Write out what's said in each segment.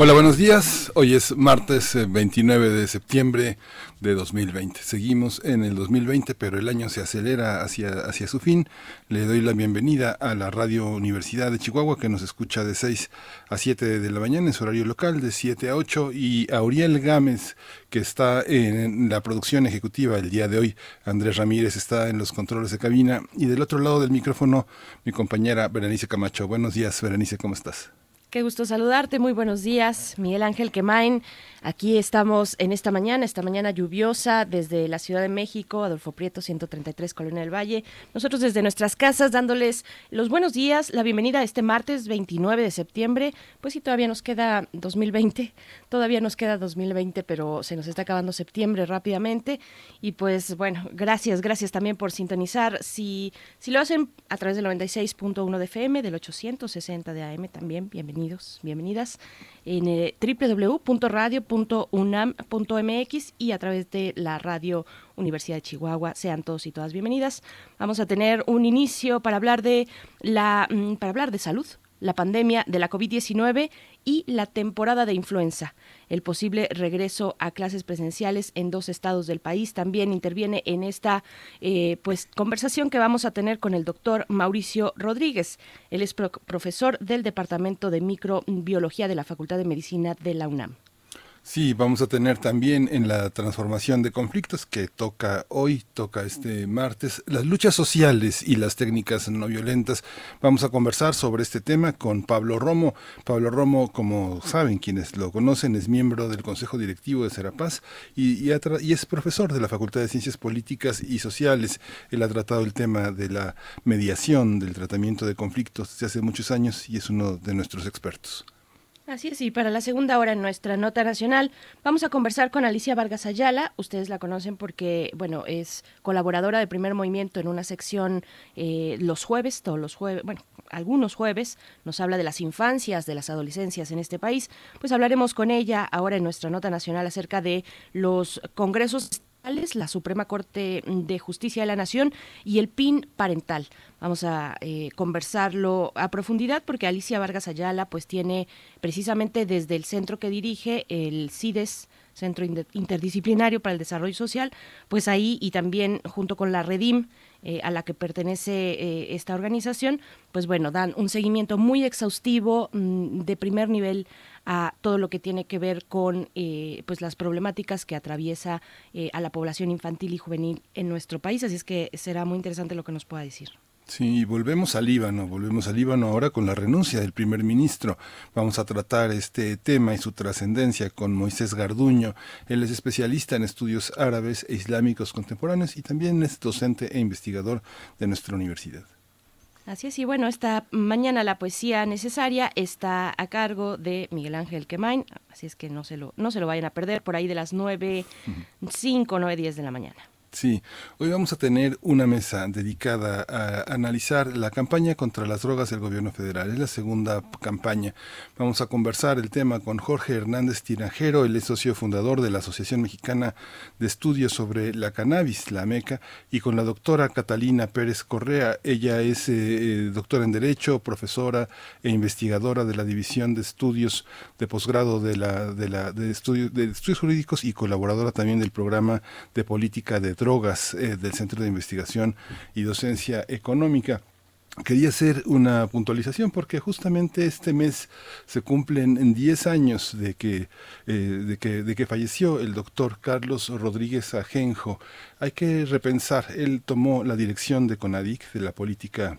Hola, buenos días. Hoy es martes 29 eh, de septiembre de 2020. Seguimos en el 2020, pero el año se acelera hacia, hacia su fin. Le doy la bienvenida a la Radio Universidad de Chihuahua, que nos escucha de 6 a 7 de la mañana en su horario local, de 7 a 8, y a Uriel Gámez, que está en la producción ejecutiva el día de hoy. Andrés Ramírez está en los controles de cabina. Y del otro lado del micrófono, mi compañera Berenice Camacho. Buenos días, Berenice, ¿cómo estás? Qué gusto saludarte, muy buenos días, Miguel Ángel Quemain. Aquí estamos en esta mañana, esta mañana lluviosa desde la Ciudad de México, Adolfo Prieto 133, Colonia del Valle. Nosotros desde nuestras casas dándoles los buenos días, la bienvenida a este martes 29 de septiembre. Pues sí, todavía nos queda 2020, todavía nos queda 2020, pero se nos está acabando septiembre rápidamente. Y pues bueno, gracias, gracias también por sintonizar. Si, si lo hacen a través del 96.1 de FM, del 860 de AM también, bienvenidos, bienvenidas en eh, www.radio.unam.mx y a través de la radio Universidad de Chihuahua. Sean todos y todas bienvenidas. Vamos a tener un inicio para hablar de la mm, para hablar de salud, la pandemia de la COVID-19 y la temporada de influenza. El posible regreso a clases presenciales en dos estados del país también interviene en esta eh, pues conversación que vamos a tener con el doctor Mauricio Rodríguez. Él es profesor del Departamento de Microbiología de la Facultad de Medicina de la UNAM. Sí, vamos a tener también en la transformación de conflictos que toca hoy, toca este martes, las luchas sociales y las técnicas no violentas. Vamos a conversar sobre este tema con Pablo Romo. Pablo Romo, como saben quienes lo conocen, es miembro del Consejo Directivo de Serapaz y, y, es profesor de la Facultad de Ciencias Políticas y Sociales. Él ha tratado el tema de la mediación, del tratamiento de conflictos desde hace muchos años y es uno de nuestros expertos. Así es, y para la segunda hora en nuestra nota nacional vamos a conversar con Alicia Vargas Ayala. Ustedes la conocen porque, bueno, es colaboradora de Primer Movimiento en una sección eh, los jueves, todos los jueves, bueno, algunos jueves, nos habla de las infancias, de las adolescencias en este país. Pues hablaremos con ella ahora en nuestra nota nacional acerca de los congresos la Suprema Corte de Justicia de la Nación y el PIN parental. Vamos a eh, conversarlo a profundidad porque Alicia Vargas Ayala pues tiene precisamente desde el centro que dirige, el CIDES, Centro Interdisciplinario para el Desarrollo Social, pues ahí y también junto con la Redim, eh, a la que pertenece eh, esta organización, pues bueno, dan un seguimiento muy exhaustivo mm, de primer nivel a todo lo que tiene que ver con eh, pues las problemáticas que atraviesa eh, a la población infantil y juvenil en nuestro país. Así es que será muy interesante lo que nos pueda decir. Sí, volvemos al Líbano, volvemos al Líbano ahora con la renuncia del primer ministro. Vamos a tratar este tema y su trascendencia con Moisés Garduño. Él es especialista en estudios árabes e islámicos contemporáneos y también es docente e investigador de nuestra universidad. Así es, y bueno, esta mañana la poesía necesaria está a cargo de Miguel Ángel Quemain, así es que no se lo, no se lo vayan a perder por ahí de las nueve, cinco, nueve, diez de la mañana. Sí, hoy vamos a tener una mesa dedicada a analizar la campaña contra las drogas del gobierno federal. Es la segunda campaña. Vamos a conversar el tema con Jorge Hernández Tiranjero, él es socio fundador de la Asociación Mexicana de Estudios sobre la Cannabis, la MECA, y con la doctora Catalina Pérez Correa. Ella es eh, eh, doctora en Derecho, profesora e investigadora de la División de Estudios de Posgrado de, la, de, la, de Estudios Jurídicos y colaboradora también del programa de Política de drogas eh, del Centro de Investigación y Docencia Económica. Quería hacer una puntualización porque justamente este mes se cumplen 10 años de que, eh, de, que, de que falleció el doctor Carlos Rodríguez Ajenjo. Hay que repensar, él tomó la dirección de CONADIC, de la política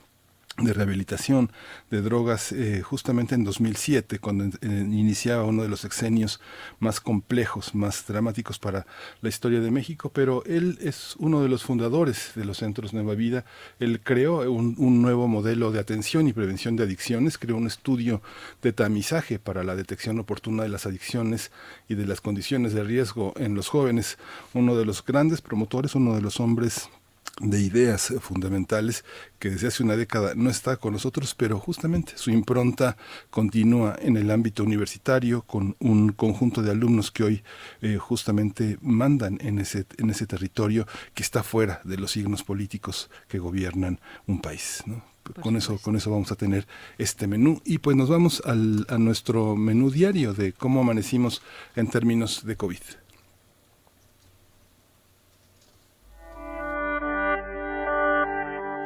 de rehabilitación de drogas eh, justamente en 2007, cuando iniciaba uno de los exenios más complejos, más dramáticos para la historia de México, pero él es uno de los fundadores de los centros Nueva Vida. Él creó un nuevo modelo de atención y prevención de adicciones, creó un estudio de tamizaje para la detección oportuna de las adicciones y de las condiciones de riesgo en los jóvenes. Uno de los grandes promotores, uno de los hombres de ideas fundamentales que desde hace una década no está con nosotros, pero justamente su impronta continúa en el ámbito universitario con un conjunto de alumnos que hoy eh, justamente mandan en ese, en ese territorio que está fuera de los signos políticos que gobiernan un país. con eso, con eso vamos a tener este menú y pues nos vamos al, a nuestro menú diario de cómo amanecimos en términos de COVID.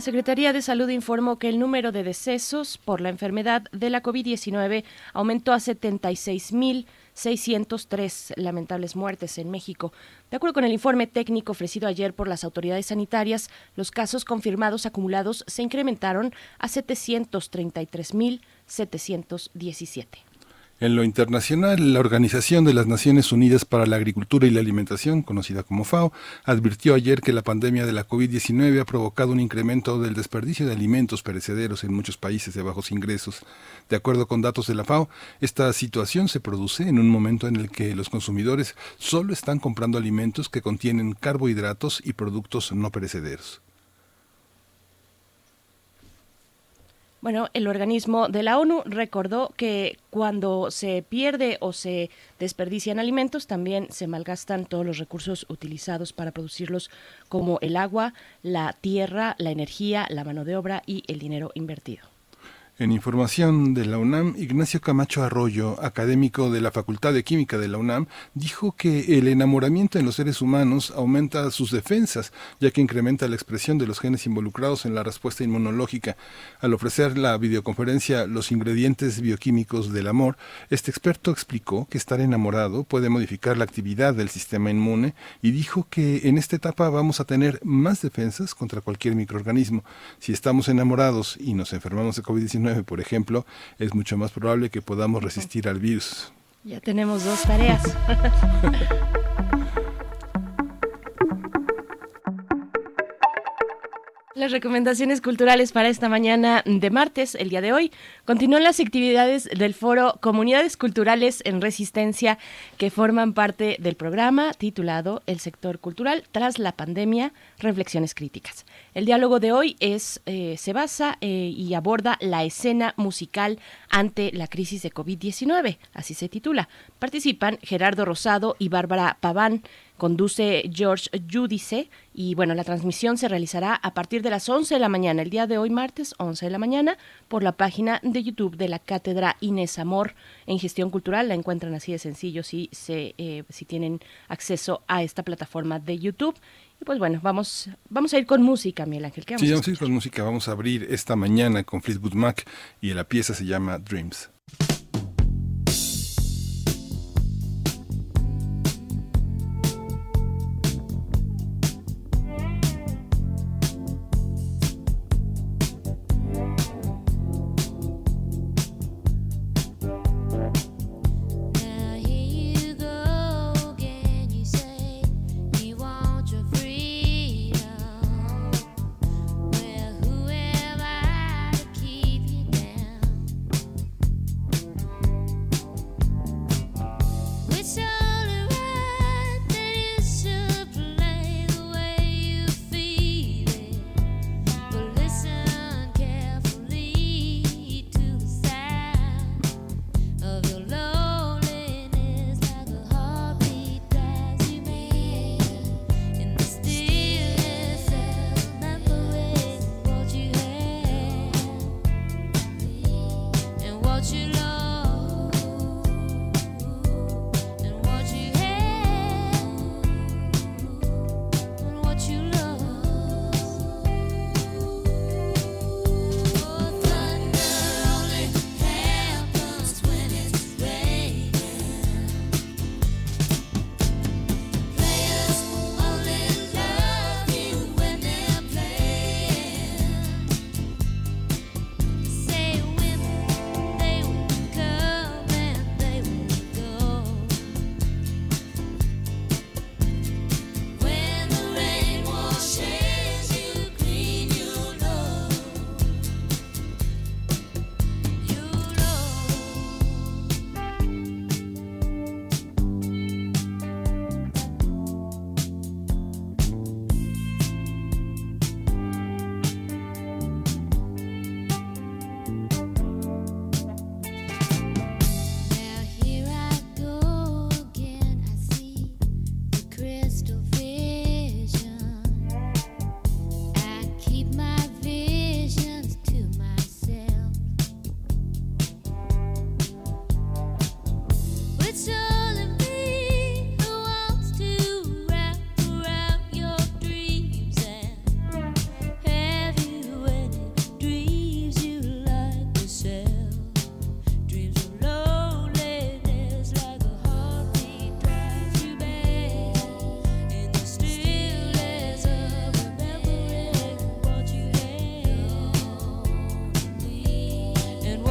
La Secretaría de Salud informó que el número de decesos por la enfermedad de la COVID-19 aumentó a 76 mil 603 lamentables muertes en México. De acuerdo con el informe técnico ofrecido ayer por las autoridades sanitarias, los casos confirmados acumulados se incrementaron a 733.717. En lo internacional, la Organización de las Naciones Unidas para la Agricultura y la Alimentación, conocida como FAO, advirtió ayer que la pandemia de la COVID-19 ha provocado un incremento del desperdicio de alimentos perecederos en muchos países de bajos ingresos. De acuerdo con datos de la FAO, esta situación se produce en un momento en el que los consumidores solo están comprando alimentos que contienen carbohidratos y productos no perecederos. Bueno, el organismo de la ONU recordó que cuando se pierde o se desperdician alimentos, también se malgastan todos los recursos utilizados para producirlos, como el agua, la tierra, la energía, la mano de obra y el dinero invertido. En información de la UNAM, Ignacio Camacho Arroyo, académico de la Facultad de Química de la UNAM, dijo que el enamoramiento en los seres humanos aumenta sus defensas, ya que incrementa la expresión de los genes involucrados en la respuesta inmunológica. Al ofrecer la videoconferencia Los ingredientes bioquímicos del amor, este experto explicó que estar enamorado puede modificar la actividad del sistema inmune y dijo que en esta etapa vamos a tener más defensas contra cualquier microorganismo. Si estamos enamorados y nos enfermamos de COVID-19, por ejemplo, es mucho más probable que podamos resistir al virus. Ya tenemos dos tareas. Las recomendaciones culturales para esta mañana de martes, el día de hoy, continúan las actividades del foro Comunidades Culturales en Resistencia que forman parte del programa titulado El sector cultural tras la pandemia, reflexiones críticas. El diálogo de hoy eh, se basa eh, y aborda la escena musical ante la crisis de COVID-19, así se titula. Participan Gerardo Rosado y Bárbara Paván conduce George Judice y bueno, la transmisión se realizará a partir de las 11 de la mañana, el día de hoy martes 11 de la mañana, por la página de YouTube de la Cátedra Inés Amor en Gestión Cultural. La encuentran así de sencillo si, se, eh, si tienen acceso a esta plataforma de YouTube. Y pues bueno, vamos, vamos a ir con música, Miguel Ángel. ¿Qué vamos sí, vamos a ir con música. Vamos a abrir esta mañana con Fleetwood Mac y la pieza se llama Dreams.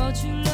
without you.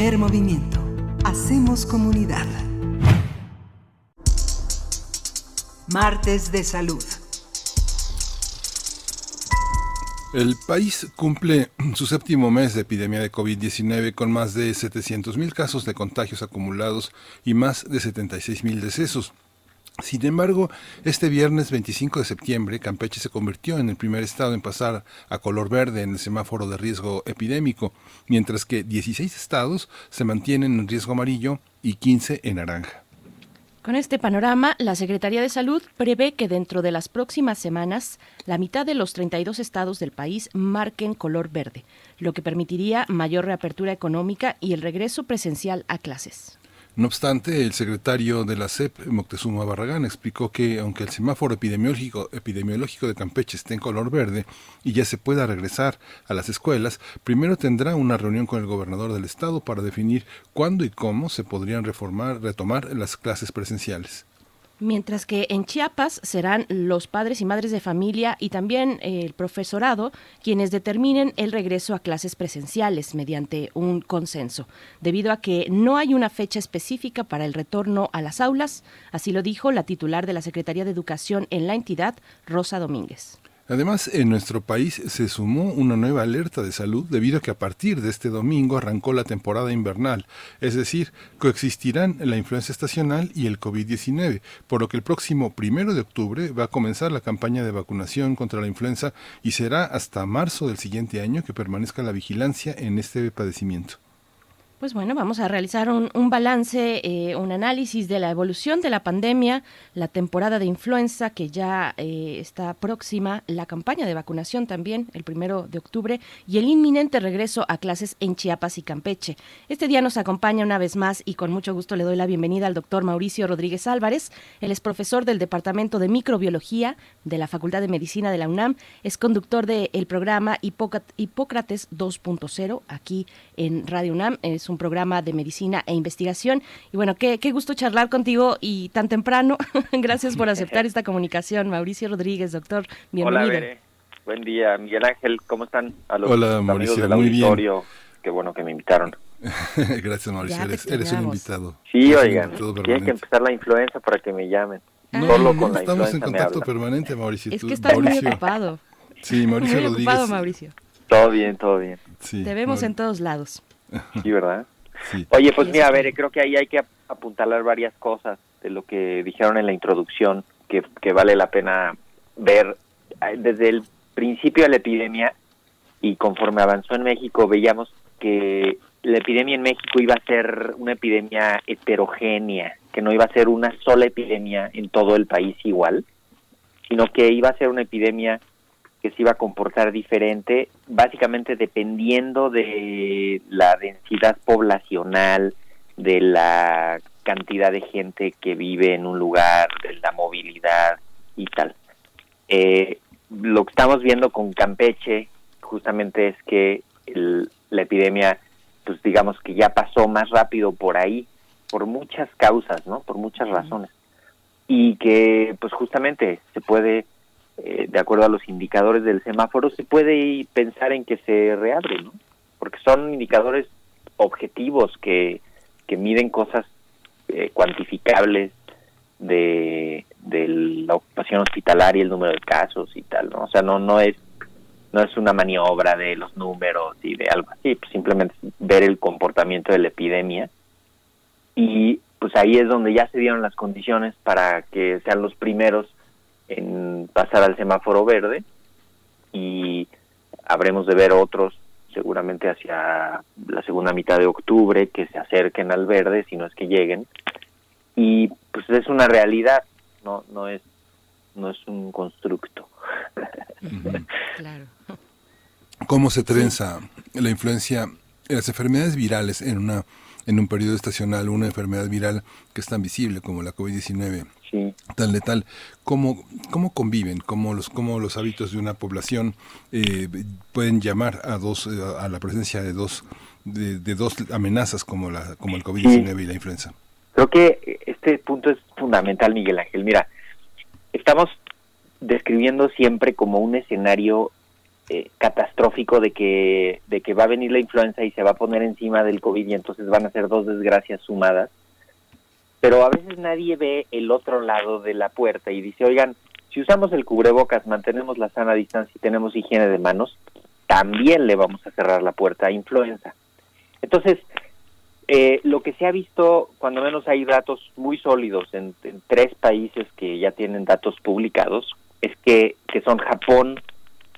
Primer movimiento. Hacemos comunidad. Martes de Salud. El país cumple su séptimo mes de epidemia de COVID-19 con más de 700.000 casos de contagios acumulados y más de 76.000 decesos. Sin embargo, este viernes 25 de septiembre, Campeche se convirtió en el primer estado en pasar a color verde en el semáforo de riesgo epidémico, mientras que 16 estados se mantienen en riesgo amarillo y 15 en naranja. Con este panorama, la Secretaría de Salud prevé que dentro de las próximas semanas la mitad de los 32 estados del país marquen color verde, lo que permitiría mayor reapertura económica y el regreso presencial a clases. No obstante, el secretario de la CEP, Moctezuma Barragán, explicó que aunque el semáforo epidemiológico, de Campeche esté en color verde y ya se pueda regresar a las escuelas, primero tendrá una reunión con el gobernador del estado para definir cuándo y cómo se podrían reformar, retomar las clases presenciales. Mientras que en Chiapas serán los padres y madres de familia y también el profesorado quienes determinen el regreso a clases presenciales mediante un consenso, debido a que no hay una fecha específica para el retorno a las aulas, así lo dijo la titular de la Secretaría de Educación en la entidad, Rosa Domínguez. Además, en nuestro país se sumó una nueva alerta de salud debido a que a partir de este domingo arrancó la temporada invernal, es decir, coexistirán la influenza estacional y el COVID-19, por lo que el próximo primero de octubre va a comenzar la campaña de vacunación contra la influenza y será hasta marzo del siguiente año que permanezca la vigilancia en este padecimiento. Pues bueno, vamos a realizar un, balance, eh, un análisis de la evolución de la pandemia, la temporada de influenza que ya eh, está próxima, la campaña de vacunación también, el primero de octubre, y el inminente regreso a clases en Chiapas y Campeche. Este día nos acompaña una vez más y con mucho gusto le doy la bienvenida al doctor Mauricio Rodríguez Álvarez. Él es profesor del Departamento de Microbiología de la Facultad de Medicina de la UNAM, es conductor del programa Hipócrates 2.0 aquí en Radio UNAM. Es un programa de medicina e investigación. Y bueno, qué, qué gusto charlar contigo y tan temprano. Gracias por aceptar esta comunicación, Mauricio Rodríguez, doctor. Bienvenido. Hola, Bere. Buen día, Miguel Ángel. ¿Cómo están? A los Hola, Mauricio. del muy auditorio. bien. Qué bueno que me invitaron. Gracias, Mauricio. Eres, eres, un invitado. Sí, oigan, tiene que empezar la influenza para que me llamen. No, Solo no, con la estamos en contacto permanente, Mauricio. Es que estás Mauricio. muy ocupado. Sí, Mauricio muy Rodríguez. ocupado, Mauricio. Todo bien, todo bien. Sí, Te vemos Mauricio. en todos lados. Sí, ¿verdad? Sí. Oye, pues mira, a ver, creo que ahí hay que apuntalar varias cosas de lo que dijeron en la introducción que, que vale la pena ver. Desde el principio de la epidemia y conforme avanzó en México, veíamos que la epidemia en México iba a ser una epidemia heterogénea, que no iba a ser una sola epidemia en todo el país igual, sino que iba a ser una epidemia que se iba a comportar diferente, básicamente dependiendo de la densidad poblacional, de la cantidad de gente que vive en un lugar, de la movilidad y tal. Eh, lo que estamos viendo con Campeche justamente es que el- la epidemia, pues digamos que ya pasó más rápido por ahí, por muchas causas, ¿no? Por muchas razones. Y que, pues justamente se puede eh, de acuerdo a los indicadores del semáforo, se puede pensar en que se reabre, ¿no? Porque son indicadores objetivos que, que miden cosas eh, cuantificables de, de la ocupación hospitalaria, el número de casos y tal, ¿no? O sea, no, no es no es una maniobra de los números y de algo así, pues simplemente ver el comportamiento de la epidemia y pues ahí es donde ya se dieron las condiciones para que sean los primeros en pasar al semáforo verde y habremos de ver otros seguramente hacia la segunda mitad de octubre que se acerquen al verde si no es que lleguen y pues es una realidad no no es no es un constructo. Claro. ¿Cómo se trenza la influencia, las enfermedades virales en una en un periodo estacional, una enfermedad viral que es tan visible como la COVID-19, sí tan letal, ¿cómo, cómo conviven? ¿Cómo los, cómo los hábitos de una población eh, pueden llamar a dos eh, a la presencia de dos de, de dos amenazas como la como el COVID-19 y la influenza? Creo que este punto es fundamental, Miguel Ángel. Mira, estamos describiendo siempre como un escenario eh, catastrófico de que, de que va a venir la influenza y se va a poner encima del COVID y entonces van a ser dos desgracias sumadas. Pero a veces nadie ve el otro lado de la puerta y dice, oigan, si usamos el cubrebocas, mantenemos la sana distancia y tenemos higiene de manos, también le vamos a cerrar la puerta a influenza. Entonces, eh, lo que se ha visto, cuando menos hay datos muy sólidos en, tres países que ya tienen datos publicados, es que, que son Japón,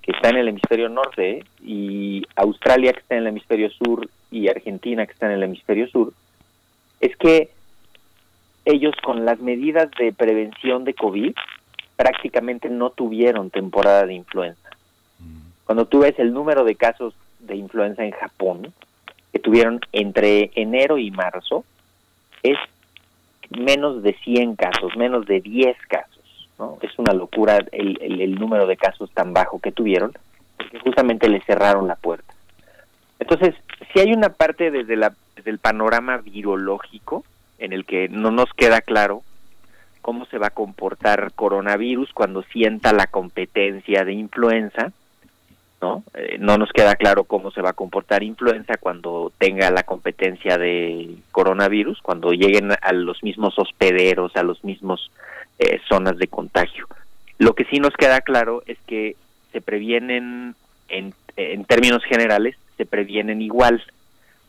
que está en el hemisferio norte, y Australia, que está en el hemisferio sur, y Argentina, que está en el hemisferio sur, es que ellos con las medidas de prevención de COVID prácticamente no tuvieron temporada de influenza. Mm. Cuando tú ves el número de casos de influenza en Japón, que tuvieron entre enero y marzo, es menos de 100 casos, menos de 10 casos. ¿No? Es una locura el, número de casos tan bajo que tuvieron, porque justamente le cerraron la puerta. Entonces, si hay una parte desde, la, el panorama virológico en el que no nos queda claro cómo se va a comportar coronavirus cuando sienta la competencia de influenza, ¿no? Eh, no nos queda claro cómo se va a comportar influenza cuando tenga la competencia de coronavirus, cuando lleguen a los mismos hospederos, a los mismos eh, zonas de contagio. Lo que sí nos queda claro es que se previenen, en, en términos generales, se previenen igual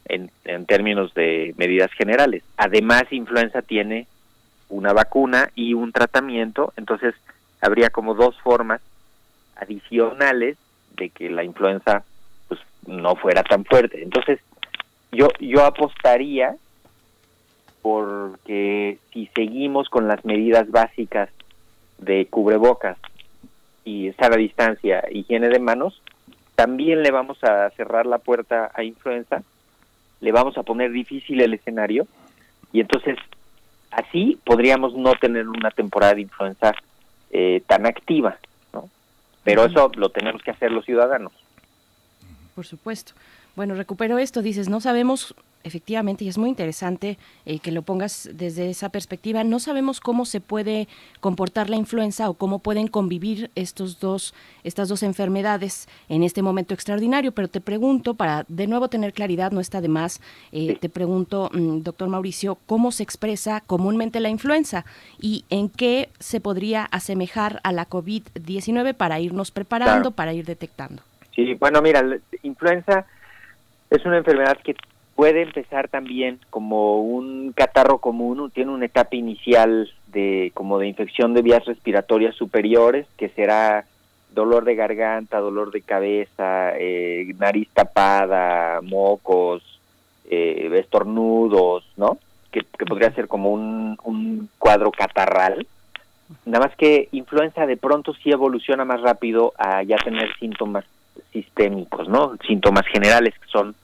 en, en términos de medidas generales. Además, influenza tiene una vacuna y un tratamiento, entonces habría como dos formas adicionales de que la influenza pues no fuera tan fuerte. Entonces, yo yo apostaría porque si seguimos con las medidas básicas de cubrebocas y estar a distancia, higiene de manos, también le vamos a cerrar la puerta a influenza, le vamos a poner difícil el escenario y entonces Así podríamos no tener una temporada de influenza eh, tan activa, ¿no? Pero eso lo tenemos que hacer los ciudadanos. Por supuesto. Bueno, recupero esto, dices, no sabemos efectivamente, y es muy interesante eh, que lo pongas desde esa perspectiva, no sabemos cómo se puede comportar la influenza o cómo pueden convivir estos dos, estas dos enfermedades en este momento extraordinario, pero te pregunto, para de nuevo tener claridad, no está de más, eh, te pregunto, mm, doctor Mauricio, ¿cómo se expresa comúnmente la influenza y en qué se podría asemejar a la COVID-19 para irnos preparando, para ir detectando? Sí, bueno, mira, la influenza es una enfermedad que puede empezar también como un catarro común, tiene una etapa inicial de como de infección de vías respiratorias superiores, que será dolor de garganta, dolor de cabeza, eh, nariz tapada, mocos, eh, estornudos, ¿no? Que, podría ser como un, un cuadro catarral. Nada más que influenza de pronto sí evoluciona más rápido a ya tener síntomas sistémicos, ¿no? Síntomas generales que son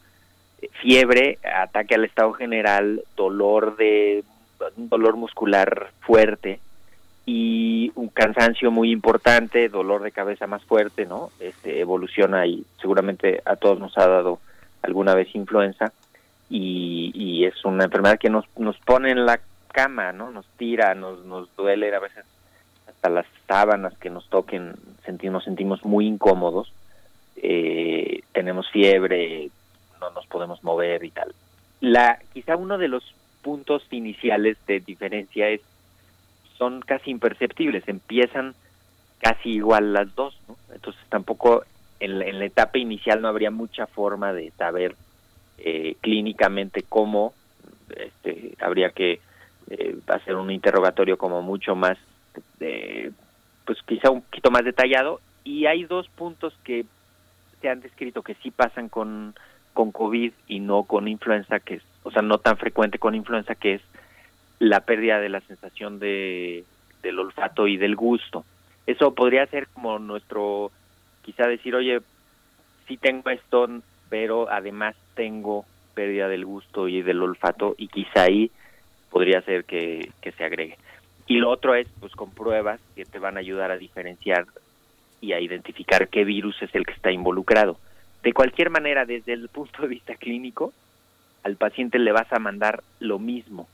fiebre, ataque al estado general, dolor de dolor muscular fuerte y un cansancio muy importante, dolor de cabeza más fuerte, ¿no? Este evoluciona y seguramente a todos nos ha dado alguna vez influenza y, es una enfermedad que nos nos pone en la cama, ¿no? Nos tira, nos nos duele a veces hasta las sábanas que nos toquen, sentimos sentimos muy incómodos. Eh, tenemos fiebre, no nos podemos mover y tal. La, quizá uno de los puntos iniciales de diferencia es son casi imperceptibles, empiezan casi igual las dos. Entonces tampoco en la, etapa inicial no habría mucha forma de saber eh, clínicamente cómo, este, habría que eh, hacer un interrogatorio como mucho más, pues quizá un poquito más detallado, y hay dos puntos que se han descrito que sí pasan con con COVID y no con influenza, que es, o sea, no tan frecuente con influenza, que es la pérdida de la sensación de, del olfato y del gusto. Eso podría ser como nuestro, quizá decir, oye, sí tengo esto, pero además tengo pérdida del gusto y del olfato y quizá ahí podría ser que, que se agregue. Y lo otro es, pues, con pruebas que te van a ayudar a diferenciar y a identificar qué virus es el que está involucrado. De cualquier manera, desde el punto de vista clínico, al paciente le vas a mandar lo mismo.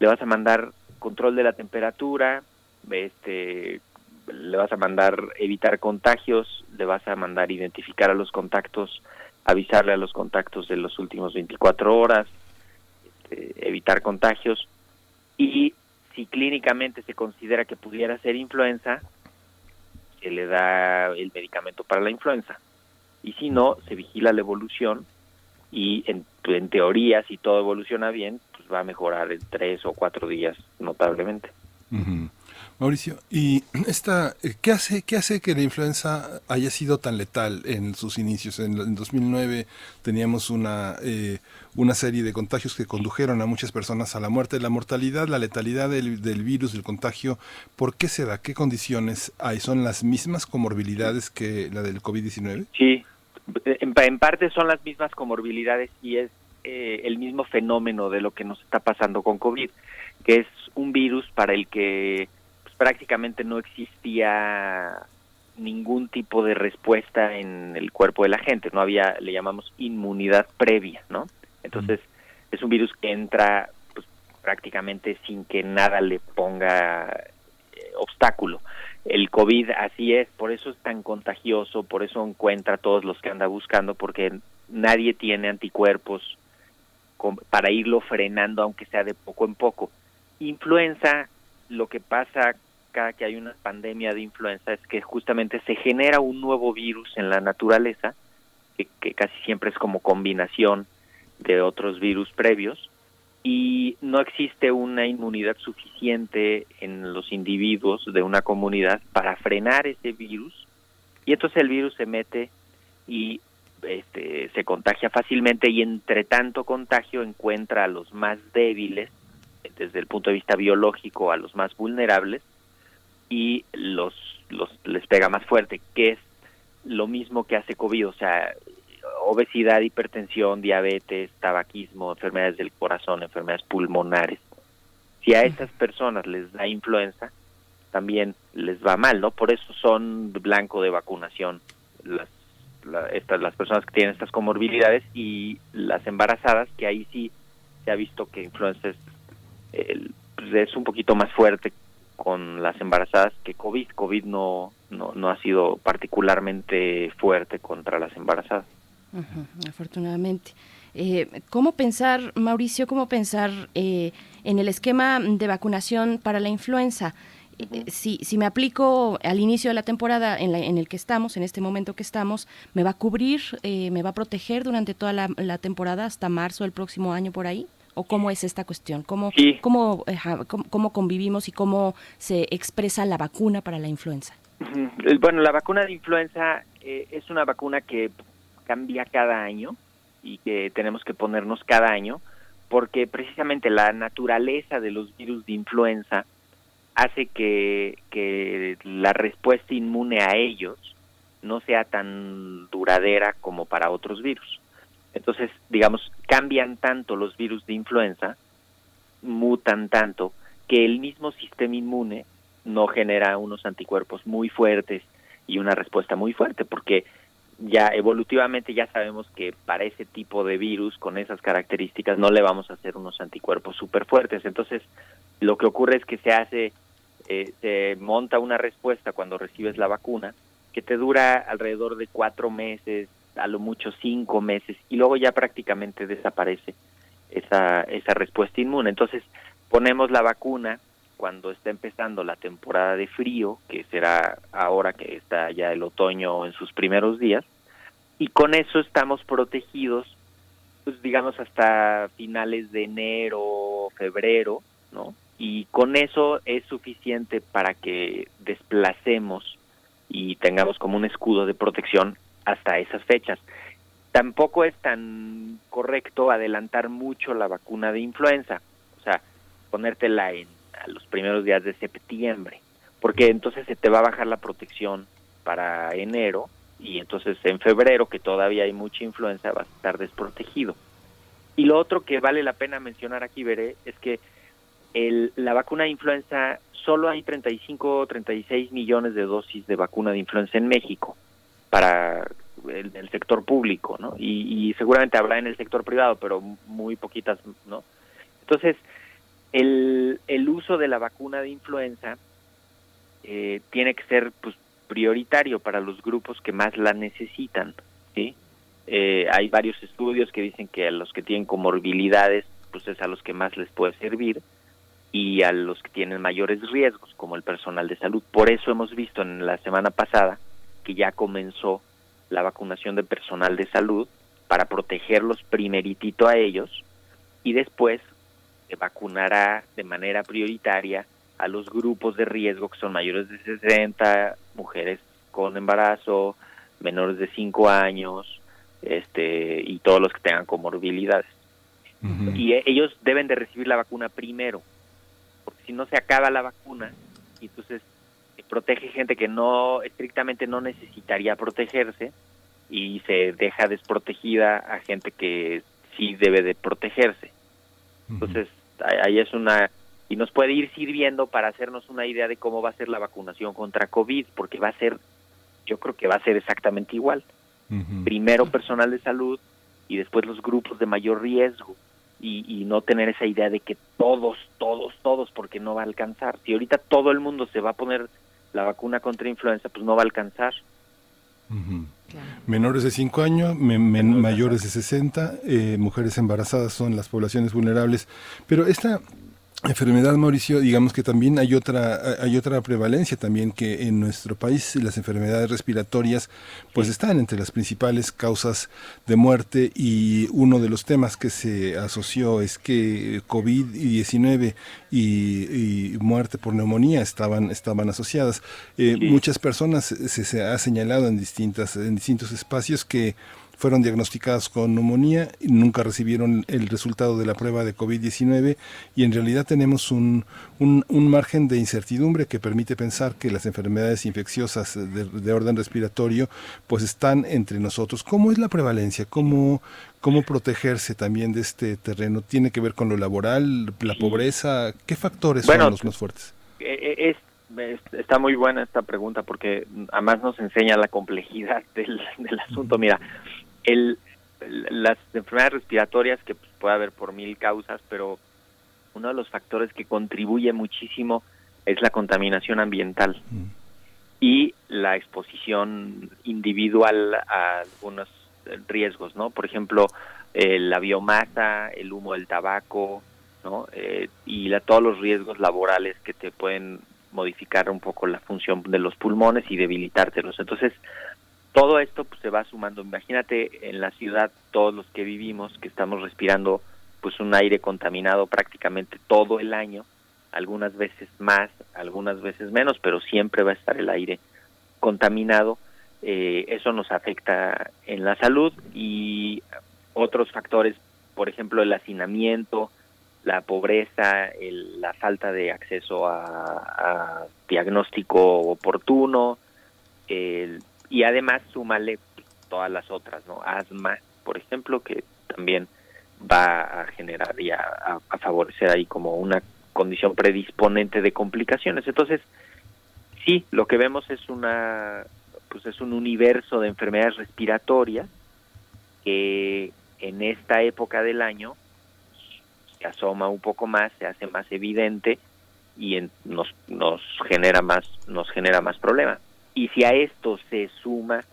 Le vas a mandar control de la temperatura, este le vas a mandar evitar contagios, le vas a mandar identificar a los contactos, avisarle a los contactos de los últimos 24 horas, este, evitar contagios y si clínicamente se considera que pudiera ser influenza, se le da el medicamento para la influenza. Y si no, se vigila la evolución y en, en teoría, si todo evoluciona bien, pues va a mejorar en tres o cuatro días notablemente. Mauricio, ¿y esta, eh, qué hace, qué hace que la influenza haya sido tan letal en sus inicios? En, 2009 teníamos una, eh, una serie de contagios que condujeron a muchas personas a la muerte. La mortalidad, la letalidad del, virus, del contagio, ¿por qué se da? ¿Qué condiciones hay? ¿Son las mismas comorbilidades que la del COVID-19? Sí, en, parte son las mismas comorbilidades y es eh, el mismo fenómeno de lo que nos está pasando con COVID, que es un virus para el que prácticamente no existía ningún tipo de respuesta en el cuerpo de la gente, no había, le llamamos inmunidad previa, ¿no? Entonces, es un virus que entra pues, prácticamente sin que nada le ponga eh, obstáculo. El COVID así es, por eso es tan contagioso, por eso encuentra a todos los que anda buscando, porque nadie tiene anticuerpos para irlo frenando, aunque sea de poco en poco. Influenza, lo que pasa cada que hay una pandemia de influenza es que justamente se genera un nuevo virus en la naturaleza, que, casi siempre es como combinación de otros virus previos, y no existe una inmunidad suficiente en los individuos de una comunidad para frenar ese virus, y entonces el virus se mete y este, se contagia fácilmente y entre tanto contagio encuentra a los más débiles desde el punto de vista biológico a los más vulnerables y los, los les pega más fuerte, que es lo mismo que hace COVID, o sea, obesidad, hipertensión, diabetes, tabaquismo, enfermedades del corazón, enfermedades pulmonares. Si a estas personas les da influenza, también les va mal, ¿no? Por eso son blanco de vacunación las, estas, las personas que tienen estas comorbilidades y las embarazadas, que ahí sí se ha visto que influenza es, pues, es un poquito más fuerte con las embarazadas que COVID. COVID no, no, no ha sido particularmente fuerte contra las embarazadas. Afortunadamente. Eh, ¿Cómo pensar, Mauricio, cómo pensar eh, en el esquema de vacunación para la influenza? Eh, si, si me aplico al inicio de la temporada en, en, el que estamos, en este momento que estamos, ¿me va a cubrir, me va a proteger durante toda la, la temporada hasta marzo del próximo año por ahí? o cómo es esta cuestión? ¿Cómo, cómo, cómo, convivimos y cómo se expresa la vacuna para la influenza? Bueno, la vacuna de influenza eh, es una vacuna que cambia cada año y que tenemos que ponernos cada año porque precisamente la naturaleza de los virus de influenza hace que, la respuesta inmune a ellos no sea tan duradera como para otros virus. Entonces, digamos, cambian tanto los virus de influenza, mutan tanto, que el mismo sistema inmune no genera unos anticuerpos muy fuertes y una respuesta muy fuerte, porque ya evolutivamente ya sabemos que para ese tipo de virus con esas características no le vamos a hacer unos anticuerpos súper fuertes. Entonces, lo que ocurre es que se hace, eh, se monta una respuesta cuando recibes la vacuna que te dura alrededor de cuatro meses, a lo mucho cinco meses y luego ya prácticamente desaparece esa, esa respuesta inmune. Entonces ponemos la vacuna cuando está empezando la temporada de frío, que será ahora que está ya el otoño en sus primeros días, y con eso estamos protegidos, pues digamos hasta finales de enero, febrero, ¿no? Y con eso es suficiente para que desplacemos y tengamos como un escudo de protección hasta esas fechas. Tampoco es tan correcto adelantar mucho la vacuna de influenza, o sea, ponértela en a los primeros días de septiembre, porque entonces se te va a bajar la protección para enero y entonces en febrero, que todavía hay mucha influenza, vas a estar desprotegido. Y lo otro que vale la pena mencionar aquí, Veré, es que el, la vacuna de influenza, solo hay 35 o 36 millones de dosis de vacuna de influenza en México para el, sector público, ¿no? Y, seguramente habrá en el sector privado, pero muy poquitas, ¿no? Entonces, el, el uso de la vacuna de influenza eh, tiene que ser pues prioritario para los grupos que más la necesitan, ¿sí? Eh, hay varios estudios que dicen que a los que tienen comorbilidades, pues es a los que más les puede servir y a los que tienen mayores riesgos, como el personal de salud. Por eso hemos visto en la semana pasada que ya comenzó la vacunación de personal de salud para protegerlos primeritito a ellos y después se vacunará de manera prioritaria a los grupos de riesgo que son mayores de 60, mujeres con embarazo, menores de 5 años, este y todos los que tengan comorbilidades. Y e, ellos deben de recibir la vacuna primero, porque si no se acaba la vacuna, entonces protege gente que no estrictamente no necesitaría protegerse y se deja desprotegida a gente que sí debe de protegerse. Entonces, ahí es una y nos puede ir sirviendo para hacernos una idea de cómo va a ser la vacunación contra COVID, porque va a ser, yo creo que va a ser exactamente igual. Primero personal de salud y después los grupos de mayor riesgo y, y, no tener esa idea de que todos, todos, todos, porque no va a alcanzar. Si ahorita todo el mundo se va a poner la vacuna contra influenza, pues no va a alcanzar. Menores de 5 años, mayores de 60, eh, mujeres embarazadas son las poblaciones vulnerables. Pero esta, enfermedad, Mauricio, digamos que también hay otra, hay otra prevalencia también que en nuestro país las enfermedades respiratorias pues están entre las principales causas de muerte y uno de los temas que se asoció es que COVID-19 y, muerte por neumonía estaban, estaban asociadas. Eh, muchas personas se, se, ha señalado en, distintas, en distintos espacios que fueron diagnosticadas con neumonía y nunca recibieron el resultado de la prueba de COVID-19 y en realidad tenemos un, un, margen de incertidumbre que permite pensar que las enfermedades infecciosas de, orden respiratorio pues están entre nosotros. ¿Cómo es la prevalencia? ¿Cómo, ¿Cómo protegerse también de este terreno? ¿Tiene que ver con lo laboral, la pobreza? ¿Qué factores son los más fuertes? Eh, eh, es está muy buena esta pregunta porque además nos enseña la complejidad del, del asunto. Mira, el, las enfermedades respiratorias, que pues, puede haber por mil causas, pero uno de los factores que contribuye muchísimo es la contaminación ambiental mm. y la exposición individual a algunos riesgos, ¿no? Por ejemplo, eh, la biomasa, el humo del tabaco, ¿no? Eh, y la, todos los riesgos laborales que te pueden modificar un poco la función de los pulmones y debilitártelos. Entonces, todo esto pues, se va sumando. Imagínate en la ciudad todos los que vivimos que estamos respirando pues un aire contaminado prácticamente todo el año, algunas veces más, algunas veces menos, pero siempre va a estar el aire contaminado. Eh, eso nos afecta en la salud y otros factores, por ejemplo, el hacinamiento, la pobreza, la falta de acceso a, a diagnóstico oportuno, el y además súmale todas las otras, ¿no? Asma, por ejemplo, que también va a generar y a, favorecer ahí como una condición predisponente de complicaciones. Entonces, sí, lo que vemos es una pues es un universo de enfermedades respiratorias que en esta época del año se asoma un poco más, se hace más evidente y nos nos genera más nos genera más problemas. Y si a esto se suma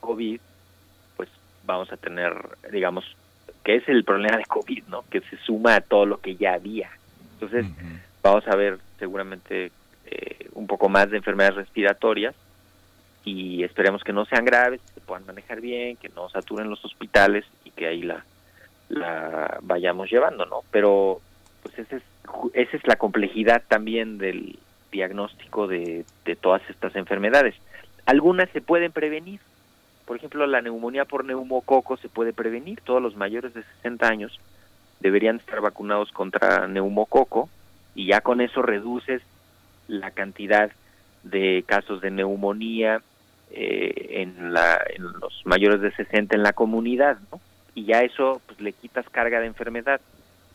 COVID, pues vamos a tener, digamos, que es el problema de COVID, ¿no? Que se suma a todo lo que ya había. Entonces, vamos a ver seguramente eh, un poco más de enfermedades respiratorias y esperemos que no sean graves, que se puedan manejar bien, que no saturen los hospitales y que ahí la, la vayamos llevando, ¿no? Pero pues esa es, esa es la complejidad también del, diagnóstico de, todas estas enfermedades. Algunas se pueden prevenir, por ejemplo, la neumonía por neumococo se puede prevenir. Todos los mayores de 60 años deberían estar vacunados contra neumococo y ya con eso reduces la cantidad de casos de neumonía eh, en, la, los mayores de 60 en la comunidad, ¿no? Y ya eso pues le quitas carga de enfermedad.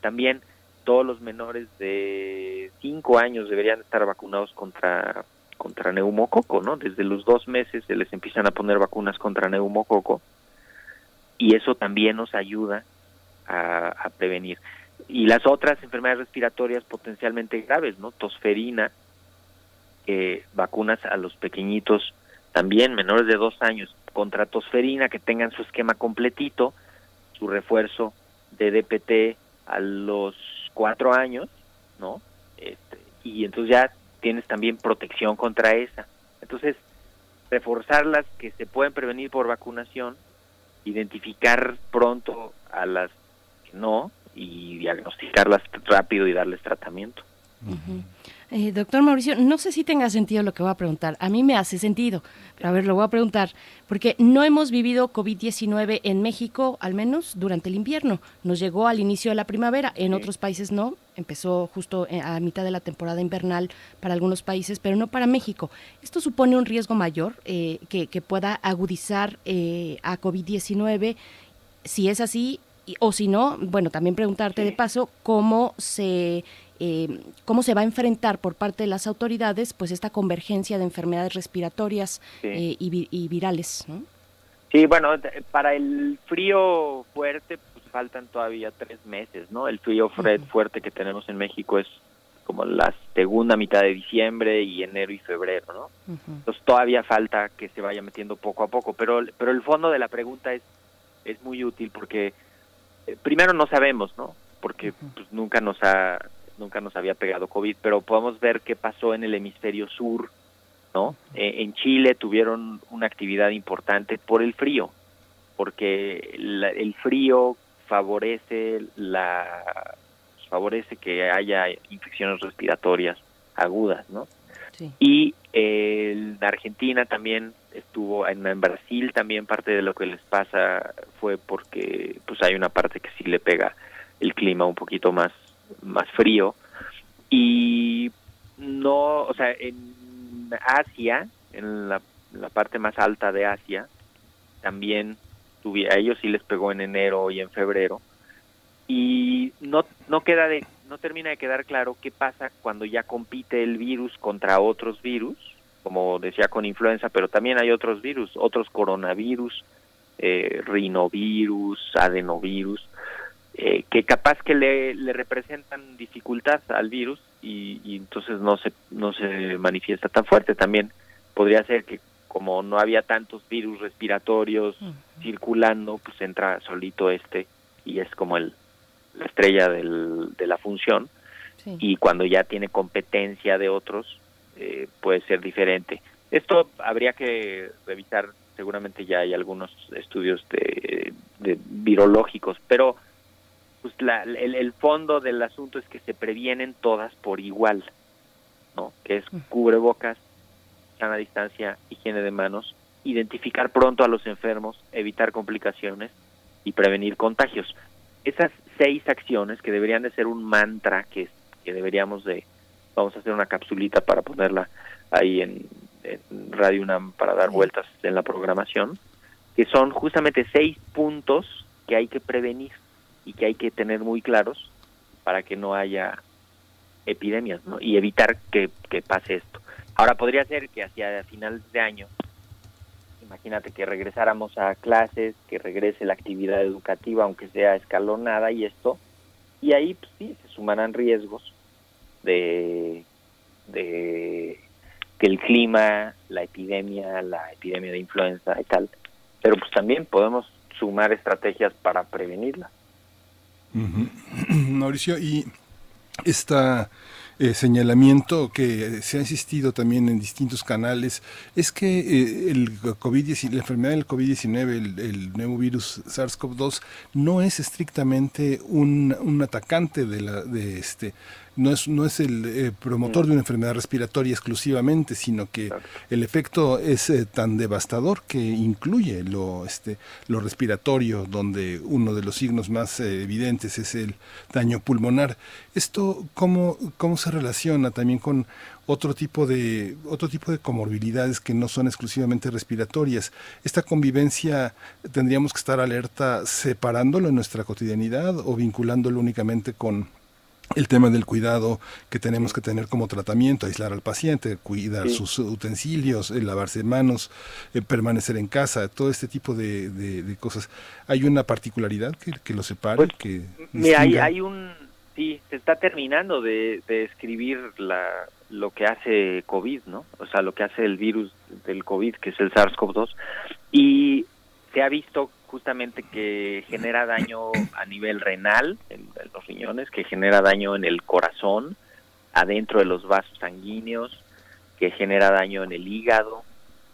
También todos los menores de 5 años deberían estar vacunados contra contra neumococo, ¿no? Desde los dos meses se les empiezan a poner vacunas contra neumococo y eso también nos ayuda a, prevenir. Y las otras enfermedades respiratorias potencialmente graves, ¿no? Tosferina, eh, vacunas a los pequeñitos también menores de dos años contra tosferina que tengan su esquema completito, su refuerzo de DPT a los cuatro años, ¿no? Este, y entonces ya tienes también protección contra esa. Entonces, reforzar las que se pueden prevenir por vacunación, identificar pronto a las que no y diagnosticarlas rápido y darles tratamiento. Eh, doctor Mauricio, no sé si tenga sentido lo que voy a preguntar. A mí me hace sentido. Pero a ver, lo voy a preguntar. Porque no hemos vivido COVID-19 en México, al menos durante el invierno. Nos llegó al inicio de la primavera. En otros países no. Empezó justo eh, a mitad de la temporada invernal para algunos países, pero no para México. ¿Esto supone un riesgo mayor eh, que, pueda agudizar a COVID-19? Si es así, o si no, bueno, también preguntarte de paso cómo se eh, cómo se va a enfrentar por parte de las autoridades pues esta convergencia de enfermedades respiratorias eh, y, virales. ¿no? Sí, bueno, para el frío fuerte pues faltan todavía tres meses, ¿no? El frío fuerte que tenemos en México es como la segunda mitad de diciembre y enero y febrero, ¿no? Entonces todavía falta que se vaya metiendo poco a poco, pero pero el fondo de la pregunta es es muy útil porque eh, primero no sabemos, ¿no? Porque pues, nunca nos ha nunca nos había pegado COVID, pero podemos ver qué pasó en el hemisferio sur, ¿no? Eh, en Chile tuvieron una actividad importante por el frío, porque el frío favorece la favorece que haya infecciones respiratorias agudas, ¿no? Y en Argentina también estuvo, en, en, Brasil también parte de lo que les pasa fue porque pues hay una parte que sí le pega el clima un poquito más más frío. Y no, o sea, en Asia, en la, parte más alta de Asia, también tuve, a ellos sí les pegó en enero y en febrero. Y no no queda de no termina de quedar claro qué pasa cuando ya compite el virus contra otros virus, como decía con influenza, pero también hay otros virus, otros coronavirus, eh, rinovirus, adenovirus, eh, que capaz que le, le, representan dificultad al virus y, entonces no se no se manifiesta tan fuerte. También podría ser que como no había tantos virus respiratorios circulando pues entra solito este y es como el la estrella del, de la función. Y cuando ya tiene competencia de otros eh, puede ser diferente. Esto habría que revisar. Seguramente ya hay algunos estudios de, de virológicos pero pues la, el, fondo del asunto es que se previenen todas por igual, ¿no? Que es cubrebocas, sana distancia, higiene de manos, identificar pronto a los enfermos, evitar complicaciones y prevenir contagios. Esas seis acciones que deberían de ser un mantra que, que deberíamos de, vamos a hacer una capsulita para ponerla ahí en, Radio UNAM para dar vueltas en la programación, que son justamente seis puntos que hay que prevenir y que hay que tener muy claros para que no haya epidemias ¿no? y evitar que, pase esto. Ahora podría ser que hacia finales de año, imagínate que regresáramos a clases, que regrese la actividad educativa, aunque sea escalonada y esto, y ahí pues, sí se sumarán riesgos de, de que el clima, la epidemia, la epidemia de influenza y tal, pero pues también podemos sumar estrategias para prevenirla. Mauricio, y esta eh, señalamiento que se ha insistido también en distintos canales es que eh, el COVID la enfermedad del COVID-19, el, nuevo virus SARS-CoV-2, no es estrictamente un, un atacante de, la, de este no es, no es el eh, promotor de una enfermedad respiratoria exclusivamente, sino que el efecto es eh, tan devastador que incluye lo, este, lo respiratorio, donde uno de los signos más eh, evidentes es el daño pulmonar. ¿Esto cómo, cómo se relaciona también con otro tipo de otro tipo de comorbilidades que no son exclusivamente respiratorias. Esta convivencia tendríamos que estar alerta separándolo en nuestra cotidianidad o vinculándolo únicamente con el tema del cuidado que tenemos que tener como tratamiento, aislar al paciente, cuidar sus utensilios, eh, lavarse manos, eh, permanecer en casa, todo este tipo de, cosas. ¿Hay una particularidad que, lo separe? Pues, que mira, hay, hay, un, sí, se está terminando de, de escribir la, lo que hace COVID, ¿no? O sea, lo que hace el virus del COVID, que es el SARS-CoV-2, y se ha visto justamente que genera daño a nivel renal, en, los riñones, que genera daño en el corazón, adentro de los vasos sanguíneos, que genera daño en el hígado,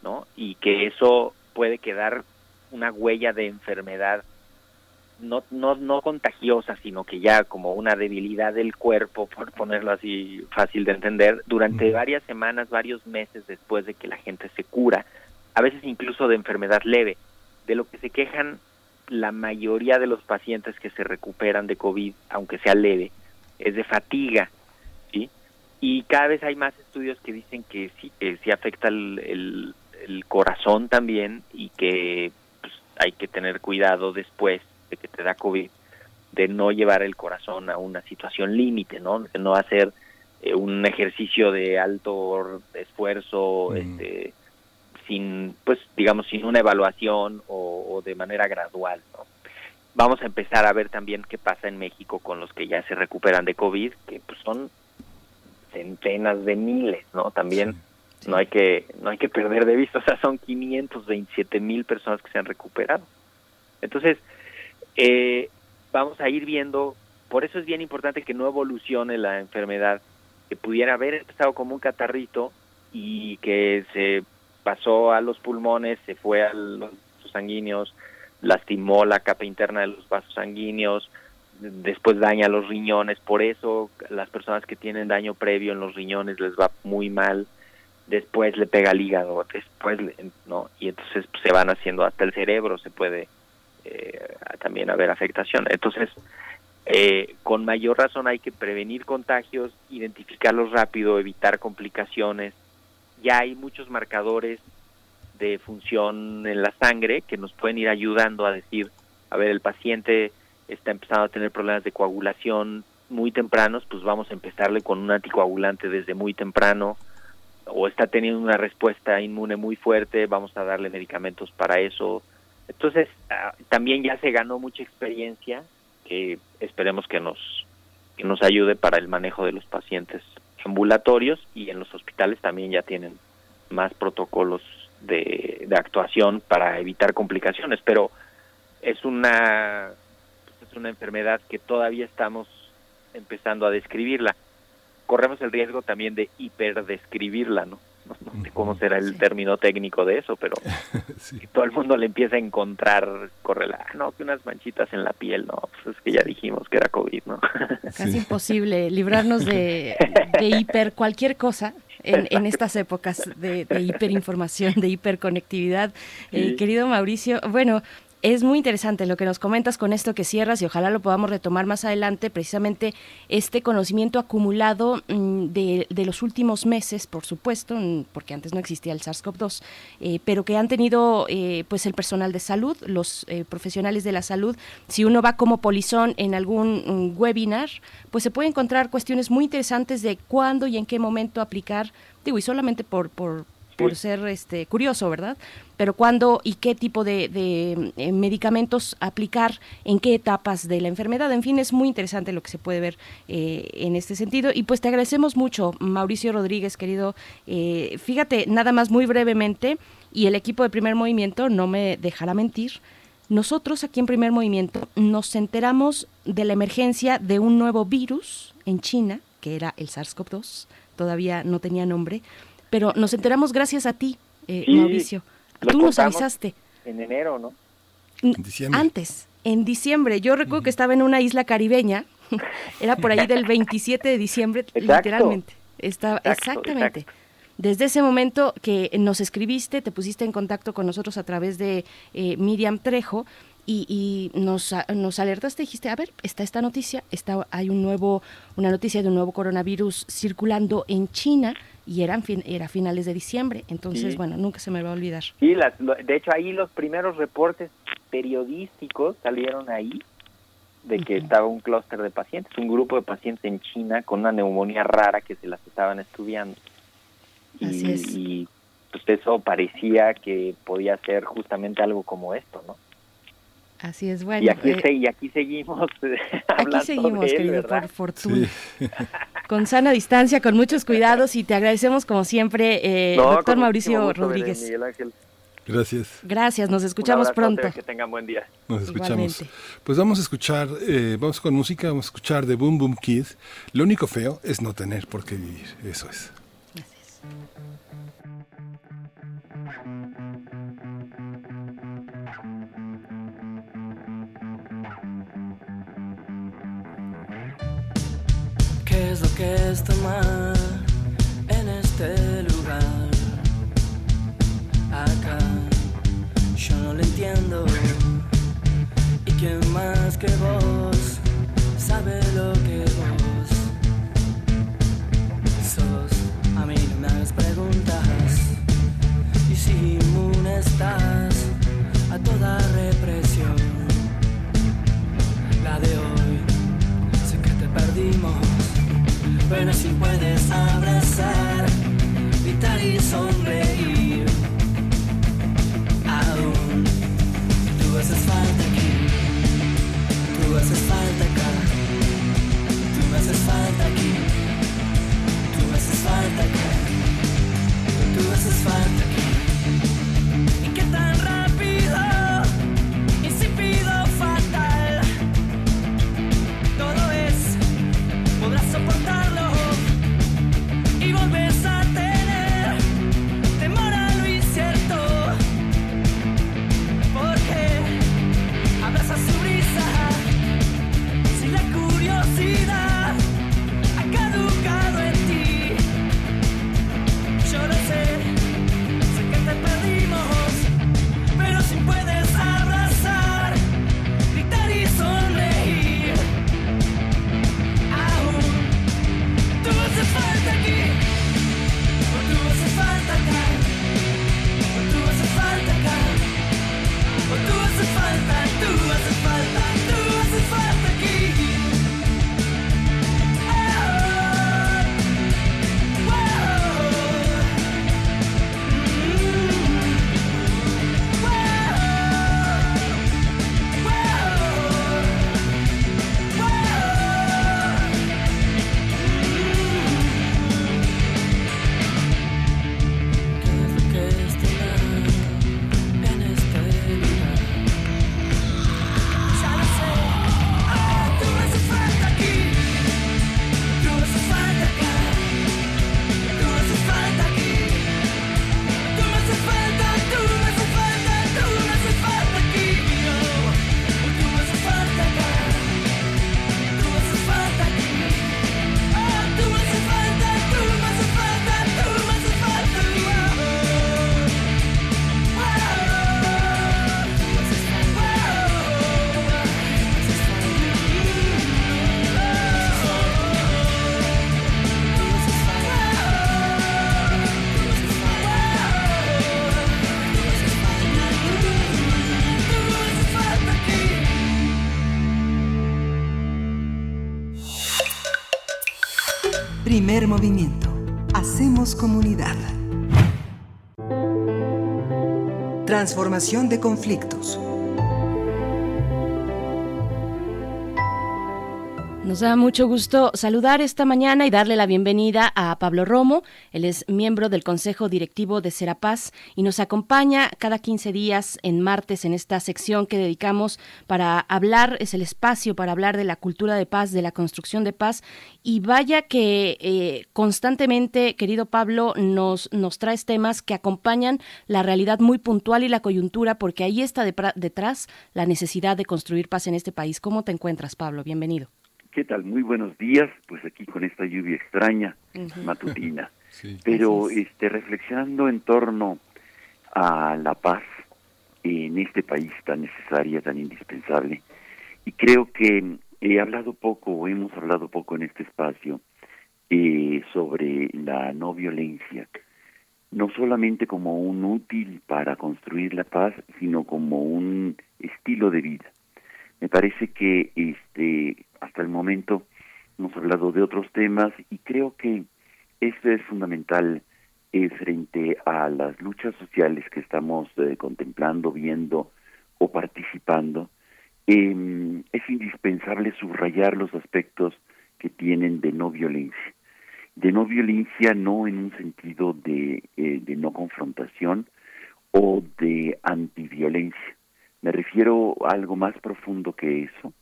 ¿no? Y que eso puede quedar una huella de enfermedad no, no, no contagiosa, sino que ya como una debilidad del cuerpo, por ponerlo así fácil de entender, durante varias semanas, varios meses después de que la gente se cura, a veces incluso de enfermedad leve. De lo que se quejan la mayoría de los pacientes que se recuperan de COVID, aunque sea leve, es de fatiga, ¿sí? Y cada vez hay más estudios que dicen que sí, que sí afecta el, el, corazón también y que pues, hay que tener cuidado después que te da COVID, de no llevar el corazón a una situación límite, ¿no? De no hacer eh, un ejercicio de alto esfuerzo, este, sin, pues, digamos, sin una evaluación o, de manera gradual, ¿no? Vamos a empezar a ver también qué pasa en México con los que ya se recuperan de COVID, que pues son centenas de miles, ¿no? También no hay que no hay que perder de vista, o sea, son 527 mil personas que se han recuperado. Entonces, eh, vamos a ir viendo, por eso es bien importante que no evolucione la enfermedad, que pudiera haber empezado como un catarrito y que se pasó a los pulmones, se fue a los vasos sanguíneos, lastimó la capa interna de los vasos sanguíneos, después daña los riñones, por eso las personas que tienen daño previo en los riñones les va muy mal, después le pega al hígado, después, ¿no? Y entonces pues, se van haciendo hasta el cerebro, se puede eh, también haber afectación. Entonces, eh, con mayor razón hay que prevenir contagios, identificarlos rápido, evitar complicaciones. Ya hay muchos marcadores de función en la sangre que nos pueden ir ayudando a decir, a ver, el paciente está empezando a tener problemas de coagulación muy tempranos, pues vamos a empezarle con un anticoagulante desde muy temprano, o está teniendo una respuesta inmune muy fuerte, vamos a darle medicamentos para eso, entonces, ah, también ya se ganó mucha experiencia que esperemos que nos, que nos ayude para el manejo de los pacientes ambulatorios y en los hospitales también ya tienen más protocolos de, de actuación para evitar complicaciones, pero es una es una enfermedad que todavía estamos empezando a describirla. Corremos el riesgo también de hiperdescribirla, ¿no? No, sé cómo será el término técnico de eso, pero todo el mundo le empieza a encontrar correlar, no, que unas manchitas en la piel, no, pues es que ya dijimos que era COVID, ¿no? Casi imposible librarnos de, hiper cualquier cosa en, estas épocas de, hiperinformación, de hiperconectividad. Eh, querido Mauricio, bueno, es muy interesante lo que nos comentas con esto que cierras y ojalá lo podamos retomar más adelante, precisamente este conocimiento acumulado mm, de, los últimos meses, por supuesto, mm, porque antes no existía el SARS-CoV-2, eh, pero que han tenido eh, pues el personal de salud, los eh, profesionales de la salud. Si uno va como polizón en algún mm, webinar, pues se puede encontrar cuestiones muy interesantes de cuándo y en qué momento aplicar, digo, y solamente por, por, por ser este curioso, ¿verdad? Pero cuándo y qué tipo de, eh, medicamentos aplicar, en qué etapas de la enfermedad, en fin, es muy interesante lo que se puede ver eh, en este sentido. Y pues te agradecemos mucho, Mauricio Rodríguez, querido. Eh, fíjate, nada más muy brevemente, y el equipo de primer movimiento no me dejará mentir. Nosotros aquí en Primer Movimiento nos enteramos de la emergencia de un nuevo virus en China, que era el SARS-CoV-2, todavía no tenía nombre, pero nos enteramos gracias a ti, eh, Mauricio. Tú nos avisaste. En enero, ¿no? En diciembre. Antes, en diciembre. Yo recuerdo que estaba en una isla caribeña, era por ahí del 27 de diciembre, literalmente. Estaba, exactamente. Desde ese momento que nos escribiste, te pusiste en contacto con nosotros a través de eh, Miriam Trejo y, nos, nos alertaste, dijiste, a ver, está esta noticia, está, hay un nuevo, una noticia de un nuevo coronavirus circulando en China y eran fin, era finales de diciembre, entonces bueno, nunca se me va a olvidar. Sí, de hecho ahí los primeros reportes periodísticos salieron ahí de que estaba un clúster de pacientes, un grupo de pacientes en China con una neumonía rara que se las estaban estudiando. Y, y pues eso parecía que podía ser justamente algo como esto, ¿no? Así es, bueno. Y aquí, eh, aquí seguimos. aquí seguimos, querido por Fortuna. Con sana distancia, con muchos cuidados y te agradecemos como siempre, eh, doctor Mauricio Rodríguez. Gracias. Gracias, nos escuchamos pronto. Que tengan buen día. Nos escuchamos. Pues vamos a escuchar, eh, vamos con música, vamos a escuchar de Boom Boom Kid. Lo único feo es no tener por qué vivir, eso es. ¿Qué es lo que está mal en este lugar? Acá yo no lo entiendo. ¿Y quién más que vos sabe lo que vos sos? A mí no me hagas preguntas. Y si inmune estás a toda represión, la de hoy, sé que te perdimos. Pero si puedes abrazar, gritar y sonreír, aún tú haces falta aquí, tú haces falta acá, tú me haces falta aquí, tú haces falta acá, tú haces falta aquí. Hacemos comunidad. Transformación de conflictos. Mucho gusto saludar esta mañana y darle la bienvenida a Pablo Romo. Él es miembro del Consejo Directivo de Serapaz y nos acompaña cada 15 días en martes en esta sección que dedicamos para hablar, es el espacio para hablar de la cultura de paz, de la construcción de paz. Y vaya que eh, constantemente, querido Pablo, nos, nos traes temas que acompañan la realidad muy puntual y la coyuntura, porque ahí está detrás la necesidad de construir paz en este país. ¿Cómo te encuentras, Pablo? Bienvenido. ¿Qué tal? Muy buenos días, pues aquí con esta lluvia extraña, matutina. Pero este, reflexionando en torno a la paz en este país tan necesaria, tan indispensable, y creo que he hablado poco, o hemos hablado poco en este espacio, eh, sobre la no violencia, no solamente como un útil para construir la paz, sino como un estilo de vida. Me parece que este hasta el momento hemos hablado de otros temas y creo que esto es fundamental eh, frente a las luchas sociales que estamos eh, contemplando, viendo o participando, em, es indispensable subrayar los aspectos que tienen de no violencia. De no violencia no en un sentido de, eh, de no confrontación o de antiviolencia. Me refiero a algo más profundo que eso,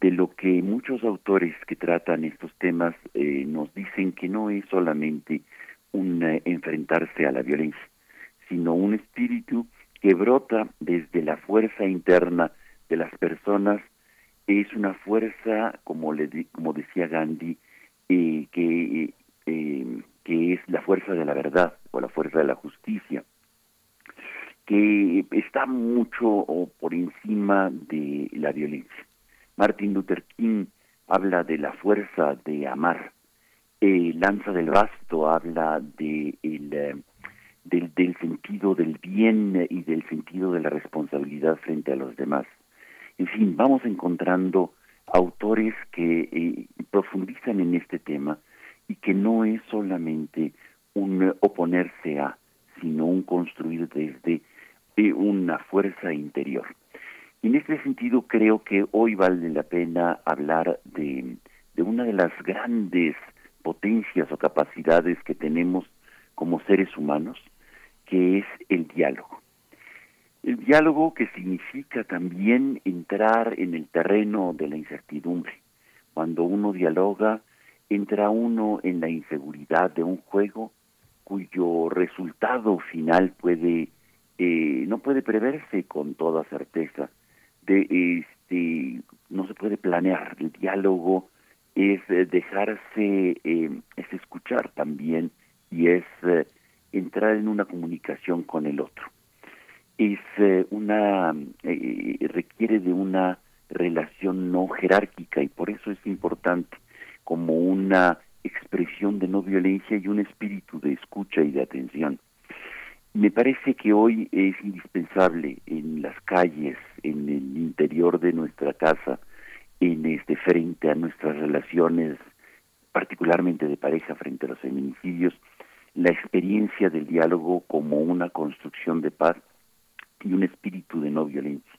de lo que muchos autores que tratan estos temas eh, nos dicen que no es solamente un eh, enfrentarse a la violencia, sino un espíritu que brota desde la fuerza interna de las personas, es una fuerza, como, le, como decía Gandhi, eh, que, que es la fuerza de la verdad o la fuerza de la justicia, que está mucho por encima de la violencia. Martin Luther King habla de la fuerza de amar. Eh, Lanza del Basto habla eh, del, del sentido del bien y del sentido de la responsabilidad frente a los demás. En fin, vamos encontrando autores que eh, profundizan en este tema y que no es solamente un oponerse a, sino un construir desde una fuerza interior. En este sentido creo que hoy vale la pena hablar de, de una de las grandes potencias o capacidades que tenemos como seres humanos, que es el diálogo. El diálogo que significa también entrar en el terreno de la incertidumbre. Cuando uno dialoga, entra uno en la inseguridad de un juego cuyo resultado final puede eh, no puede preverse con toda certeza este no se puede planear. El diálogo es eh, dejarse eh, es escuchar también y es eh, entrar en una comunicación con el otro. Es una requiere de una relación no jerárquica y por eso es importante como una expresión de no violencia y un espíritu de escucha y de atención me parece que hoy es indispensable en las calles, en el interior de nuestra casa, en este frente a nuestras relaciones, particularmente de pareja frente a los feminicidios, la experiencia del diálogo como una construcción de paz y un espíritu de no violencia.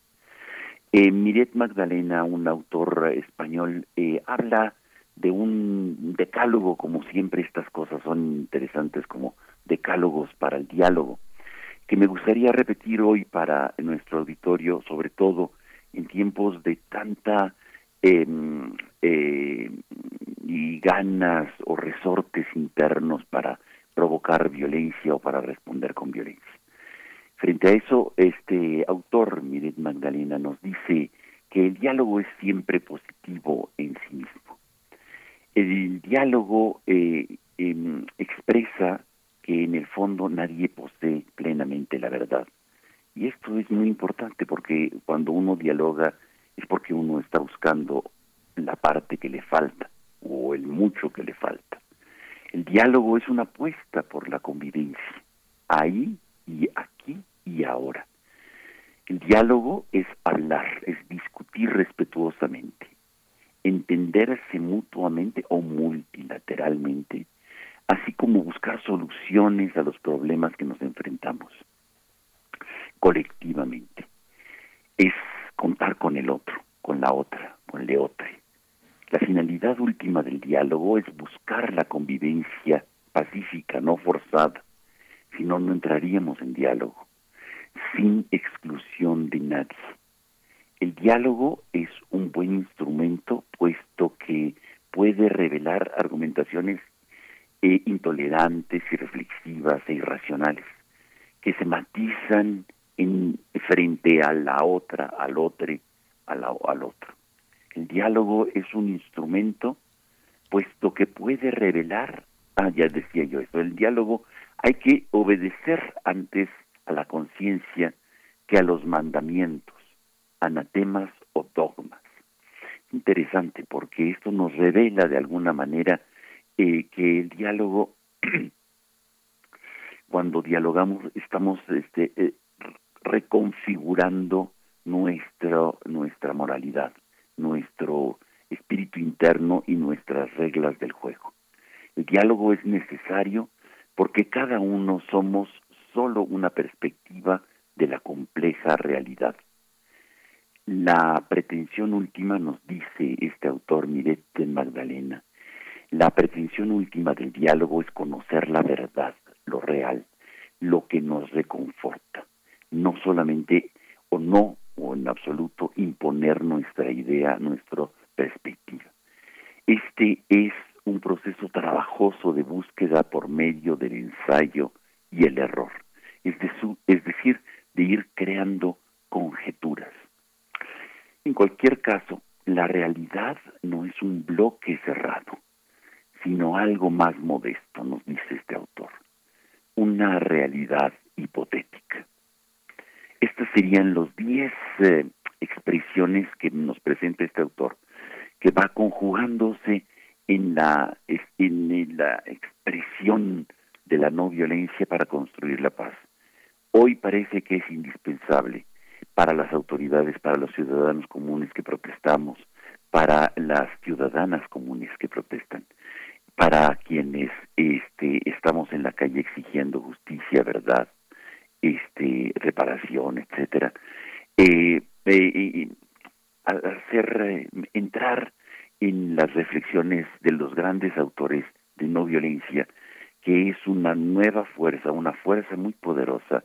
Eh, Miret Magdalena, un autor español, eh, habla de un decálogo, como siempre estas cosas son interesantes como decálogos para el diálogo, que me gustaría repetir hoy para nuestro auditorio, sobre todo en tiempos de tanta em, eh, y ganas o resortes internos para provocar violencia o para responder con violencia. Frente a eso, este autor, Miret Magdalena, nos dice que el diálogo es siempre positivo en sí mismo. El diálogo eh, em, expresa en el fondo nadie posee plenamente la verdad. Y esto es muy importante porque cuando uno dialoga es porque uno está buscando la parte que le falta o el mucho que le falta. El diálogo es una apuesta por la convivencia, ahí y aquí y ahora. El diálogo es hablar, es discutir respetuosamente, entenderse mutuamente o multilateralmente así como buscar soluciones a los problemas que nos enfrentamos colectivamente. Es contar con el otro, con la otra, con le otra. La finalidad última del diálogo es buscar la convivencia pacífica, no forzada, si no, no entraríamos en diálogo, sin exclusión de nadie. El diálogo es un buen instrumento puesto que puede revelar argumentaciones e intolerantes y reflexivas e irracionales, que se matizan en frente a la otra, al otro, al otro. El diálogo es un instrumento, puesto que puede revelar, ah, ya decía yo eso, el diálogo hay que obedecer antes a la conciencia que a los mandamientos, anatemas o dogmas. Interesante porque esto nos revela de alguna manera que el diálogo, cuando dialogamos, estamos este, eh, reconfigurando nuestro, nuestra moralidad, nuestro espíritu interno y nuestras reglas del juego. El diálogo es necesario porque cada uno somos solo una perspectiva de la compleja realidad. La pretensión última, nos dice este autor Miret Magdalena, la pretensión última del diálogo es conocer la verdad, lo real, lo que nos reconforta, no solamente o no o en absoluto imponer nuestra idea, nuestra perspectiva. Este es un proceso trabajoso de búsqueda por medio del ensayo y el error, es, decir, de ir creando conjeturas. En cualquier caso, la realidad no es un bloque cerrado, sino algo más modesto, nos dice este autor, una realidad hipotética. Estas serían los diez eh, expresiones que nos presenta este autor, que va conjugándose en la, en la expresión de la no violencia para construir la paz. Hoy parece que es indispensable para las autoridades, para los ciudadanos comunes que protestamos, para las ciudadanas comunes que protestan, para quienes este, estamos en la calle exigiendo justicia, verdad, este, reparación, etcétera, eh, eh, hacer eh, entrar en las reflexiones de los grandes autores de no violencia, que es una nueva fuerza, una fuerza muy poderosa,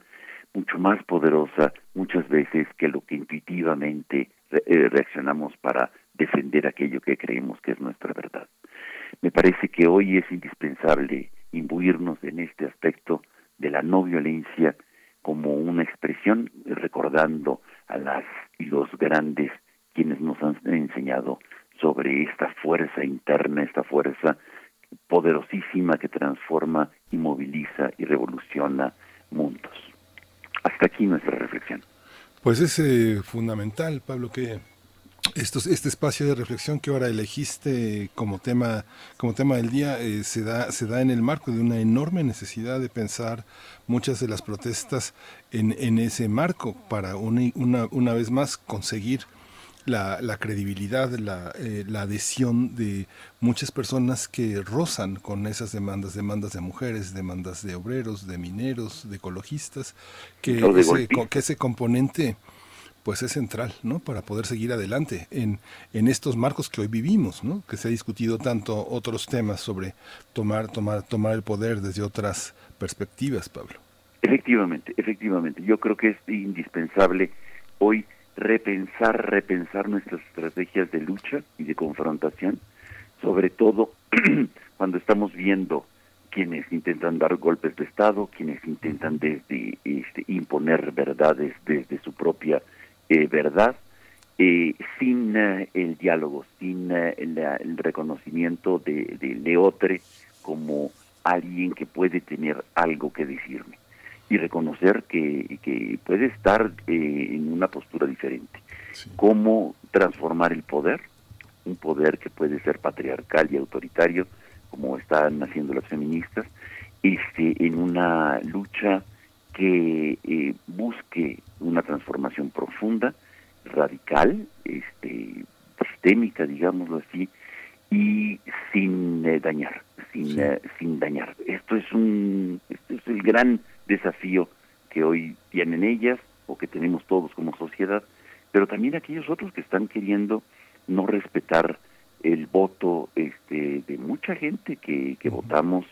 mucho más poderosa muchas veces que lo que intuitivamente reaccionamos para defender aquello que creemos que es nuestra verdad. Me parece que hoy es indispensable imbuirnos en este aspecto de la no violencia como una expresión recordando a las y los grandes quienes nos han enseñado sobre esta fuerza interna, esta fuerza poderosísima que transforma y moviliza y revoluciona mundos. Hasta aquí nuestra reflexión. Pues es eh, fundamental, Pablo, que este espacio de reflexión que ahora elegiste como tema, como tema del día eh, se, da, se da en el marco de una enorme necesidad de pensar muchas de las protestas en, en ese marco para una, una, una vez más conseguir la, la credibilidad, la, eh, la, adhesión de muchas personas que rozan con esas demandas, demandas de mujeres, demandas de obreros, de mineros, de ecologistas, que, ese, que ese componente pues es central, ¿no? Para poder seguir adelante en, en estos marcos que hoy vivimos, ¿no? Que se ha discutido tanto otros temas sobre tomar, tomar, tomar el poder desde otras perspectivas, Pablo. Efectivamente, efectivamente. Yo creo que es indispensable hoy repensar, repensar nuestras estrategias de lucha y de confrontación, sobre todo cuando estamos viendo quienes intentan dar golpes de Estado, quienes intentan desde este, imponer verdades desde su propia eh, verdad, eh, sin eh, el diálogo, sin el reconocimiento de, de Leotre como alguien que puede tener algo que decirme y reconocer que, que puede estar en una postura diferente. Cómo transformar el poder, un poder que puede ser patriarcal y autoritario, como están haciendo las feministas, este, en una lucha que eh, busque una transformación profunda, radical, este, sistémica, digámoslo así, y sin eh, dañar, sin, eh, sin dañar. Esto es un, este es el gran desafío que hoy tienen ellas o que tenemos todos como sociedad, pero también aquellos otros que están queriendo no respetar el voto este, de mucha gente que, que votamos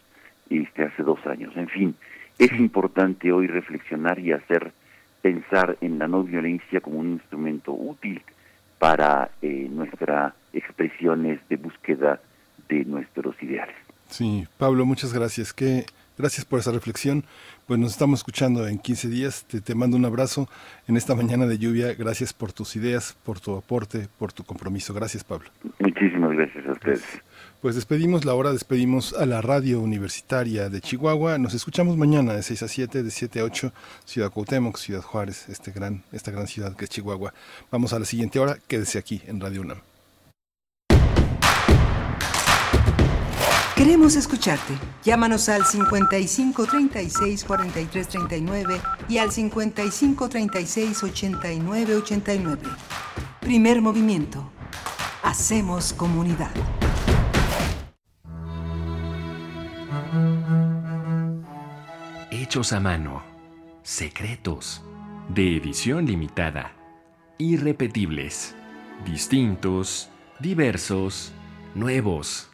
este, hace dos años. En fin, es importante hoy reflexionar y hacer pensar en la no violencia como un instrumento útil para eh, nuestras expresiones de búsqueda de nuestros ideales. Sí, Pablo, muchas gracias. Que gracias por esa reflexión. Pues nos estamos escuchando en 15 días. Te, te mando un abrazo en esta mañana de lluvia. Gracias por tus ideas, por tu aporte, por tu compromiso. Gracias, Pablo. Muchísimas gracias a ustedes. Pues despedimos la hora, despedimos a la radio universitaria de Chihuahua. Nos escuchamos mañana de 6 a 7, de 7 a 8, Ciudad Cuauhtémoc, Ciudad Juárez, este gran, esta gran ciudad que es Chihuahua. Vamos a la siguiente hora, quédese aquí en Radio UNAM. Queremos escucharte. Llámanos al 55 36 43 39 y al 55 36 89 89. Primer movimiento. Hacemos comunidad. Hechos a mano. Secretos. De edición limitada. irrepetibles, distintos, diversos, nuevos.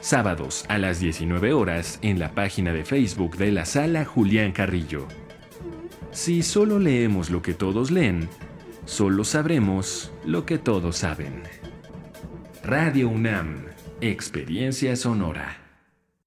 Sábados a las 19 horas en la página de Facebook de la sala Julián Carrillo. Si solo leemos lo que todos leen, solo sabremos lo que todos saben. Radio UNAM, Experiencia Sonora.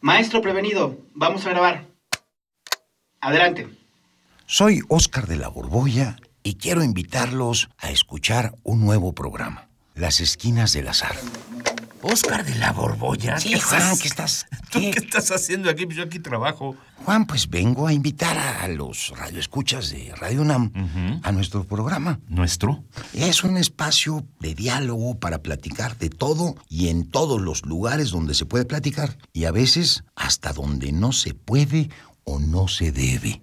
Maestro prevenido, vamos a grabar. Adelante. Soy Óscar de la Borbolla y quiero invitarlos a escuchar un nuevo programa, Las Esquinas del Azar. Óscar de la Borbolla. Sí, Juan, ¿qué estás? ¿Tú qué? estás haciendo aquí? Yo aquí trabajo. Juan, pues vengo a invitar a los radioescuchas de Radio UNAM a nuestro programa. ¿Nuestro? Es un espacio de diálogo para platicar de todo y en todos los lugares donde se puede platicar y a veces hasta donde no se puede o no se debe.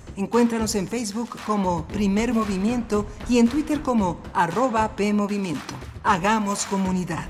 Encuéntranos en Facebook como Primer Movimiento y en Twitter como arroba PMovimiento. Hagamos comunidad.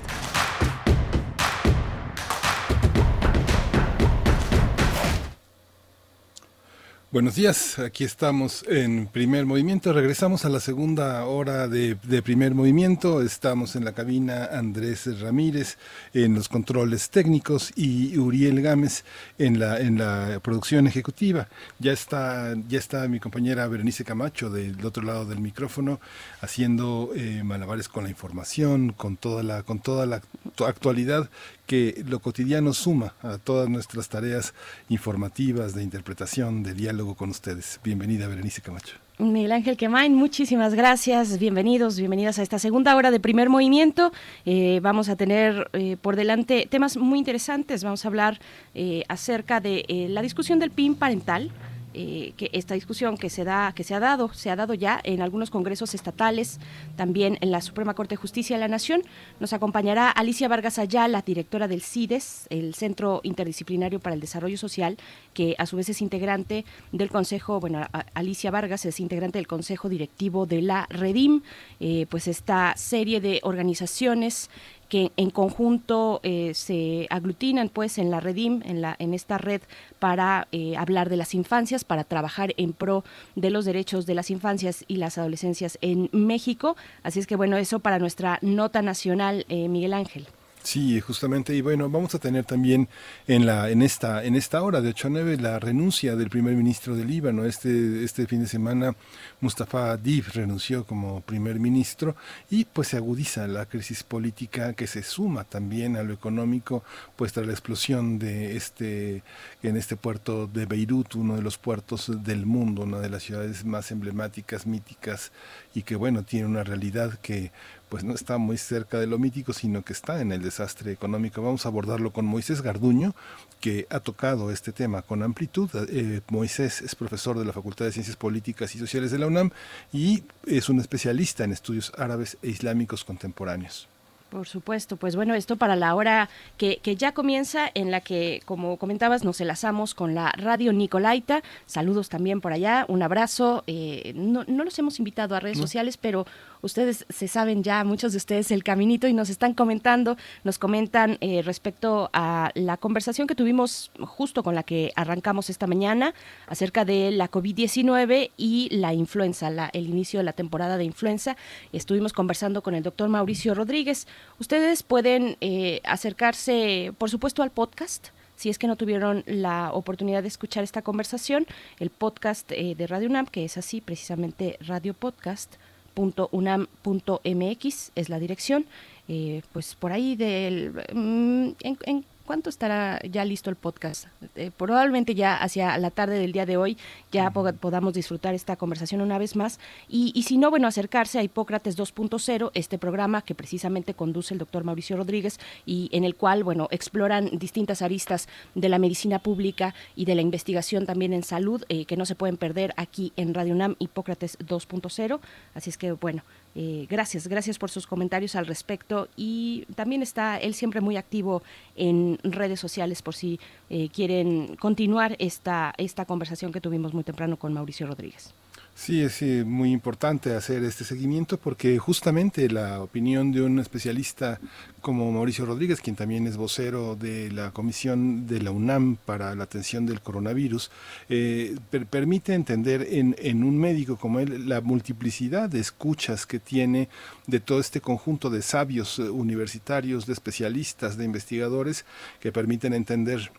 Buenos días, aquí estamos en primer movimiento. Regresamos a la segunda hora de, primer movimiento. Estamos en la cabina Andrés Ramírez en los controles técnicos y Uriel Gámez en la, en la producción ejecutiva. Ya está, ya está mi compañera Berenice Camacho del otro lado del micrófono haciendo eh, malabares con la información, con toda la, con toda la actualidad que lo cotidiano suma a todas nuestras tareas informativas, de interpretación, de diálogo con ustedes. Bienvenida, Berenice Camacho. Miguel Ángel Quemain, muchísimas gracias, bienvenidos, bienvenidas a esta segunda hora de primer movimiento. Eh, vamos a tener eh, por delante temas muy interesantes, vamos a hablar eh, acerca de la discusión del PIN parental, eh, que esta discusión que se da que se ha dado se ha dado ya en algunos congresos estatales también en la Suprema Corte de Justicia de la Nación. Nos acompañará Alicia Vargas Ayala directora del CIDES el Centro Interdisciplinario para el Desarrollo Social que a su vez es integrante del Consejo bueno Alicia Vargas es integrante del Consejo Directivo de la Redim. Eh, pues esta serie de organizaciones que en conjunto eh, se aglutinan pues en la Redim, en, la, en esta red para eh, hablar de las infancias, para trabajar en pro de los derechos de las infancias y las adolescencias en México. Así es que bueno, eso para nuestra nota nacional, eh, Miguel Ángel. Sí, justamente, y bueno, vamos a tener también en la en esta en esta hora de 8 a 9 la renuncia del primer ministro del Líbano. Este este fin de semana Mustafa Adib renunció como primer ministro y pues se agudiza la crisis política que se suma también a lo económico, pues tras la explosión de este en este puerto de Beirut, uno de los puertos del mundo, una de las ciudades más emblemáticas, míticas y que bueno, tiene una realidad que pues no está muy cerca de lo mítico, sino que está en el desastre económico. Vamos a abordarlo con Moisés Garduño, que ha tocado este tema con amplitud. Eh, Moisés es profesor de la Facultad de Ciencias Políticas y Sociales de la UNAM y es un especialista en estudios árabes e islámicos contemporáneos. Por supuesto, pues bueno, esto para la hora que, que, ya comienza, en la que, como comentabas, nos enlazamos con la radio Nicolaita. Saludos también por allá, un abrazo. Eh, no, no, los hemos invitado a redes no. sociales, pero ustedes se saben ya, muchos de ustedes, el caminito y nos están comentando, nos comentan eh, respecto a la conversación que tuvimos justo con la que arrancamos esta mañana acerca de la COVID-19 y la influenza, la, el inicio de la temporada de influenza. Estuvimos conversando con el doctor Mauricio Rodríguez. Ustedes pueden eh, acercarse, por supuesto, al podcast si es que no tuvieron la oportunidad de escuchar esta conversación, el podcast eh, de Radio UNAM, que es así precisamente Radio Podcast, .unam.mx es la dirección. Eh, pues por ahí del... Mm, en, cuánto estará ya listo el podcast? Eh, probablemente ya hacia la tarde del día de hoy ya pod podamos disfrutar esta conversación una vez más. Y, y si no, bueno, acercarse a Hipócrates 2.0, este programa que precisamente conduce el doctor Mauricio Rodríguez y en el cual, bueno, exploran distintas aristas de la medicina pública y de la investigación también en salud eh, que no se pueden perder aquí en Radio UNAM Hipócrates 2.0. Así es que, bueno, eh, gracias, gracias por sus comentarios al respecto y también está él siempre muy activo en redes sociales por si eh, quieren continuar esta, esta conversación que tuvimos muy temprano con Mauricio Rodríguez. Sí, es sí, muy importante hacer este seguimiento porque justamente la opinión de un especialista como Mauricio Rodríguez, quien también es vocero de la Comisión de la UNAM para la atención del coronavirus, eh, per permite entender en, en, un médico como él la multiplicidad de escuchas que tiene de todo este conjunto de sabios universitarios, de especialistas, de investigadores, que permiten entender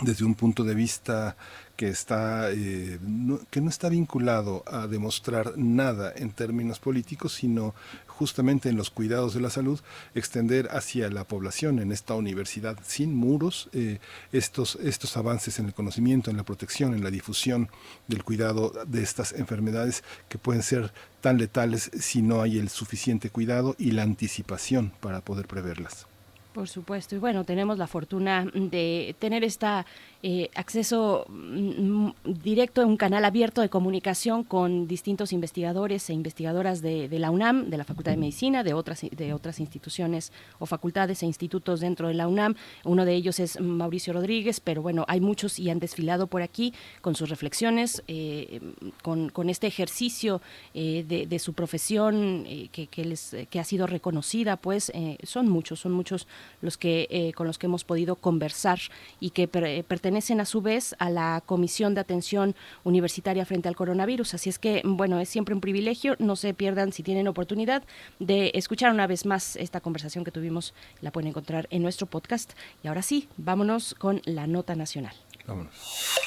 desde un punto de vista que está eh, no, que no está vinculado a demostrar nada en términos políticos, sino justamente en los cuidados de la salud, extender hacia la población en esta universidad sin muros eh, estos, estos avances en el conocimiento, en la protección, en la difusión del cuidado de estas enfermedades que pueden ser tan letales si no hay el suficiente cuidado y la anticipación para poder preverlas. Por supuesto. Y bueno, tenemos la fortuna de tener esta eh, acceso mm, directo a un canal abierto de comunicación con distintos investigadores e investigadoras de, de, la UNAM, de la Facultad de Medicina, de otras, de otras instituciones o facultades e institutos dentro de la UNAM. Uno de ellos es Mauricio Rodríguez, pero bueno, hay muchos y han desfilado por aquí con sus reflexiones, eh, con, con, este ejercicio eh, de, de, su profesión que, que, les, que ha sido reconocida, pues son muchos, son muchos los que con los que hemos podido conversar y que per pertenecen a su vez a la Comisión de Atención Universitaria frente al coronavirus. Así es que, bueno, es siempre un privilegio. No se pierdan si tienen oportunidad de escuchar una vez más esta conversación que tuvimos. La pueden encontrar en nuestro podcast. Y ahora sí, vámonos con la nota nacional. Vámonos.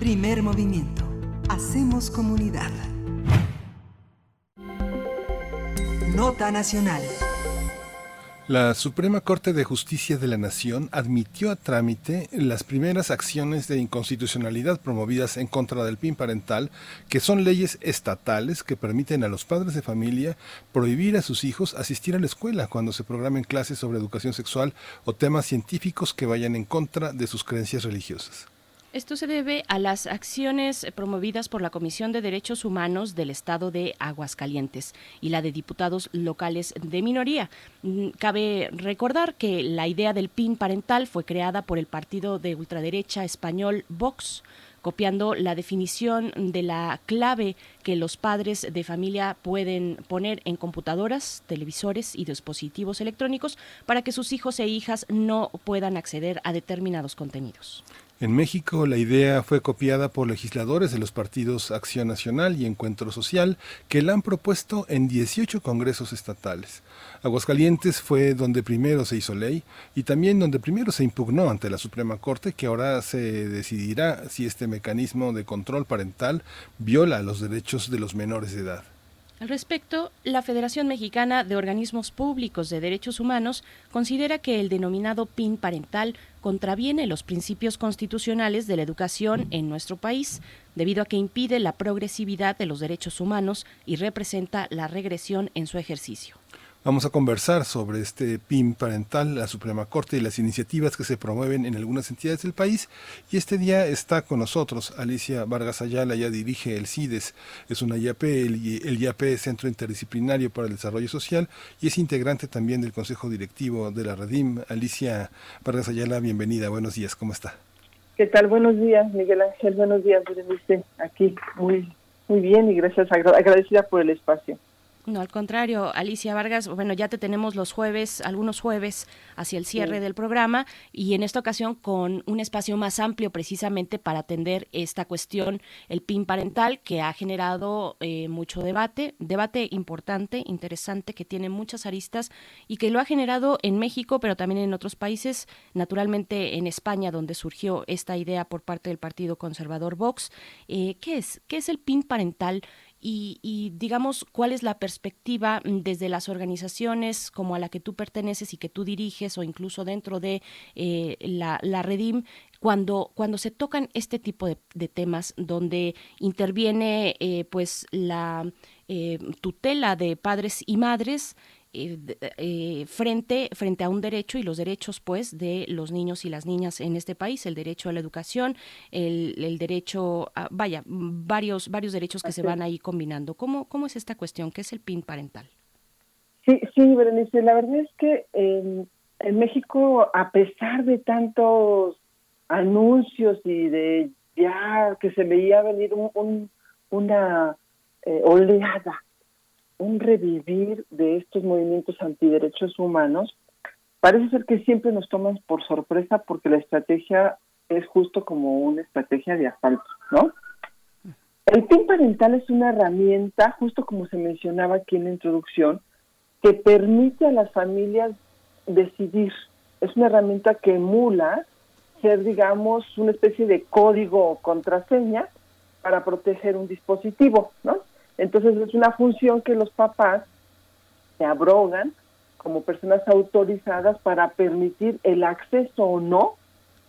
Primer movimiento. Hacemos comunidad. Nota nacional. La Suprema Corte de Justicia de la Nación admitió a trámite las primeras acciones de inconstitucionalidad promovidas en contra del PIN parental, que son leyes estatales que permiten a los padres de familia prohibir a sus hijos asistir a la escuela cuando se programen clases sobre educación sexual o temas científicos que vayan en contra de sus creencias religiosas. Esto se debe a las acciones promovidas por la Comisión de Derechos Humanos del Estado de Aguascalientes y la de diputados locales de minoría. Cabe recordar que la idea del PIN parental fue creada por el partido de ultraderecha español Vox copiando la definición de la clave que los padres de familia pueden poner en computadoras, televisores y dispositivos electrónicos para que sus hijos e hijas no puedan acceder a determinados contenidos. En México, la idea fue copiada por legisladores de los partidos Acción Nacional y Encuentro Social, que la han propuesto en 18 congresos estatales. Aguascalientes fue donde primero se hizo ley y también donde primero se impugnó ante la Suprema Corte, que ahora se decidirá si este mecanismo de control parental viola los derechos de los menores de edad. Al respecto, la Federación Mexicana de Organismos Públicos de Derechos Humanos considera que el denominado PIN parental contraviene los principios constitucionales de la educación en nuestro país, debido a que impide la progresividad de los derechos humanos y representa la regresión en su ejercicio. Vamos a conversar sobre este PIN parental, la Suprema Corte y las iniciativas que se promueven en algunas entidades del país. Y este día está con nosotros Alicia Vargas Ayala, ya dirige el CIDES, es una IAP, el, el IAP Centro Interdisciplinario para el Desarrollo Social y es integrante también del Consejo Directivo de la Redim. Alicia Vargas Ayala, bienvenida, buenos días, ¿cómo está? ¿Qué tal? Buenos días, Miguel Ángel, buenos días, Berenice, aquí muy, muy bien y gracias, agradecida por el espacio. No, al contrario, Alicia Vargas, bueno, ya te tenemos los jueves, algunos jueves hacia el cierre Sí. del programa y en esta ocasión con un espacio más amplio precisamente para atender esta cuestión, el PIN parental, que ha generado eh, mucho debate, debate importante, interesante, que tiene muchas aristas y que lo ha generado en México, pero también en otros países, naturalmente en España, donde surgió esta idea por parte del Partido Conservador Vox. Eh, ¿Qué es? ¿Qué es el PIN parental? Y, y, digamos cuál es la perspectiva mm, desde las organizaciones como a la que tú perteneces y que tú diriges o incluso dentro de eh, la, la, Redim cuando, cuando se tocan este tipo de, de temas donde interviene eh, pues la eh, tutela de padres y madres eh, eh, frente, frente a un derecho y los derechos pues de los niños y las niñas en este país, el derecho a la educación, el, el derecho a, vaya, varios, varios derechos que Así se van ahí combinando. ¿Cómo, ¿Cómo es esta cuestión? ¿Qué es el PIN parental? Sí, sí, Berenice, la verdad es que en, en México, a pesar de tantos anuncios y de ya que se veía venir un, un, una eh, oleada un revivir de estos movimientos antiderechos humanos, parece ser que siempre nos toman por sorpresa porque la estrategia es justo como una estrategia de asalto, ¿no? El PIN parental es una herramienta, justo como se mencionaba aquí en la introducción, que permite a las familias decidir. Es una herramienta que emula ser, digamos, una especie de código o contraseña para proteger un dispositivo, ¿no? Entonces es una función que los papás se abrogan como personas autorizadas para permitir el acceso o no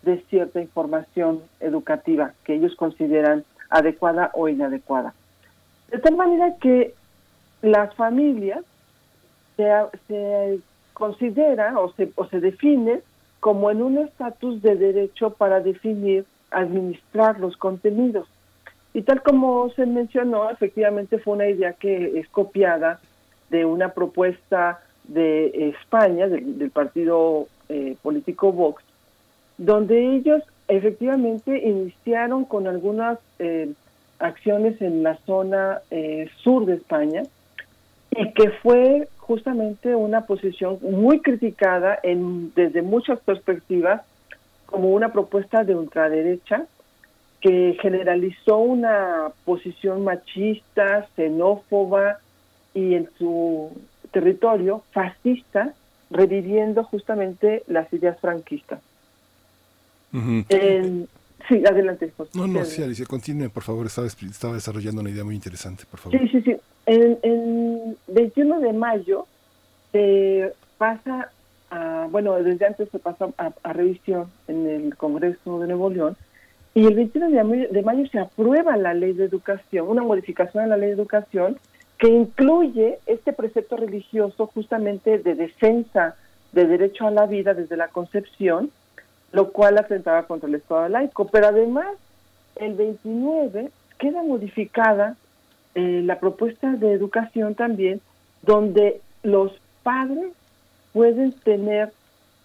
de cierta información educativa que ellos consideran adecuada o inadecuada. De tal manera que las familias se, se considera o se, o se define como en un estatus de derecho para definir, administrar los contenidos. Y tal como se mencionó, efectivamente fue una idea que es copiada de una propuesta de España, del, partido eh, político Vox, donde ellos efectivamente iniciaron con algunas eh, acciones en la zona eh, sur de España y que fue justamente una posición muy criticada en, desde muchas perspectivas como una propuesta de ultraderecha que generalizó una posición machista, xenófoba y en su territorio fascista, reviviendo justamente las ideas franquistas. Uh -huh. eh, sí, adelante. José. No, no, sí, Alicia, continúe, por favor. Estaba, estaba, desarrollando una idea muy interesante, por favor. Sí, sí, sí. El, el 21 de mayo se pasa a, bueno, desde antes se pasó a, a revisión en el Congreso de Nuevo León, y el 21 de mayo, de mayo, se aprueba la ley de educación, una modificación a la ley de educación que incluye este precepto religioso justamente de defensa de derecho a la vida desde la concepción, lo cual atentaba contra el Estado laico. Pero además, el 29 queda modificada eh, la propuesta de educación también, donde los padres pueden tener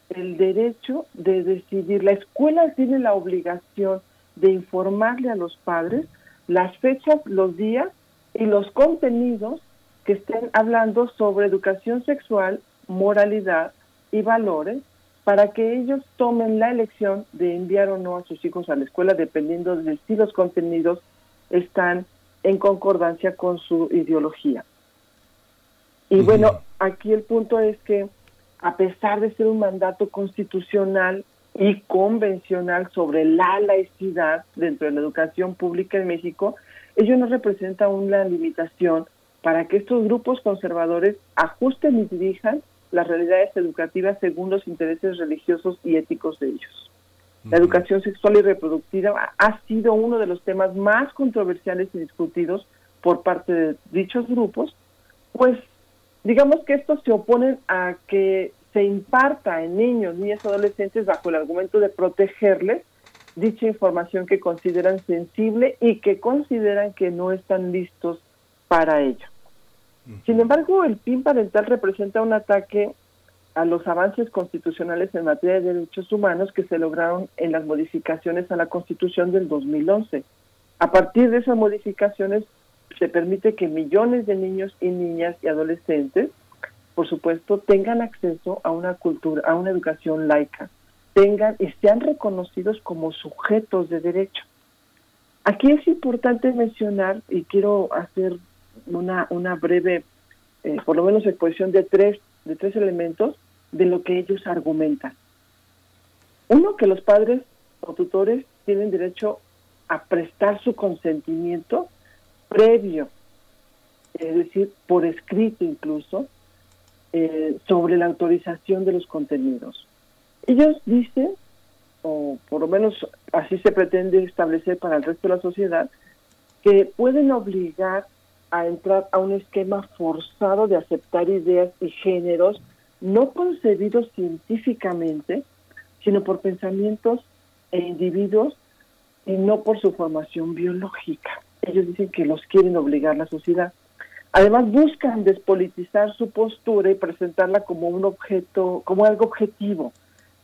el derecho de decidir. La escuela tiene la obligación de informarle a los padres las fechas, los días y los contenidos que estén hablando sobre educación sexual, moralidad y valores para que ellos tomen la elección de enviar o no a sus hijos a la escuela dependiendo de si los contenidos están en concordancia con su ideología. Y bueno, aquí el punto es que a pesar de ser un mandato constitucional y convencional sobre la laicidad dentro de la educación pública en México, ello no representa una limitación para que estos grupos conservadores ajusten y dirijan las realidades educativas según los intereses religiosos y éticos de ellos. La educación sexual y reproductiva ha sido uno de los temas más controversiales y discutidos por parte de dichos grupos, pues digamos que estos se oponen a que se imparta en niños, niñas y adolescentes bajo el argumento de protegerles dicha información que consideran sensible y que consideran que no están listos para ello. Sin embargo, el PIN parental representa un ataque a los avances constitucionales en materia de derechos humanos que se lograron en las modificaciones a la Constitución del 2011. A partir de esas modificaciones se permite que millones de niños y niñas y adolescentes, por supuesto, tengan acceso a una cultura, a una educación laica, tengan y sean reconocidos como sujetos de derecho. Aquí es importante mencionar, y quiero hacer una, una breve, eh, por lo menos exposición de tres, de tres elementos de lo que ellos argumentan. Uno, que los padres o tutores tienen derecho a prestar su consentimiento previo, es decir, por escrito incluso, eh, sobre la autorización de los contenidos. Ellos dicen, o por lo menos así se pretende establecer para el resto de la sociedad, que pueden obligar a entrar a un esquema forzado de aceptar ideas y géneros no concebidos científicamente, sino por pensamientos e individuos y no por su formación biológica. Ellos dicen que los quieren obligar la sociedad. Además buscan despolitizar su postura y presentarla como un objeto, como algo objetivo,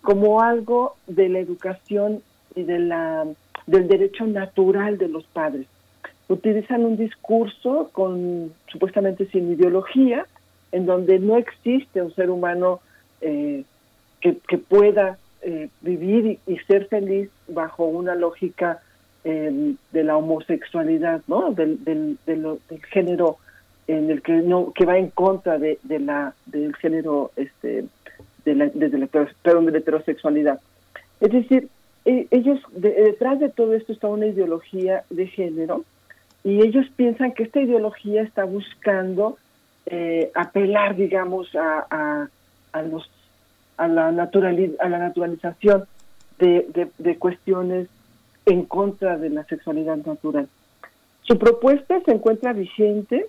como algo de la educación y de la del derecho natural de los padres. Utilizan un discurso con supuestamente sin ideología, en donde no existe un ser humano eh, que, pueda eh, vivir y, ser feliz bajo una lógica eh, de la homosexualidad, ¿no? Del, del, del, género en el que no que va en contra de, de la del género este de la, de, la, heterosexualidad. Es decir, e, ellos, detrás de todo esto está una ideología de género y ellos piensan que esta ideología está buscando eh, apelar, digamos, a, a, los, a, la, naturaliz a la naturalización de, de cuestiones en contra de la sexualidad natural. Su propuesta se encuentra vigente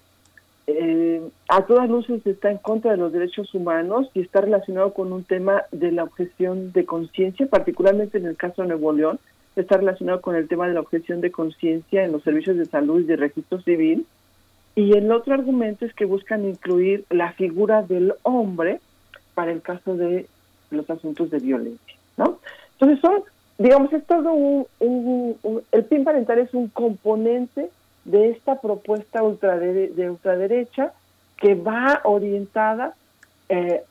eh, a todas luces está en contra de los derechos humanos y está relacionado con un tema de la objeción de conciencia, particularmente en el caso de Nuevo León, está relacionado con el tema de la objeción de conciencia en los servicios de salud y de registro civil. Y el otro argumento es que buscan incluir la figura del hombre para el caso de los asuntos de violencia, ¿no? Entonces son, digamos, es todo un, el PIN parental es un componente de esta propuesta de ultraderecha que va orientada eh,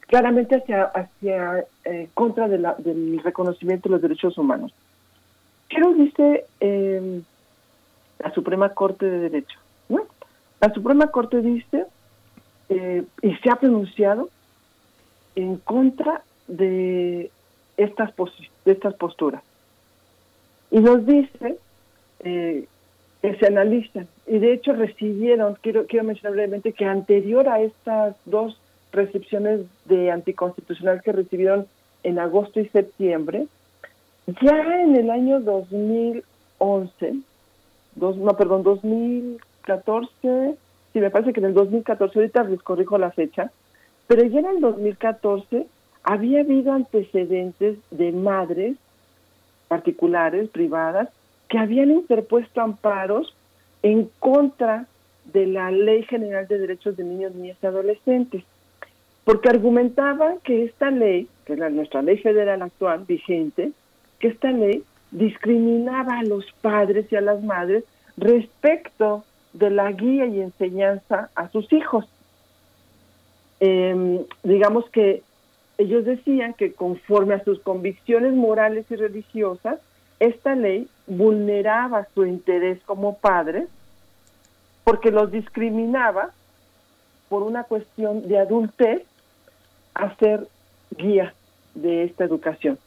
claramente hacia, hacia eh, contra de la, del reconocimiento de los derechos humanos. ¿Qué nos dice em, la Suprema Corte de Derecho? La Suprema Corte dice eh, y se ha pronunciado en contra de estas, de estas posturas. Y nos dice eh, que se analizan. Y de hecho recibieron, quiero, quiero mencionar brevemente que anterior a estas dos recepciones de anticonstitucional que recibieron en agosto y septiembre, ya en el año 2011, dos, no, perdón, 2014, sí, me parece que en el 2014, ahorita les corrijo la fecha, pero ya en el 2014 había habido antecedentes de madres particulares, privadas, que habían interpuesto amparos en contra de la Ley General de Derechos de Niños, Niñas y Adolescentes, porque argumentaban que esta ley, que es nuestra ley federal actual vigente, que esta ley discriminaba a los padres y a las madres respecto de la guía y enseñanza a sus hijos. Em, digamos que ellos decían que conforme a sus convicciones morales y religiosas, esta ley vulneraba su interés como padres porque los discriminaba por una cuestión de adultez a ser guía de esta educación.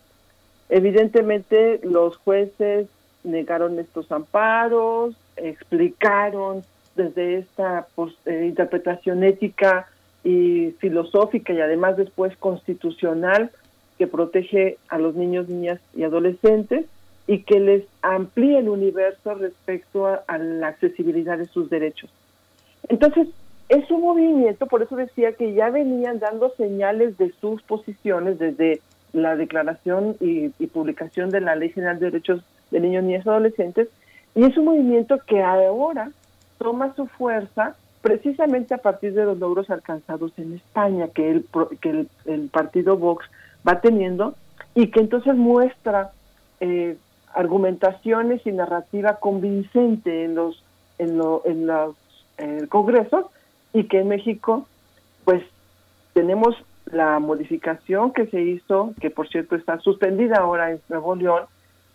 Evidentemente los jueces negaron estos amparos, explicaron desde esta pues, eh, interpretación ética y filosófica y además después constitucional que protege a los niños, niñas y adolescentes y que les amplíe el universo respecto a, la accesibilidad de sus derechos. Entonces, es un movimiento, por eso decía que ya venían dando señales de sus posiciones desde la declaración y, y publicación de la Ley General de Derechos de Niños, Niñas y Adolescentes, y es un movimiento que ahora toma su fuerza precisamente a partir de los logros alcanzados en España, que el, que el, el partido Vox va teniendo, y que entonces muestra eh, argumentaciones y narrativa convincente en los en, lo- en los eh, congresos y que en México pues tenemos la modificación que se hizo que por cierto está suspendida ahora en Nuevo León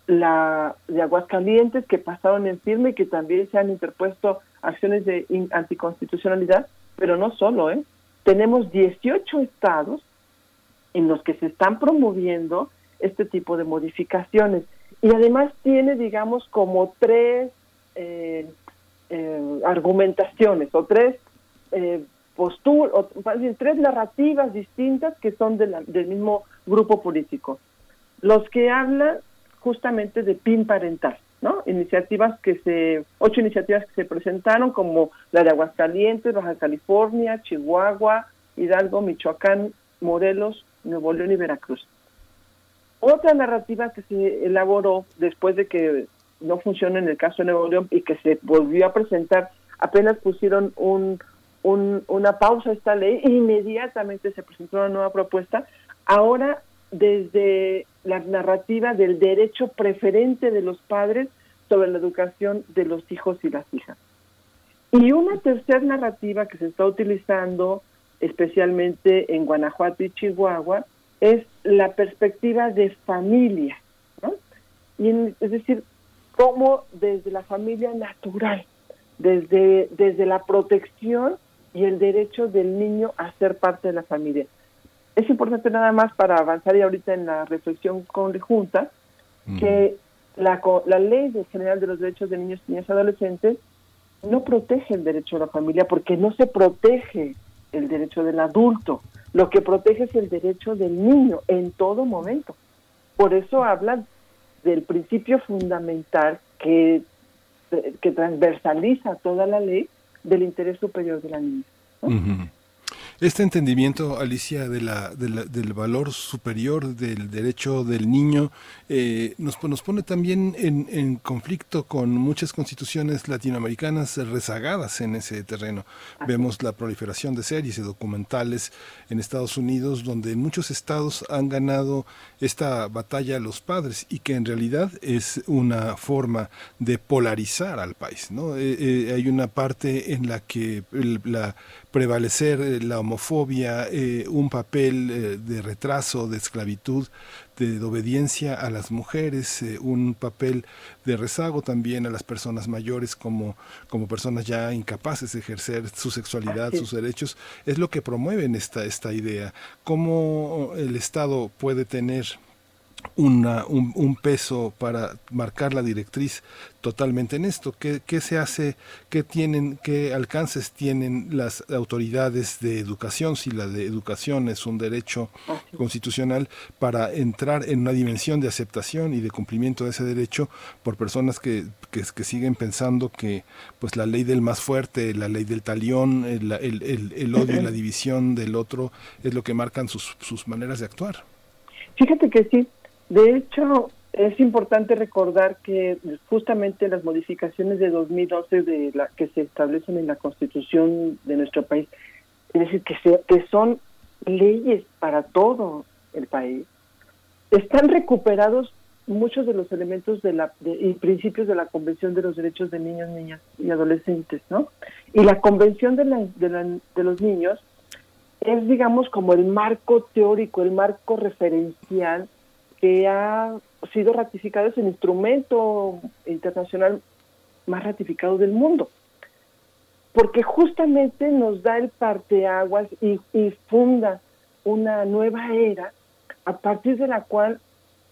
la de Aguascalientes que pasaron en firme y que también se han interpuesto acciones de in- anticonstitucionalidad pero no solo eh tenemos 18 estados en los que se están promoviendo este tipo de modificaciones. Y además tiene, digamos, como tres eh, eh, argumentaciones o tres eh, posturas, tres narrativas distintas que son de la- del mismo grupo político. Los que hablan justamente de PIN parental, ¿no? Iniciativas que se, ocho iniciativas que se presentaron como la de Aguascalientes, Baja California, Chihuahua, Hidalgo, Michoacán, Morelos, Nuevo León y Veracruz. Otra narrativa que se elaboró después de que no funcionó en el caso de Nuevo León y que se volvió a presentar, apenas pusieron un, un- una pausa a esta ley inmediatamente se presentó una nueva propuesta. Ahora, desde la narrativa del derecho preferente de los padres sobre la educación de los hijos y las hijas. Y una tercera narrativa que se está utilizando especialmente en Guanajuato y Chihuahua es la perspectiva de familia, ¿no? Y en- es decir, cómo desde la familia natural, desde, desde la protección y el derecho del niño a ser parte de la familia. Es importante nada más para avanzar y ahorita en la reflexión conjunta que la, la ley de general de los derechos de niños, niñas y adolescentes no protege el derecho a la familia porque no se protege el derecho del adulto. Lo que protege es el derecho del niño en todo momento. Por eso hablan del principio fundamental que, que transversaliza toda la ley del interés superior de la niña. Este entendimiento, Alicia, de la, de la- del valor superior del derecho del niño eh, nos, pon- nos pone también en, conflicto con muchas constituciones latinoamericanas rezagadas en ese terreno. Vemos la proliferación de series y documentales en Estados Unidos, donde muchos estados han ganado esta batalla los padres y que en realidad es una forma de polarizar al país. ¿no? Eh, eh, hay una parte en la que el- la prevalecer eh, la homofobia, eh, un papel eh, de retraso, de esclavitud, de, de obediencia a las mujeres, eh, un papel de rezago también a las personas mayores como, como personas ya incapaces de ejercer su sexualidad, sus derechos, es lo que promueven esta, esta idea. ¿Cómo el Estado puede tener una, un, un peso para marcar la directriz totalmente en esto. ¿Qué, qué se hace? ¿Qué tienen? ¿Qué alcances tienen las autoridades de educación? Si la de educación es un derecho constitucional para entrar en una dimensión de aceptación y de cumplimiento de ese derecho por personas que, que, que siguen pensando que pues la ley del más fuerte, la ley del talión, el, el, el- el odio y la división del otro es lo que marcan sus, sus maneras de actuar. Fíjate que sí. De hecho, es importante recordar que justamente las modificaciones de 2012 de la que se establecen en la Constitución de nuestro país, es decir, que, se- que son leyes para todo el país, están recuperados muchos de los elementos de la, de- y principios de la Convención de los Derechos de Niños, Niñas y Adolescentes, ¿no? Y la Convención de, la- de, la- de los Niños es, digamos, como el marco teórico, el marco referencial que ha sido ratificado, es el instrumento internacional más ratificado del mundo. Porque justamente nos da el parteaguas y, funda una nueva era a partir de la cual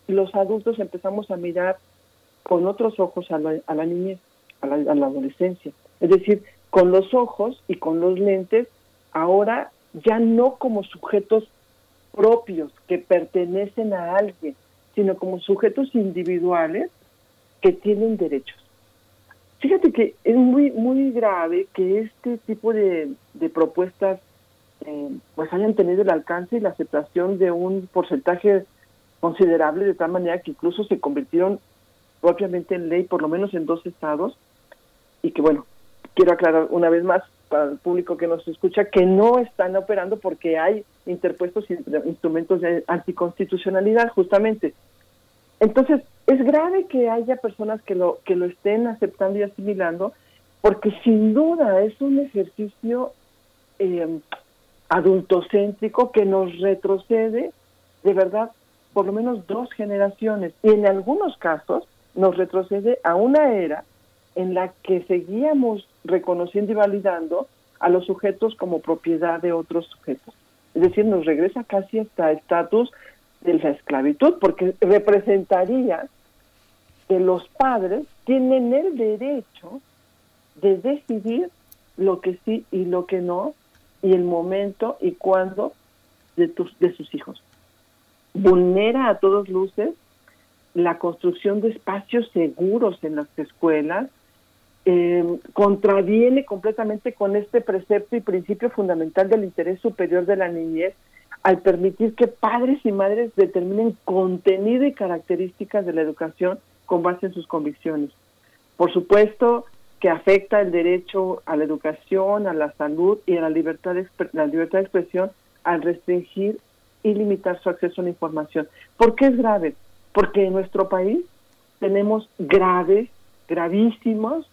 los adultos empezamos a mirar con otros ojos a la, a la niñez, a la, a la adolescencia. Es decir, con los ojos y con los lentes, ahora ya no como sujetos propios que pertenecen a alguien, sino como sujetos individuales que tienen derechos. Fíjate que es muy muy grave que este tipo de, propuestas eh, pues hayan tenido el alcance y la aceptación de un porcentaje considerable de tal manera que incluso se convirtieron propiamente en ley por lo menos en dos estados y que bueno quiero aclarar una vez más para el público que nos escucha que no están operando porque hay interpuestos instrumentos de anticonstitucionalidad justamente entonces es grave que haya personas que lo que lo estén aceptando y asimilando porque sin duda es un ejercicio eh, adultocéntrico que nos retrocede de verdad por lo menos dos generaciones y en algunos casos nos retrocede a una era en la que seguíamos reconociendo y validando a los sujetos como propiedad de otros sujetos. Es decir, nos regresa casi hasta estatus de la esclavitud, porque representaría que los padres tienen el derecho de decidir lo que sí y lo que no, y el momento y cuándo de, tus, de sus hijos. Vulnera a todos luces la construcción de espacios seguros en las escuelas, eh, contraviene completamente con este precepto y principio fundamental del interés superior de la niñez al permitir que padres y madres determinen contenido y características de la educación con base en sus convicciones. Por supuesto que afecta el derecho a la educación, a la salud y a la libertad de, la libertad de expresión al restringir y limitar su acceso a la información. ¿Por qué es grave? Porque en nuestro país tenemos graves, gravísimos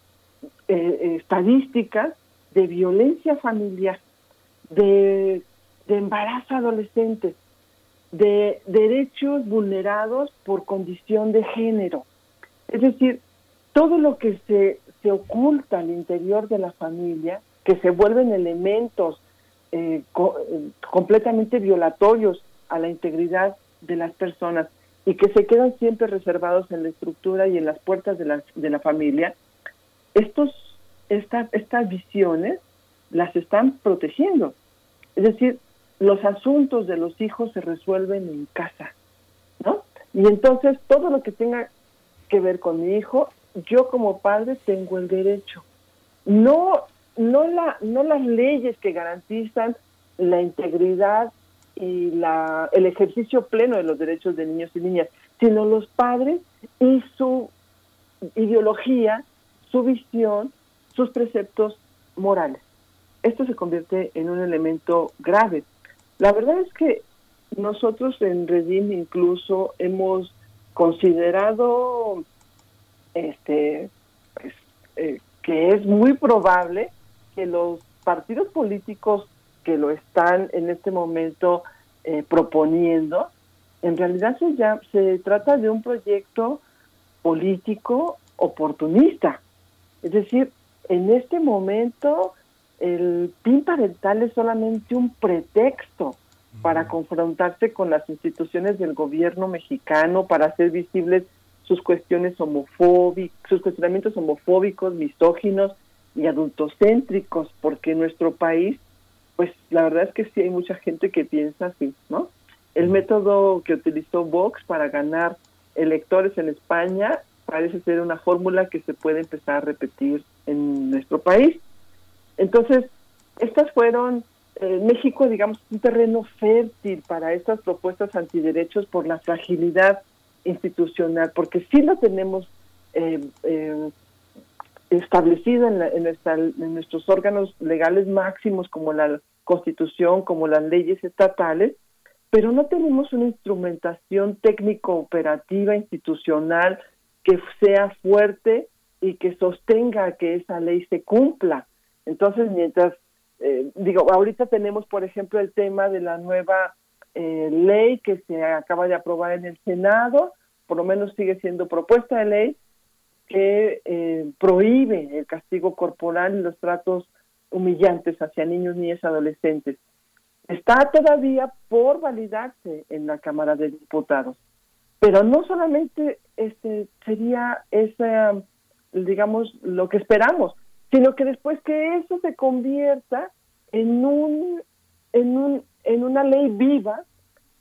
eh, eh, estadísticas de violencia familiar, de, de embarazo adolescente, de derechos vulnerados por condición de género. Es decir, todo lo que se, se oculta al interior de la familia, que se vuelven elementos eh, completamente violatorios a la integridad de las personas y que se quedan siempre reservados en la estructura y en las puertas de la, de la familia, estos, estas visiones las están protegiendo. Es decir, los asuntos de los hijos se resuelven en casa, ¿no? Y entonces todo lo que tenga que ver con mi hijo, yo como padre tengo el derecho. No, no, la, no las leyes que garantizan la integridad y la, el ejercicio pleno de los derechos de niños y niñas, sino los padres y su ideología su visión, sus preceptos morales. Esto se convierte en un elemento grave. La verdad es que nosotros en Redim incluso hemos considerado este pues, eh, que es muy probable que los partidos políticos que lo están en este momento eh, proponiendo, en realidad se, ya, se trata de un proyecto político oportunista. Es decir, en este momento el PIN parental es solamente un pretexto para confrontarse con las instituciones del gobierno mexicano, para hacer visibles sus cuestiones homofóbicas, sus cuestionamientos homofóbicos, misóginos y adultocéntricos, porque en nuestro país, pues la verdad es que sí hay mucha gente que piensa así, ¿no? El método que utilizó Vox para ganar electores en España parece ser una fórmula que se puede empezar a repetir en nuestro país. Entonces, estas fueron, eh, México, digamos, un terreno fértil para estas propuestas antiderechos por la fragilidad institucional, porque sí lo tenemos eh, eh, establecido en, en nuestros órganos legales máximos como la Constitución, como las leyes estatales, pero no tenemos una instrumentación técnico-operativa, institucional, que sea fuerte y que sostenga que esa ley se cumpla. Entonces, mientras, eh, digo, ahorita tenemos, por ejemplo, el tema de la nueva eh, ley que se acaba de aprobar en el Senado, por lo menos sigue siendo propuesta de ley, que eh, prohíbe el castigo corporal y los tratos humillantes hacia niños, niñas, adolescentes. Está todavía por validarse en la Cámara de Diputados. Pero no solamente este sería esa, digamos, lo que esperamos, sino que después que eso se convierta en un en un en una ley viva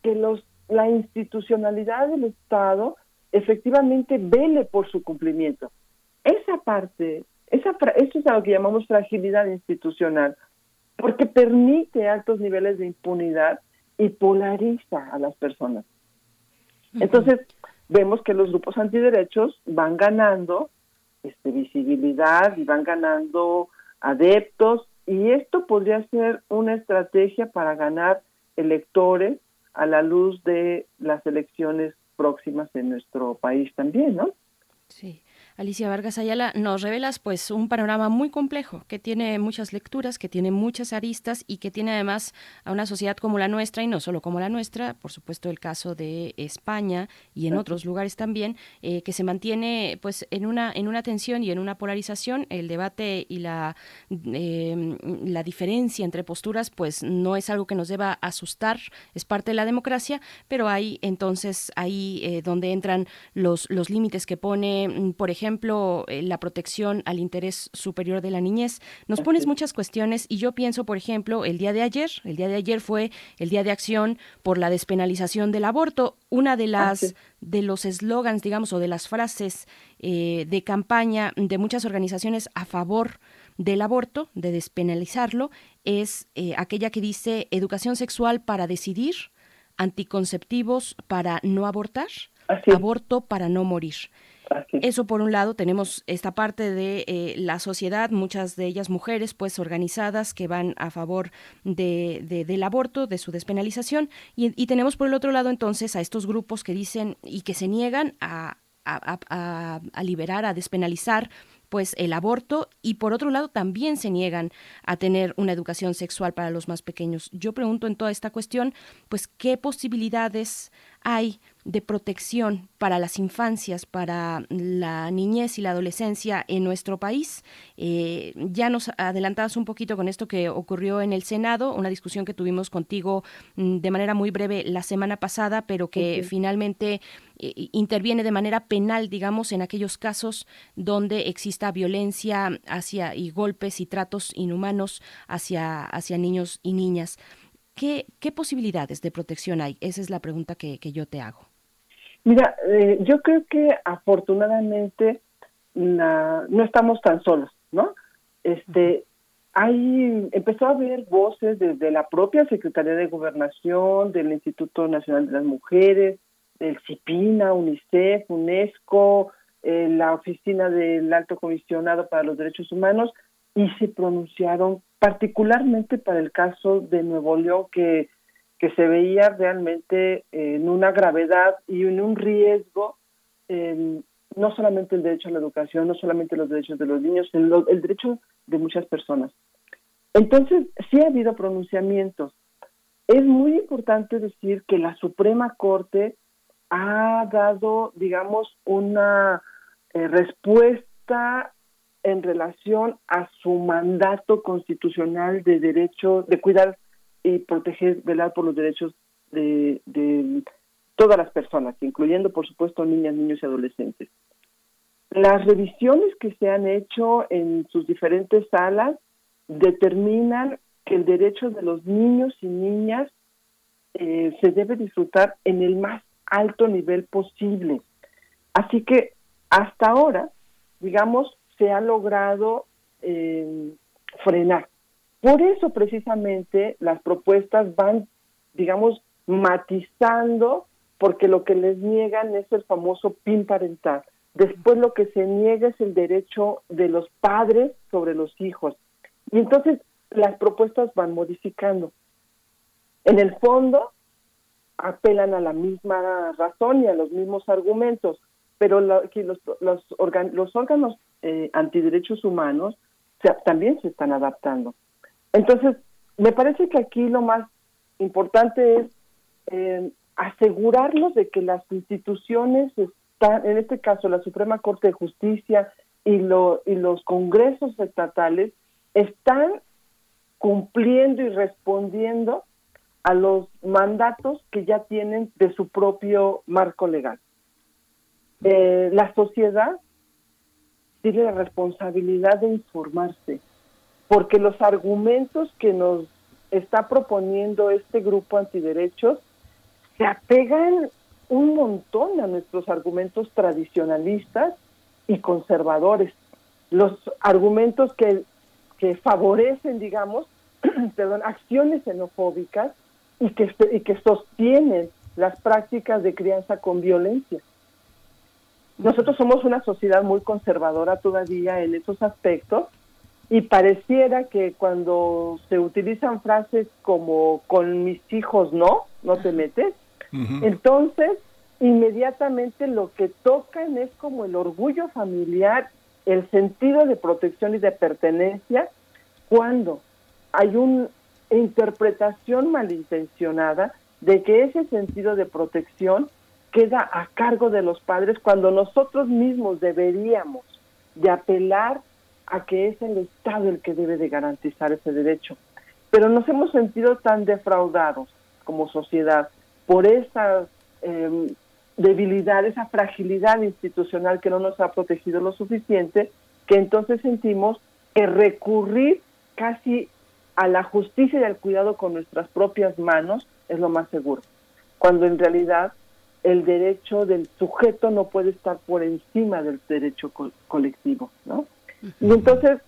que los la institucionalidad del Estado efectivamente vele por su cumplimiento. Esa parte, esa eso es algo que llamamos fragilidad institucional, porque permite altos niveles de impunidad y polariza a las personas. Entonces, vemos que los grupos antiderechos van ganando este, visibilidad y van ganando adeptos y esto podría ser una estrategia para ganar electores a la luz de las elecciones próximas en nuestro país también, ¿no? Sí. Alicia Vargas Ayala, nos revelas pues un panorama muy complejo que tiene muchas lecturas, que tiene muchas aristas y que tiene además a una sociedad como la nuestra y no solo como la nuestra, por supuesto el caso de España y en otros lugares también, eh, que se mantiene pues en una en una tensión y en una polarización. El debate y la em, la diferencia entre posturas pues no es algo que nos deba asustar, es parte de la democracia, pero hay entonces ahí eh, donde entran los los límites que pone, mm, por ejemplo ejemplo, eh, la protección al interés superior de la niñez. Nos pones muchas cuestiones y yo pienso, por ejemplo, el día de ayer, el día de ayer fue el día de acción por la despenalización del aborto. Una de las de los eslogans, digamos, o de las frases eh, de campaña de muchas organizaciones a favor del aborto, de despenalizarlo, es eh, aquella que dice educación sexual para decidir, anticonceptivos para no abortar, aborto para no morir. Eso por un lado, tenemos esta parte de eh, la sociedad, muchas de ellas mujeres, pues organizadas que van a favor de, del aborto, de su despenalización, y, tenemos por el otro lado entonces a estos grupos que dicen y que se niegan a, a liberar, a despenalizar pues el aborto y por otro lado también se niegan a tener una educación sexual para los más pequeños. Yo pregunto en toda esta cuestión, pues qué posibilidades hay de protección para las infancias, para la niñez y la adolescencia en nuestro país. Eh, ya nos adelantabas un poquito con esto que ocurrió en el Senado, una discusión que tuvimos contigo mm, de manera muy breve la semana pasada, pero que finalmente eh, interviene de manera penal, digamos, en aquellos casos donde exista violencia hacia y golpes y tratos inhumanos hacia, hacia niños y niñas. ¿Qué, ¿Qué posibilidades de protección hay? Esa es la pregunta que, que yo te hago. Mira, eh, yo creo que afortunadamente no estamos tan solos, ¿no? Este, hay, empezó a haber voces desde la propia Secretaría de Gobernación, del Instituto Nacional de las Mujeres, del CIPINA, UNICEF, UNESCO, eh, la Oficina del Alto Comisionado para los Derechos Humanos, y se pronunciaron particularmente para el caso de Nuevo León, que que se veía realmente en una gravedad y en un riesgo, no solamente el derecho a la educación, no solamente los derechos de los niños, el, el derecho de muchas personas. Entonces, sí ha habido pronunciamientos. Es muy importante decir que la Suprema Corte ha dado, digamos, una eh, respuesta en relación a su mandato constitucional de derecho de cuidar y proteger, velar por los derechos de, todas las personas, incluyendo, por supuesto, niñas, niños y adolescentes. Las revisiones que se han hecho en sus diferentes salas determinan que el derecho de los niños y niñas eh, se debe disfrutar en el más alto nivel posible. Así que hasta ahora, digamos, se ha logrado eh, frenar. Por eso precisamente las propuestas van, digamos, matizando, porque lo que les niegan es el famoso PIN parental. Después lo que se niega es el derecho de los padres sobre los hijos. Y entonces las propuestas van modificando. En el fondo, apelan a la misma razón y a los mismos argumentos, pero los, los, órganos eh, antiderechos humanos también se están adaptando. Entonces, me parece que aquí lo más importante es eh, asegurarnos de que las instituciones están, en este caso la Suprema Corte de Justicia y, lo, y los congresos estatales, están cumpliendo y respondiendo a los mandatos que ya tienen de su propio marco legal. Eh, la sociedad tiene la responsabilidad de informarse, porque los argumentos que nos está proponiendo este grupo antiderechos se apegan un montón a nuestros argumentos tradicionalistas y conservadores. Los argumentos que, que favorecen, digamos, perdón, acciones xenofóbicas y que, y que sostienen las prácticas de crianza con violencia. Nosotros somos una sociedad muy conservadora todavía en esos aspectos y pareciera que cuando se utilizan frases como con mis hijos no, no te metes, entonces inmediatamente lo que tocan es como el orgullo familiar, el sentido de protección y de pertenencia, cuando hay una interpretación malintencionada de que ese sentido de protección queda a cargo de los padres cuando nosotros mismos deberíamos de apelar a que es el Estado el que debe de garantizar ese derecho. Pero nos hemos sentido tan defraudados como sociedad por esa eh, debilidad, esa fragilidad institucional que no nos ha protegido lo suficiente, que entonces sentimos que recurrir casi a la justicia y al cuidado con nuestras propias manos es lo más seguro, cuando en realidad el derecho del sujeto no puede estar por encima del derecho colectivo, ¿no? Y entonces,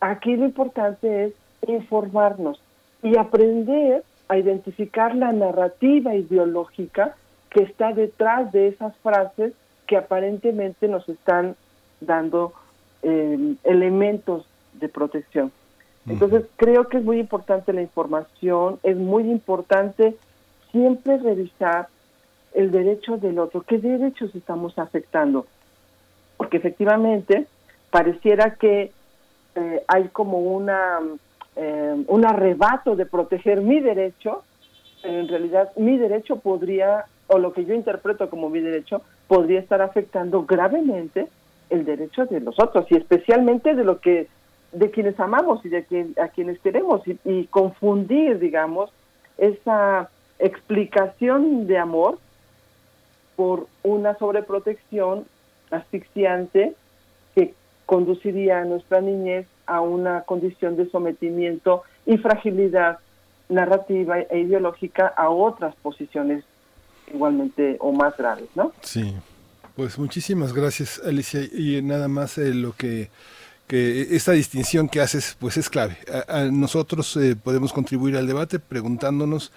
aquí lo importante es informarnos y aprender a identificar la narrativa ideológica que está detrás de esas frases que aparentemente nos están dando eh, elementos de protección. Entonces, creo que es muy importante la información, es muy importante siempre revisar el derecho del otro, qué derechos estamos afectando, porque efectivamente pareciera que eh, hay como una eh, un arrebato de proteger mi derecho, en realidad mi derecho podría, o lo que yo interpreto como mi derecho, podría estar afectando gravemente el derecho de los otros y especialmente de lo que de quienes amamos y de quien, a quienes queremos y, confundir, digamos, esa explicación de amor por una sobreprotección asfixiante conduciría a nuestra niñez a una condición de sometimiento y fragilidad narrativa e ideológica a otras posiciones igualmente o más graves, ¿no? Sí, pues muchísimas gracias Alicia y nada más eh, lo que que esta distinción que haces pues es clave. A, nosotros eh, podemos contribuir al debate preguntándonos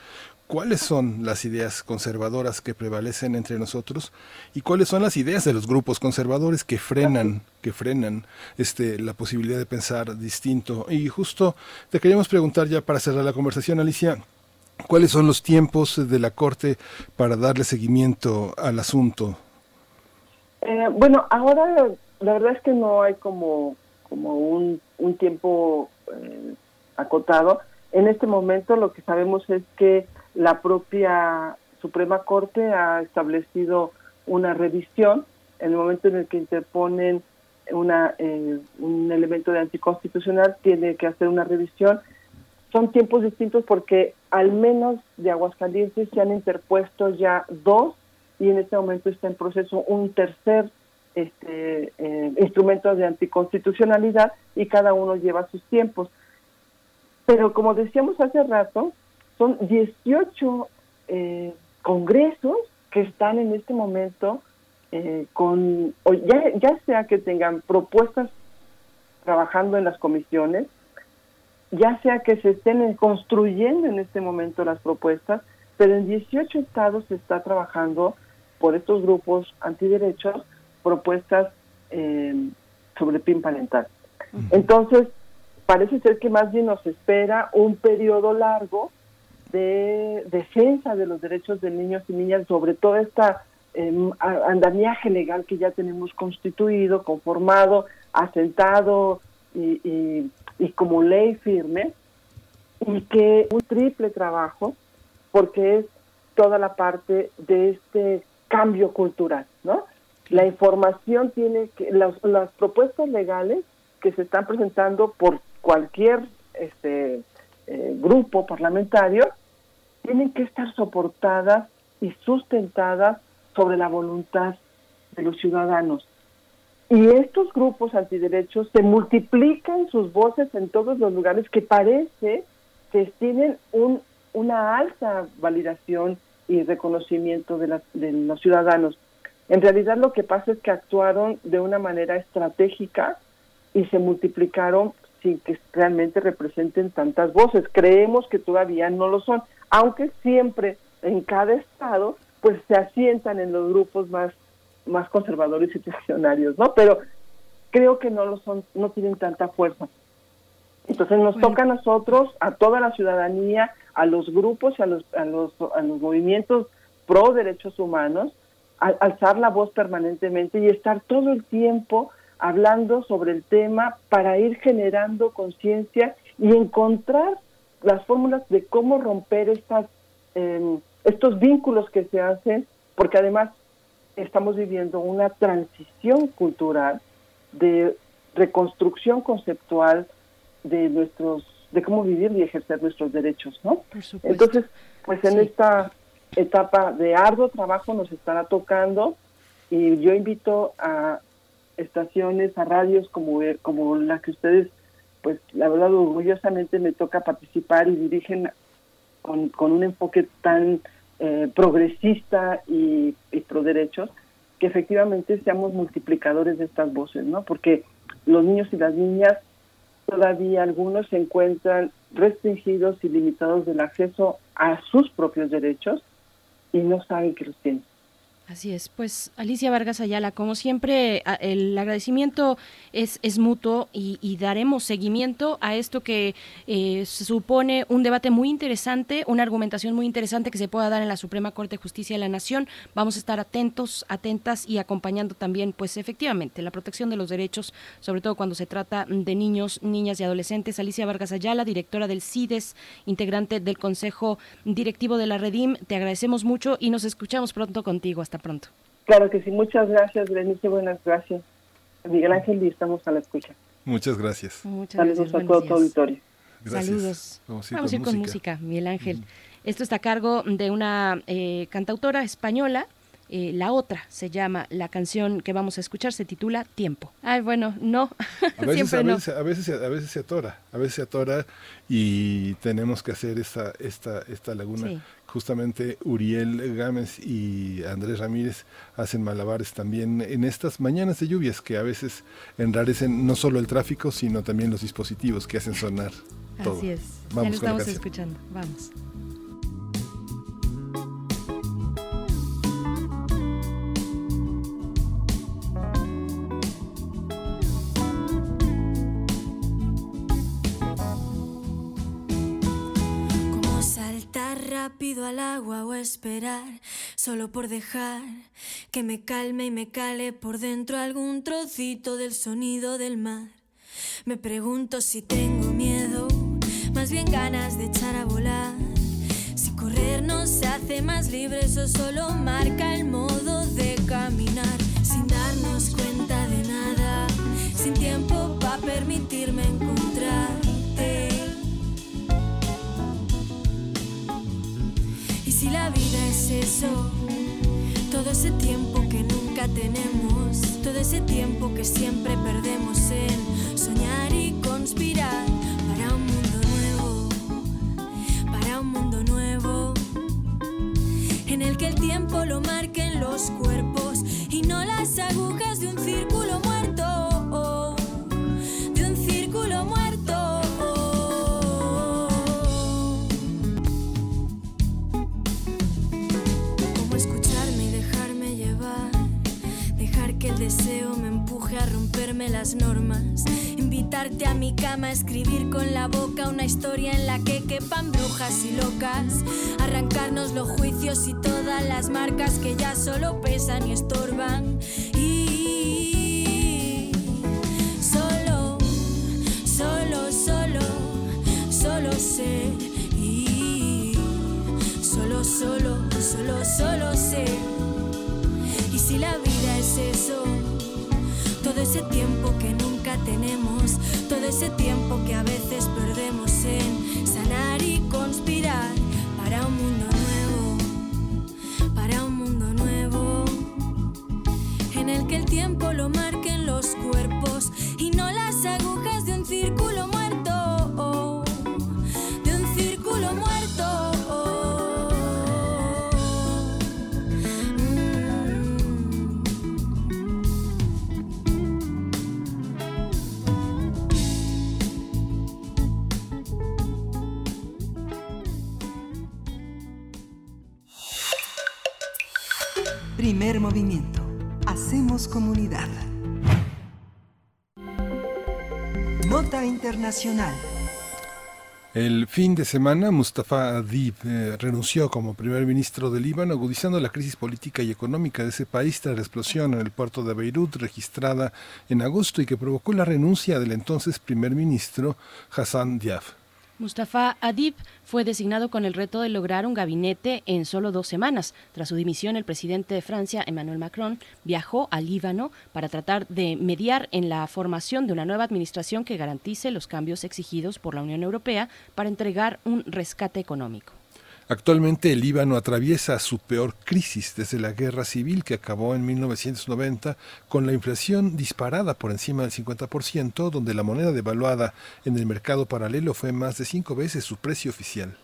cuáles son las ideas conservadoras que prevalecen entre nosotros y cuáles son las ideas de los grupos conservadores que frenan que frenan este la posibilidad de pensar distinto y justo te queríamos preguntar ya para cerrar la conversación Alicia cuáles son los tiempos de la corte para darle seguimiento al asunto eh, bueno ahora la verdad es que no hay como como un, un tiempo eh, acotado. En este momento lo que sabemos es que la propia Suprema Corte ha establecido una revisión en el momento en el que interponen una, eh, un elemento de anticonstitucional, tiene que hacer una revisión. Son tiempos distintos porque al menos de Aguascalientes se han interpuesto ya dos y en este momento está en proceso un tercer este, eh, instrumentos de anticonstitucionalidad y cada uno lleva sus tiempos. Pero como decíamos hace rato, son 18 eh, congresos que están en este momento eh, con, ya, ya sea que tengan propuestas trabajando en las comisiones, ya sea que se estén construyendo en este momento las propuestas, pero en 18 estados se está trabajando por estos grupos antiderechos propuestas eh, sobre PIN parental. Entonces, parece ser que más bien nos espera un periodo largo de defensa de los derechos de niños y niñas sobre todo esta eh, andamiaje legal que ya tenemos constituido, conformado, asentado y, y como ley firme, y que un triple trabajo, porque es toda la parte de este cambio cultural, ¿no? La información tiene que, las, las propuestas legales que se están presentando por cualquier este eh, grupo parlamentario tienen que estar soportadas y sustentadas sobre la voluntad de los ciudadanos. Y estos grupos antiderechos se multiplican sus voces en todos los lugares que parece que tienen un, una alta validación y reconocimiento de, de los ciudadanos. En realidad lo que pasa es que actuaron de una manera estratégica y se multiplicaron sin que realmente representen tantas voces. Creemos que todavía no lo son, aunque siempre en cada estado pues se asientan en los grupos más más conservadores y tradicionarios, ¿no? Pero creo que no lo son, no tienen tanta fuerza. Entonces nos toca a nosotros, a toda la ciudadanía, a los grupos, a los, a los, a los movimientos pro derechos humanos, alzar la voz permanentemente y estar todo el tiempo hablando sobre el tema para ir generando conciencia y encontrar las fórmulas de cómo romper estas, em, estos vínculos que se hacen, porque además estamos viviendo una transición cultural de reconstrucción conceptual de nuestros de cómo vivir y ejercer nuestros derechos, ¿no? Entonces, pues en esta etapa de arduo trabajo nos estará tocando y yo invito a estaciones, a radios como como la que ustedes, pues la verdad orgullosamente me toca participar y dirigen con, con un enfoque tan eh, progresista y, y pro derechos, que efectivamente seamos multiplicadores de estas voces, ¿no? Porque los niños y las niñas todavía algunos se encuentran restringidos y limitados del acceso a sus propios derechos y no saben que los tienen. Así es, pues Alicia Vargas Ayala, como siempre, el agradecimiento es, mutuo y, daremos seguimiento a esto que eh, supone un debate muy interesante, una argumentación muy interesante que se pueda dar en la Suprema Corte de Justicia de la Nación. Vamos a estar atentos, atentas y acompañando también, pues efectivamente, la protección de los derechos, sobre todo cuando se trata de niños, niñas y adolescentes. Alicia Vargas Ayala, directora del CIDES, integrante del Consejo Directivo de la Redim, te agradecemos mucho y nos escuchamos pronto contigo pronto. Claro que sí, muchas gracias, Berenice, buenas gracias. Miguel Ángel, y estamos a la escucha. Muchas gracias. Saludos a todo tu auditorio. Saludos. Vamos a ir, con, música. Miguel Ángel. Esto está a cargo de una eh, cantautora española eh, la otra se llama, la canción que vamos a escuchar se titula Tiempo. Ay, bueno, no. A veces, a, veces, a, veces, a veces se atora, a veces se atora y tenemos que hacer esta, esta, esta laguna. Justamente Uriel Gámez y Andrés Ramírez hacen malabares también en estas mañanas de lluvias que a veces enrarecen no solo el tráfico, sino también los dispositivos que hacen sonar todo. Así es. Vamos ya lo estamos escuchando. Vamos. Esperar solo por dejar que me calme y me cale por dentro algún trocito del sonido del mar. Me pregunto si tengo miedo, más bien ganas de echar a volar. Si correr nos hace más libres o solo marca el modo de caminar sin darnos cuenta de nada, sin tiempo para permitirme encontrarte. La vida es eso, todo ese tiempo que nunca tenemos, todo ese tiempo que siempre perdemos en soñar y conspirar para un mundo nuevo, para un mundo nuevo, en el que el tiempo lo marquen los cuerpos y no las agujas de un círculo las normas. Invitarte a mi cama escribir con la boca una historia en la que quepan brujas y locas. Arrancarnos los juicios y todas las marcas que ya solo pesan y estorban. Y solo, solo, solo, solo sé. Y solo, solo, solo, solo sé. Y si la vida es eso, todo ese tiempo que nunca tenemos, todo ese tiempo que a veces perdemos en sanar y conspirar para un mundo nuevo, para un mundo nuevo, en el que el tiempo lo marquen los Primer movimiento. Hacemos comunidad. Nota Internacional. El fin de semana, Mustafa Adib eh, renunció como primer ministro del Líbano, agudizando la crisis política y económica de ese país tras la explosión en el puerto de Beirut registrada en agosto y que provocó la renuncia del entonces primer ministro Hassan Diab. Mustafa Adib fue designado con el reto de lograr un gabinete en solo dos semanas. Tras su dimisión, el presidente de Francia, Emmanuel Macron, viajó al Líbano para tratar de mediar en la formación de una nueva administración que garantice los cambios exigidos por la Unión Europea para entregar un rescate económico. Actualmente el Líbano atraviesa su peor crisis desde la guerra civil que acabó en 1990 con la inflación disparada por encima del 50%, donde la moneda devaluada en el mercado paralelo fue más de cinco veces su precio oficial.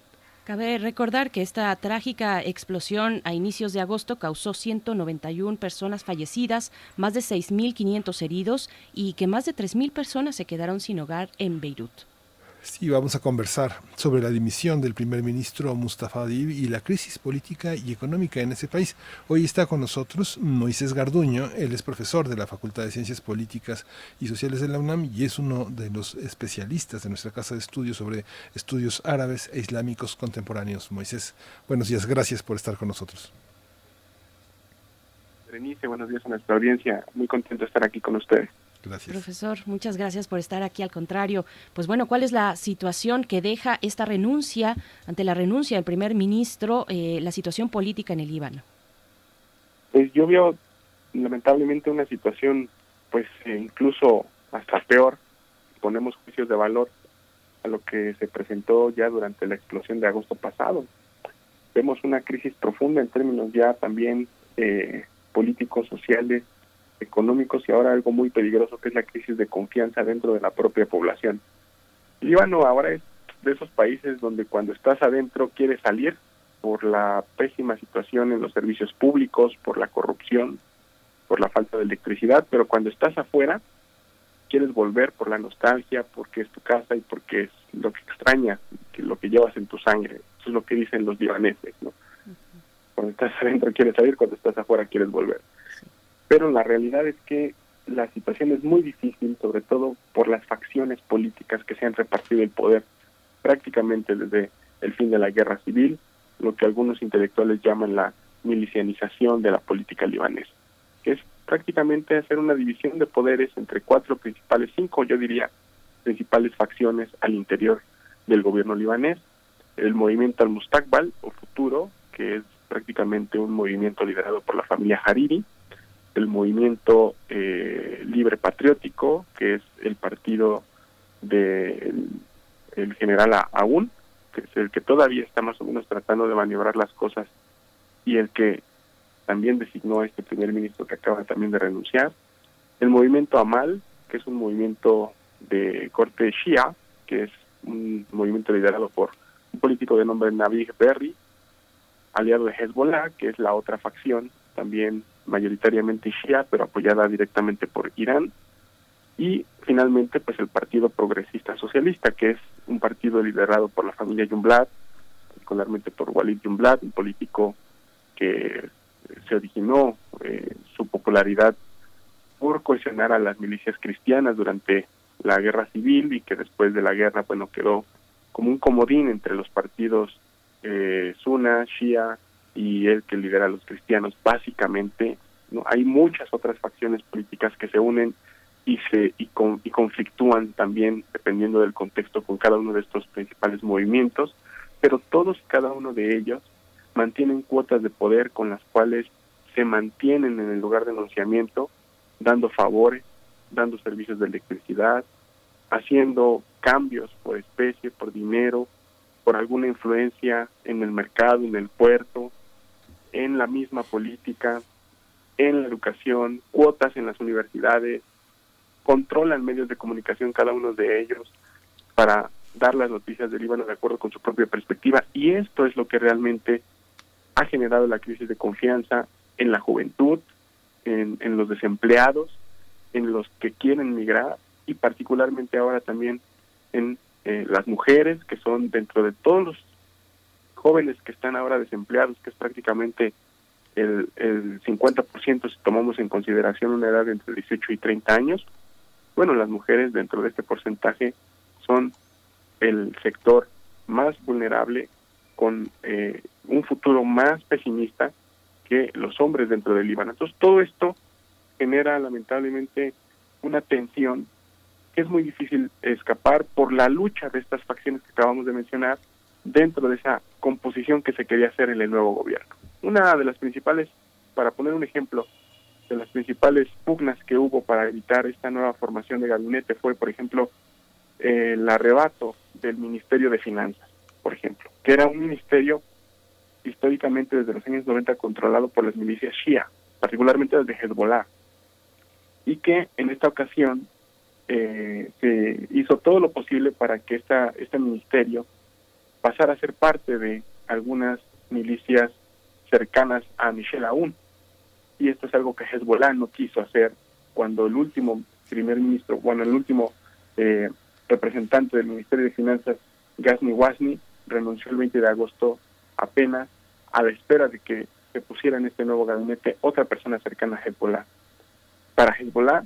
Cabe recordar que esta trágica explosión a inicios de agosto causó 191 personas fallecidas, más de 6.500 heridos y que más de 3.000 personas se quedaron sin hogar en Beirut. Sí, vamos a conversar sobre la dimisión del primer ministro Mustafa Adib y la crisis política y económica en ese país. Hoy está con nosotros Moisés Garduño, él es profesor de la Facultad de Ciencias Políticas y Sociales de la UNAM y es uno de los especialistas de nuestra casa de estudios sobre estudios árabes e islámicos contemporáneos. Moisés, buenos días, gracias por estar con nosotros. Berenice, buenos días a nuestra audiencia, muy contento de estar aquí con ustedes. Gracias. Profesor, muchas gracias por estar aquí. Al contrario, pues bueno, ¿cuál es la situación que deja esta renuncia, ante la renuncia del primer ministro, eh, la situación política en el Líbano? Pues yo veo lamentablemente una situación, pues eh, incluso hasta peor. Ponemos juicios de valor a lo que se presentó ya durante la explosión de agosto pasado. Vemos una crisis profunda en términos ya también eh, políticos, sociales, económicos y ahora algo muy peligroso que es la crisis de confianza dentro de la propia población. Líbano ahora es de esos países donde cuando estás adentro quieres salir por la pésima situación en los servicios públicos, por la corrupción, por la falta de electricidad, pero cuando estás afuera quieres volver por la nostalgia, porque es tu casa y porque es lo que extraña, que lo que llevas en tu sangre. Eso es lo que dicen los libaneses, ¿no? Cuando estás adentro quieres salir, cuando estás afuera quieres volver pero la realidad es que la situación es muy difícil, sobre todo por las facciones políticas que se han repartido el poder prácticamente desde el fin de la guerra civil, lo que algunos intelectuales llaman la milicianización de la política libanesa, que es prácticamente hacer una división de poderes entre cuatro principales, cinco yo diría, principales facciones al interior del gobierno libanés, el movimiento al-Mustakbal o futuro, que es prácticamente un movimiento liderado por la familia Hariri, el movimiento eh, libre patriótico, que es el partido del de el general Aún, que es el que todavía está más o menos tratando de maniobrar las cosas y el que también designó a este primer ministro que acaba también de renunciar. El movimiento Amal, que es un movimiento de corte Shia, que es un movimiento liderado por un político de nombre Navid Berri, aliado de Hezbollah, que es la otra facción también mayoritariamente shia, pero apoyada directamente por Irán. Y finalmente, pues el Partido Progresista Socialista, que es un partido liderado por la familia Jumblat, particularmente por Walid Jumblat, un político que se originó eh, su popularidad por cohesionar a las milicias cristianas durante la guerra civil y que después de la guerra, bueno, quedó como un comodín entre los partidos eh, Sunna, Shia y el que lidera a los cristianos. Básicamente, no hay muchas otras facciones políticas que se unen y se y, con, y conflictúan también dependiendo del contexto con cada uno de estos principales movimientos, pero todos y cada uno de ellos mantienen cuotas de poder con las cuales se mantienen en el lugar de enunciamiento, dando favores, dando servicios de electricidad, haciendo cambios por especie, por dinero, por alguna influencia en el mercado, en el puerto, en la misma política, en la educación, cuotas en las universidades, controlan medios de comunicación cada uno de ellos para dar las noticias del Líbano de acuerdo con su propia perspectiva. Y esto es lo que realmente ha generado la crisis de confianza en la juventud, en, en los desempleados, en los que quieren migrar y particularmente ahora también en eh, las mujeres que son dentro de todos los jóvenes que están ahora desempleados, que es prácticamente el, el 50% si tomamos en consideración una edad de entre 18 y 30 años, bueno, las mujeres dentro de este porcentaje son el sector más vulnerable con eh, un futuro más pesimista que los hombres dentro del Líbano. Entonces, todo esto genera lamentablemente una tensión que es muy difícil escapar por la lucha de estas facciones que acabamos de mencionar dentro de esa composición que se quería hacer en el nuevo gobierno. Una de las principales, para poner un ejemplo, de las principales pugnas que hubo para evitar esta nueva formación de gabinete fue, por ejemplo, el arrebato del Ministerio de Finanzas, por ejemplo, que era un ministerio históricamente desde los años 90 controlado por las milicias Shia, particularmente las de Hezbollah, y que en esta ocasión eh, se hizo todo lo posible para que esta, este ministerio pasara a ser parte de algunas milicias cercanas a Michel Aoun. Y esto es algo que Hezbollah no quiso hacer cuando el último primer ministro, bueno, el último eh, representante del Ministerio de Finanzas, Ghazni Wasni, renunció el 20 de agosto apenas a la espera de que se pusiera en este nuevo gabinete otra persona cercana a Hezbollah. Para Hezbollah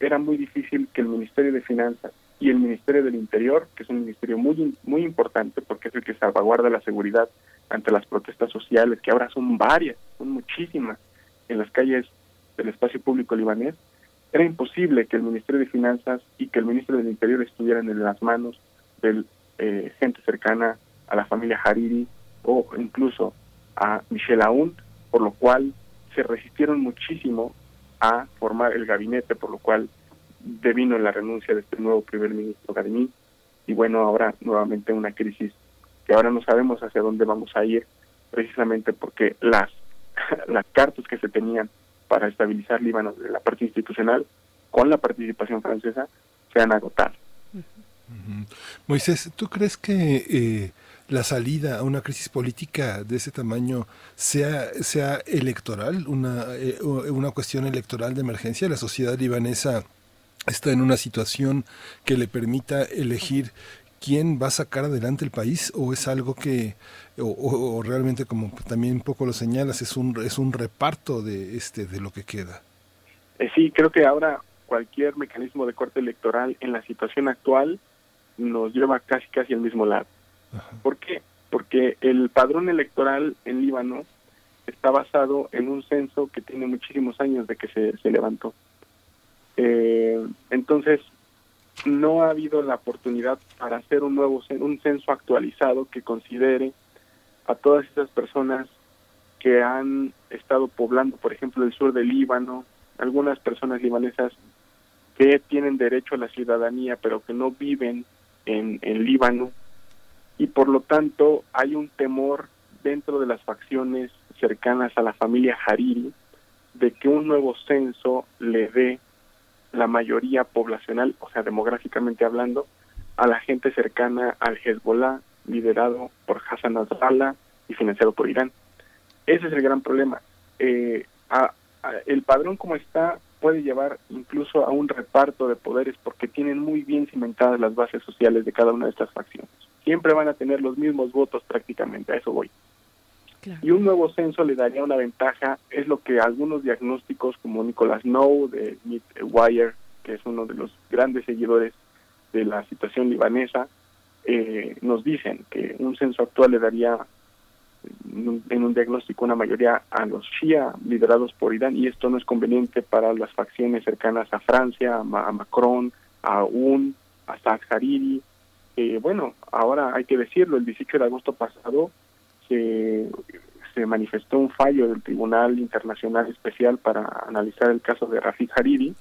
era muy difícil que el Ministerio de Finanzas y el Ministerio del Interior, que es un ministerio muy muy importante porque es el que salvaguarda la seguridad ante las protestas sociales, que ahora son varias, son muchísimas en las calles del espacio público libanés, era imposible que el Ministerio de Finanzas y que el Ministro del Interior estuvieran en las manos de eh, gente cercana a la familia Hariri o incluso a Michel Aoun, por lo cual se resistieron muchísimo a formar el gabinete, por lo cual devino la renuncia de este nuevo primer ministro Gadimí y bueno, ahora nuevamente una crisis que ahora no sabemos hacia dónde vamos a ir, precisamente porque las, las cartas que se tenían para estabilizar Líbano de la parte institucional con la participación francesa se han agotado. Moisés, ¿tú crees que eh, la salida a una crisis política de ese tamaño sea, sea electoral, una, eh, una cuestión electoral de emergencia? La sociedad libanesa está en una situación que le permita elegir quién va a sacar adelante el país o es algo que o, realmente como también un poco lo señalas es un es un reparto de este de lo que queda eh, sí creo que ahora cualquier mecanismo de corte electoral en la situación actual nos lleva casi casi al mismo lado. ¿por qué? porque el padrón electoral en Líbano está basado en un censo que tiene muchísimos años de que se, se levantó eh, entonces, no ha habido la oportunidad para hacer un nuevo un censo actualizado que considere a todas esas personas que han estado poblando, por ejemplo, el sur del Líbano, algunas personas libanesas que tienen derecho a la ciudadanía pero que no viven en, en Líbano y por lo tanto hay un temor dentro de las facciones cercanas a la familia Hariri de que un nuevo censo le dé la mayoría poblacional, o sea, demográficamente hablando, a la gente cercana al Hezbollah, liderado por Hassan Nasrallah y financiado por Irán. Ese es el gran problema. Eh, el padrón como está puede llevar incluso a un reparto de poderes porque tienen muy bien cimentadas las bases sociales de cada una de estas facciones. Siempre van a tener los mismos votos prácticamente, a eso voy. Y un nuevo censo le daría una ventaja, es lo que algunos diagnósticos como Nicholas No de Wire, que es uno de los grandes seguidores de la situación libanesa, eh, nos dicen que un censo actual le daría en un diagnóstico una mayoría a los Shia liderados por Irán y esto no es conveniente para las facciones cercanas a Francia, a, Macron, a UN, a Saad Hariri. Eh, bueno, ahora hay que decirlo, el 18 de agosto pasado se, se manifestó un fallo del Tribunal Internacional Especial para analizar el caso de Rafik Hariri,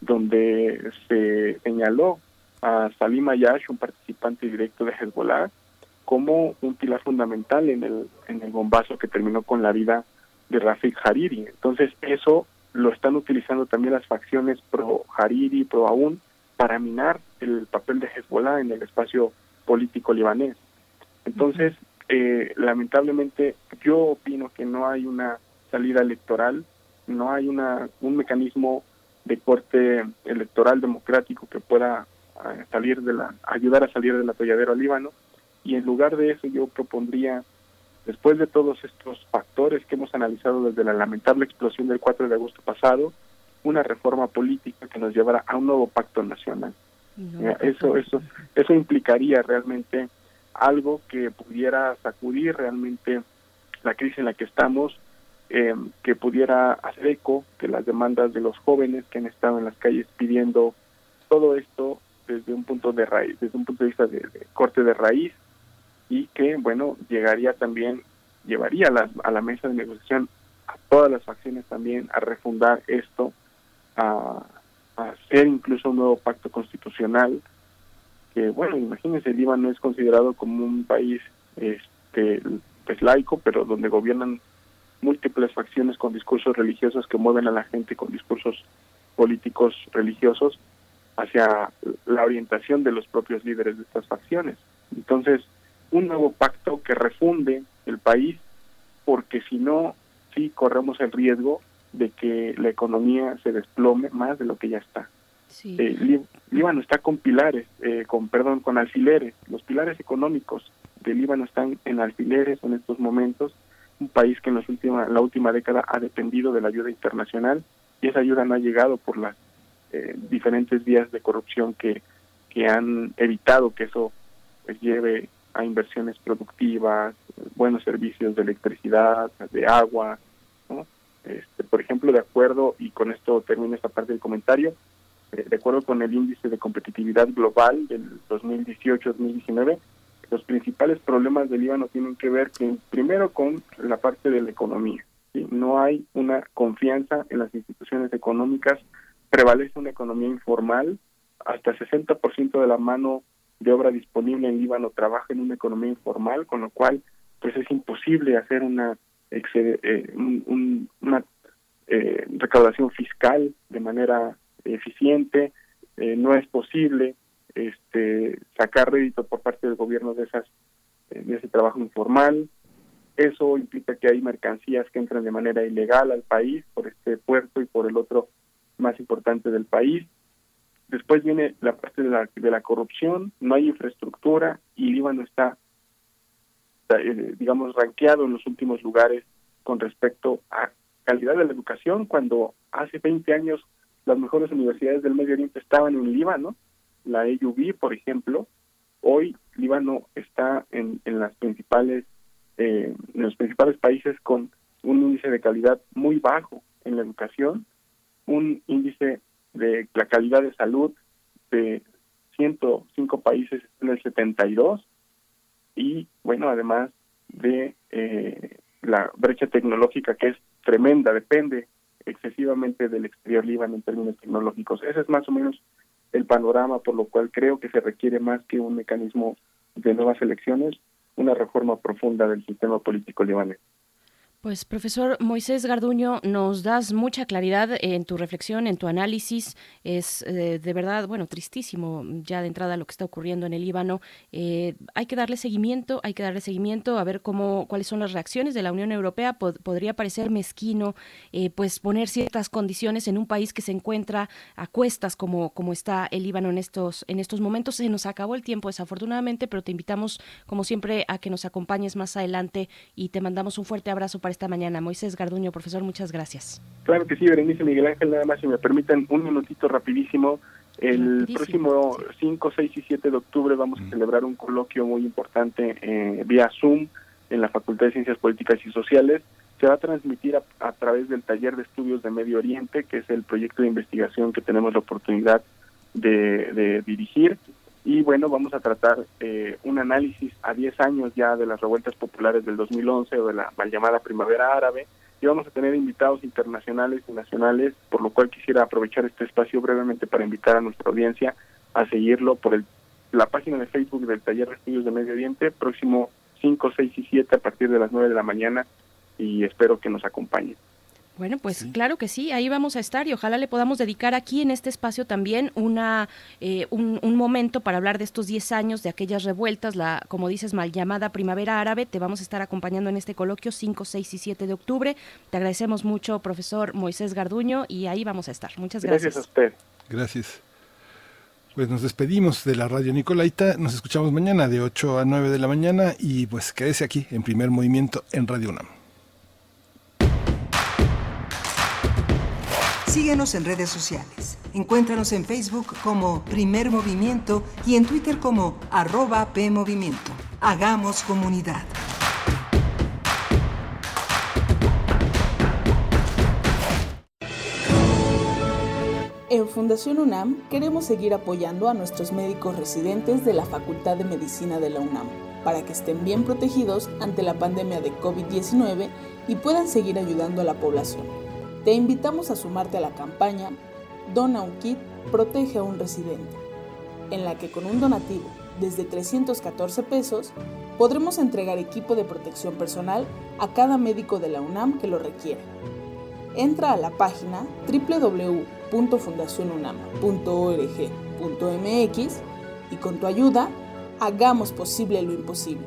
donde se señaló a Salim Ayash, un participante directo de Hezbollah, como un pilar fundamental en el, en el bombazo que terminó con la vida de Rafik Hariri. Entonces eso lo están utilizando también las facciones pro Hariri, pro Aún, para minar el papel de Hezbollah en el espacio político libanés. Entonces, eh, lamentablemente yo opino que no hay una salida electoral, no hay una un mecanismo de corte electoral democrático que pueda eh, salir de la ayudar a salir del atolladero al Líbano y en lugar de eso yo propondría después de todos estos factores que hemos analizado desde la lamentable explosión del 4 de agosto pasado, una reforma política que nos llevará a un nuevo pacto nacional. Eh, eso, eso, eso implicaría realmente algo que pudiera sacudir realmente la crisis en la que estamos, eh, que pudiera hacer eco de las demandas de los jóvenes que han estado en las calles pidiendo todo esto desde un punto de raíz, desde un punto de vista de, corte de raíz y que bueno llegaría también llevaría a la, a la mesa de negociación a todas las facciones también a refundar esto a, hacer incluso un nuevo pacto constitucional que bueno imagínense Líbano es considerado como un país este pues laico pero donde gobiernan múltiples facciones con discursos religiosos que mueven a la gente con discursos políticos religiosos hacia la orientación de los propios líderes de estas facciones. Entonces, un nuevo pacto que refunde el país, porque si no, sí corremos el riesgo de que la economía se desplome más de lo que ya está. Eh, Líbano está con pilares, eh, con perdón, con alfileres. Los pilares económicos de Líbano están en alfileres en estos momentos. Un país que en los última, la última década ha dependido de la ayuda internacional y esa ayuda no ha llegado por las eh, diferentes vías de corrupción que, que han evitado que eso pues, lleve a inversiones productivas, buenos servicios de electricidad, de agua, Este, por ejemplo, de acuerdo, y con esto termino esta parte del comentario, eh, de acuerdo con el índice de competitividad global del 2018-2019, los principales problemas del Líbano tienen que ver primero con la parte de la economía. No hay una confianza en las instituciones económicas prevalece una economía informal, hasta 60% de la mano de obra disponible en Líbano trabaja en una economía informal, con lo cual pues es imposible hacer una eh, eh, recaudación fiscal de manera eficiente, eh, no es posible este sacar rédito por parte del gobierno de esas de ese trabajo informal. Eso implica que hay mercancías que entran de manera ilegal al país por este puerto y por el otro más importante del país. Después viene la parte de la, de la corrupción, no hay infraestructura y Líbano está, eh, digamos, ranqueado en los últimos lugares con respecto a calidad de la educación, cuando hace 20 años las mejores universidades del Medio Oriente estaban en Líbano, la EUB, por ejemplo, hoy Líbano está en, en las principales eh, en los principales países con un índice de calidad muy bajo en la educación un índice de la calidad de salud de 105 países en el 72 y bueno además de eh, la brecha tecnológica que es tremenda depende excesivamente del exterior Líbano en términos tecnológicos. Ese es más o menos el panorama por lo cual creo que se requiere más que un mecanismo de nuevas elecciones una reforma profunda del sistema político libanés pues profesor Moisés Garduño, nos das mucha claridad en tu reflexión, en tu análisis. Es eh, de verdad, bueno, tristísimo ya de entrada lo que está ocurriendo en el Líbano. Eh, hay que darle seguimiento, hay que darle seguimiento a ver cómo, cuáles son las reacciones de la Unión Europea. podría parecer mezquino, eh, pues poner ciertas condiciones en un país que se encuentra a cuestas como, como está el Líbano en estos, en estos momentos. Se nos acabó el tiempo desafortunadamente, pero te invitamos como siempre a que nos acompañes más adelante y te mandamos un fuerte abrazo esta mañana. Moisés Garduño, profesor, muchas gracias. Claro que sí, Berenice Miguel Ángel, nada más si me permiten un minutito rapidísimo. El próximo 5, 6 y 7 de octubre vamos a celebrar un coloquio muy importante eh, vía Zoom en la Facultad de Ciencias Políticas y Sociales. Se va a transmitir a, través del taller de estudios de Medio Oriente, que es el proyecto de investigación que tenemos la oportunidad de, de dirigir y bueno, vamos a tratar eh, un análisis a 10 años ya de las revueltas populares del 2011 o de la mal llamada primavera árabe y vamos a tener invitados internacionales y nacionales, por lo cual quisiera aprovechar este espacio brevemente para invitar a nuestra audiencia a seguirlo por el, la página de Facebook del Taller de Estudios de Medio Oriente, próximo 5, 6 y 7 a partir de las 9 de la mañana y espero que nos acompañen. Bueno, pues claro que sí, ahí vamos a estar y ojalá le podamos dedicar aquí en este espacio también una eh, un, momento para hablar de estos 10 años, de aquellas revueltas, la, como dices, mal llamada Primavera Árabe. Te vamos a estar acompañando en este coloquio 5, 6 y 7 de octubre. Te agradecemos mucho, profesor Moisés Garduño, y ahí vamos a estar. Muchas gracias. Gracias a usted. Gracias. Pues nos despedimos de la radio Nicolaita, nos escuchamos mañana de 8 a 9 de la mañana y pues quédese aquí en primer movimiento en Radio UNAM. Síguenos en redes sociales. Encuéntranos en Facebook como Primer Movimiento y en Twitter como arroba PMovimiento. Hagamos comunidad. En Fundación UNAM queremos seguir apoyando a nuestros médicos residentes de la Facultad de Medicina de la UNAM para que estén bien protegidos ante la pandemia de COVID-19 y puedan seguir ayudando a la población. Te invitamos a sumarte a la campaña Dona un kit, protege a un residente, en la que con un donativo desde 314 pesos podremos entregar equipo de protección personal a cada médico de la UNAM que lo requiera. Entra a la página www.fundacionunam.org.mx y con tu ayuda hagamos posible lo imposible.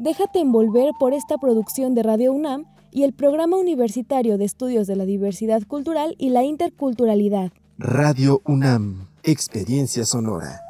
Déjate envolver por esta producción de Radio UNAM y el Programa Universitario de Estudios de la Diversidad Cultural y la Interculturalidad. Radio UNAM, Experiencia Sonora.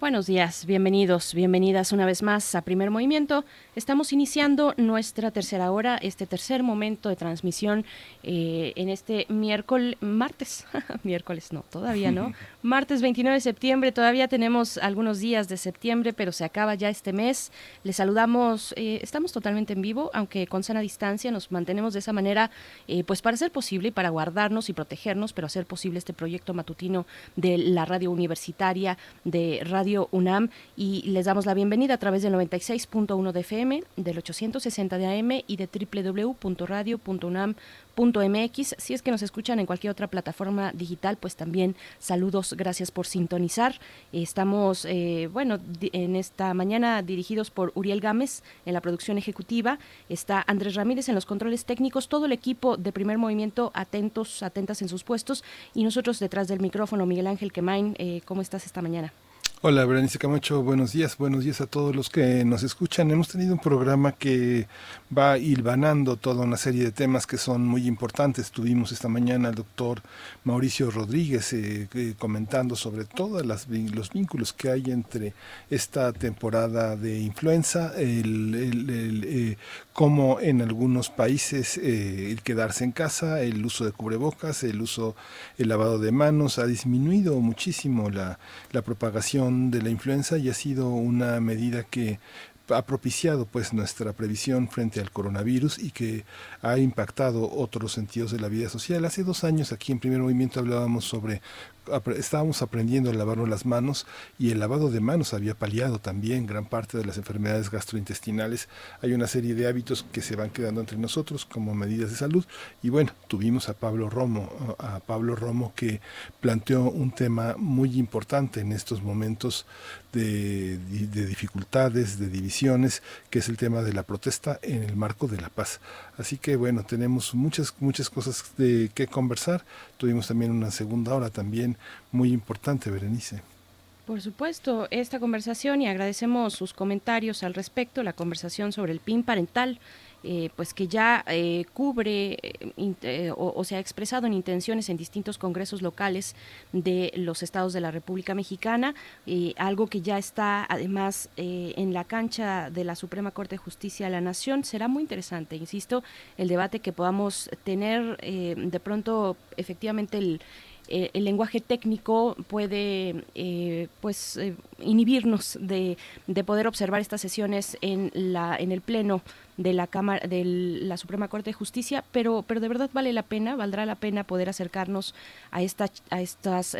Buenos días, bienvenidos, bienvenidas una vez más a Primer Movimiento. Estamos iniciando nuestra tercera hora, este tercer momento de transmisión eh, en este miércoles, martes, miércoles no, todavía no, martes 29 de septiembre, todavía tenemos algunos días de septiembre, pero se acaba ya este mes. Les saludamos, eh, estamos totalmente en vivo, aunque con sana distancia, nos mantenemos de esa manera, eh, pues para hacer posible y para guardarnos y protegernos, pero hacer posible este proyecto matutino de la radio universitaria, de Radio UNAM y les damos la bienvenida a través del 96.1 de FM, del 860 de AM y de www.radio.unam.mx. Si es que nos escuchan en cualquier otra plataforma digital, pues también saludos, gracias por sintonizar. Estamos, eh, bueno, en esta mañana dirigidos por Uriel Gámez en la producción ejecutiva, está Andrés Ramírez en los controles técnicos, todo el equipo de primer movimiento atentos, atentas en sus puestos y nosotros detrás del micrófono, Miguel Ángel Quemain, eh, ¿cómo estás esta mañana? Hola, Berenice Camacho, buenos días, buenos días a todos los que nos escuchan. Hemos tenido un programa que va hilvanando toda una serie de temas que son muy importantes. Tuvimos esta mañana al doctor Mauricio Rodríguez eh, eh, comentando sobre todos los vínculos que hay entre esta temporada de influenza, el, eh, cómo en algunos países el quedarse en casa, el uso de cubrebocas, el uso, el lavado de manos ha disminuido muchísimo la, la propagación de la influenza y ha sido una medida que ha propiciado pues nuestra previsión frente al coronavirus y que ha impactado otros sentidos de la vida social. Hace dos años aquí en Primer Movimiento hablábamos sobre estábamos aprendiendo a lavarnos las manos y el lavado de manos había paliado también gran parte de las enfermedades gastrointestinales. Hay una serie de hábitos que se van quedando entre nosotros como medidas de salud y bueno, tuvimos a Pablo Romo, a Pablo Romo que planteó un tema muy importante en estos momentos de, de, dificultades, de divisiones, que es el tema de la protesta en el marco de la paz. Así que bueno, tenemos muchas, muchas cosas de que conversar. Tuvimos también una segunda hora también muy importante, Berenice. Por supuesto, esta conversación y agradecemos sus comentarios al respecto, la conversación sobre el PIN parental eh, pues que ya eh, cubre eh, o, se ha expresado en intenciones en distintos congresos locales de los estados de la República Mexicana, algo que ya está además en la cancha de la Suprema Corte de Justicia de la Nación. Será muy interesante, insisto, el debate que podamos tener de pronto efectivamente el eh, lenguaje técnico puede eh, pues eh, inhibirnos de, de, poder observar estas sesiones en la en el pleno de la cámara de la Suprema Corte de Justicia pero pero de verdad vale la pena valdrá la pena poder acercarnos a esta a estas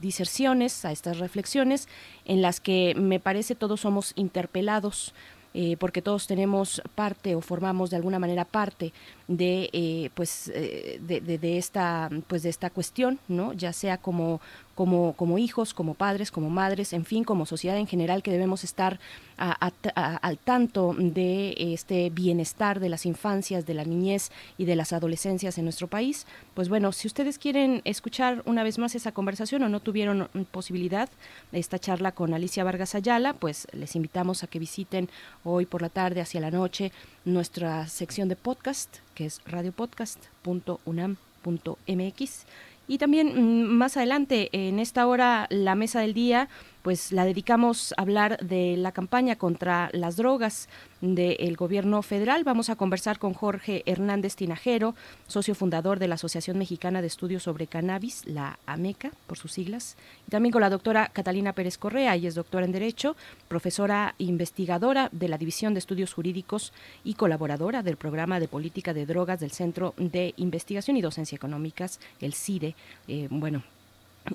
diserciones a estas reflexiones en las que me parece todos somos interpelados eh, porque todos tenemos parte o formamos de alguna manera parte de eh, pues eh, de, de, esta pues de esta cuestión no ya sea como como, como hijos, como padres, como madres, en fin, como sociedad en general, que debemos estar al tanto de este bienestar de las infancias, de la niñez y de las adolescencias en nuestro país. Pues bueno, si ustedes quieren escuchar una vez más esa conversación o no tuvieron posibilidad de esta charla con Alicia Vargas Ayala, pues les invitamos a que visiten hoy por la tarde, hacia la noche, nuestra sección de podcast, que es radiopodcast.unam.mx y también mm, más adelante, en esta hora, la mesa del día, pues la dedicamos a hablar de la campaña contra las drogas del gobierno federal. Vamos a conversar con Jorge Hernández Tinajero, socio fundador de la Asociación Mexicana de Estudios sobre Cannabis, la AMECA, por sus siglas, y también con la doctora Catalina Pérez Correa, ella es doctora en Derecho, profesora investigadora de la División de Estudios Jurídicos y colaboradora del programa de política de drogas del Centro de Investigación y Docencia Económicas, el CIDE. Eh, bueno,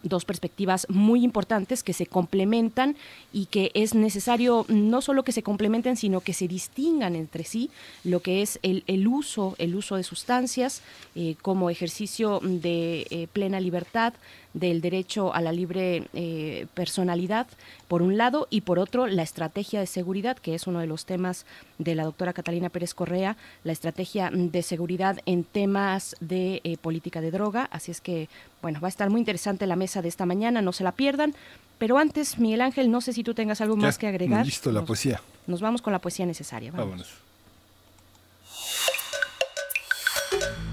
dos perspectivas muy importantes que se complementan y que es necesario no solo que se complementen, sino que se distingan entre sí lo que es el, el uso, el uso de sustancias eh, como ejercicio de eh, plena libertad, del derecho a la libre eh, personalidad, por un lado, y por otro, la estrategia de seguridad, que es uno de los temas de la doctora Catalina Pérez Correa, la estrategia de seguridad en temas de eh, política de droga. Así es que, bueno, va a estar muy interesante la mesa de esta mañana, no se la pierdan. Pero antes, Miguel Ángel, no sé si tú tengas algo más que agregar. Listo, la poesía. Nos vamos con la poesía necesaria. Vámonos.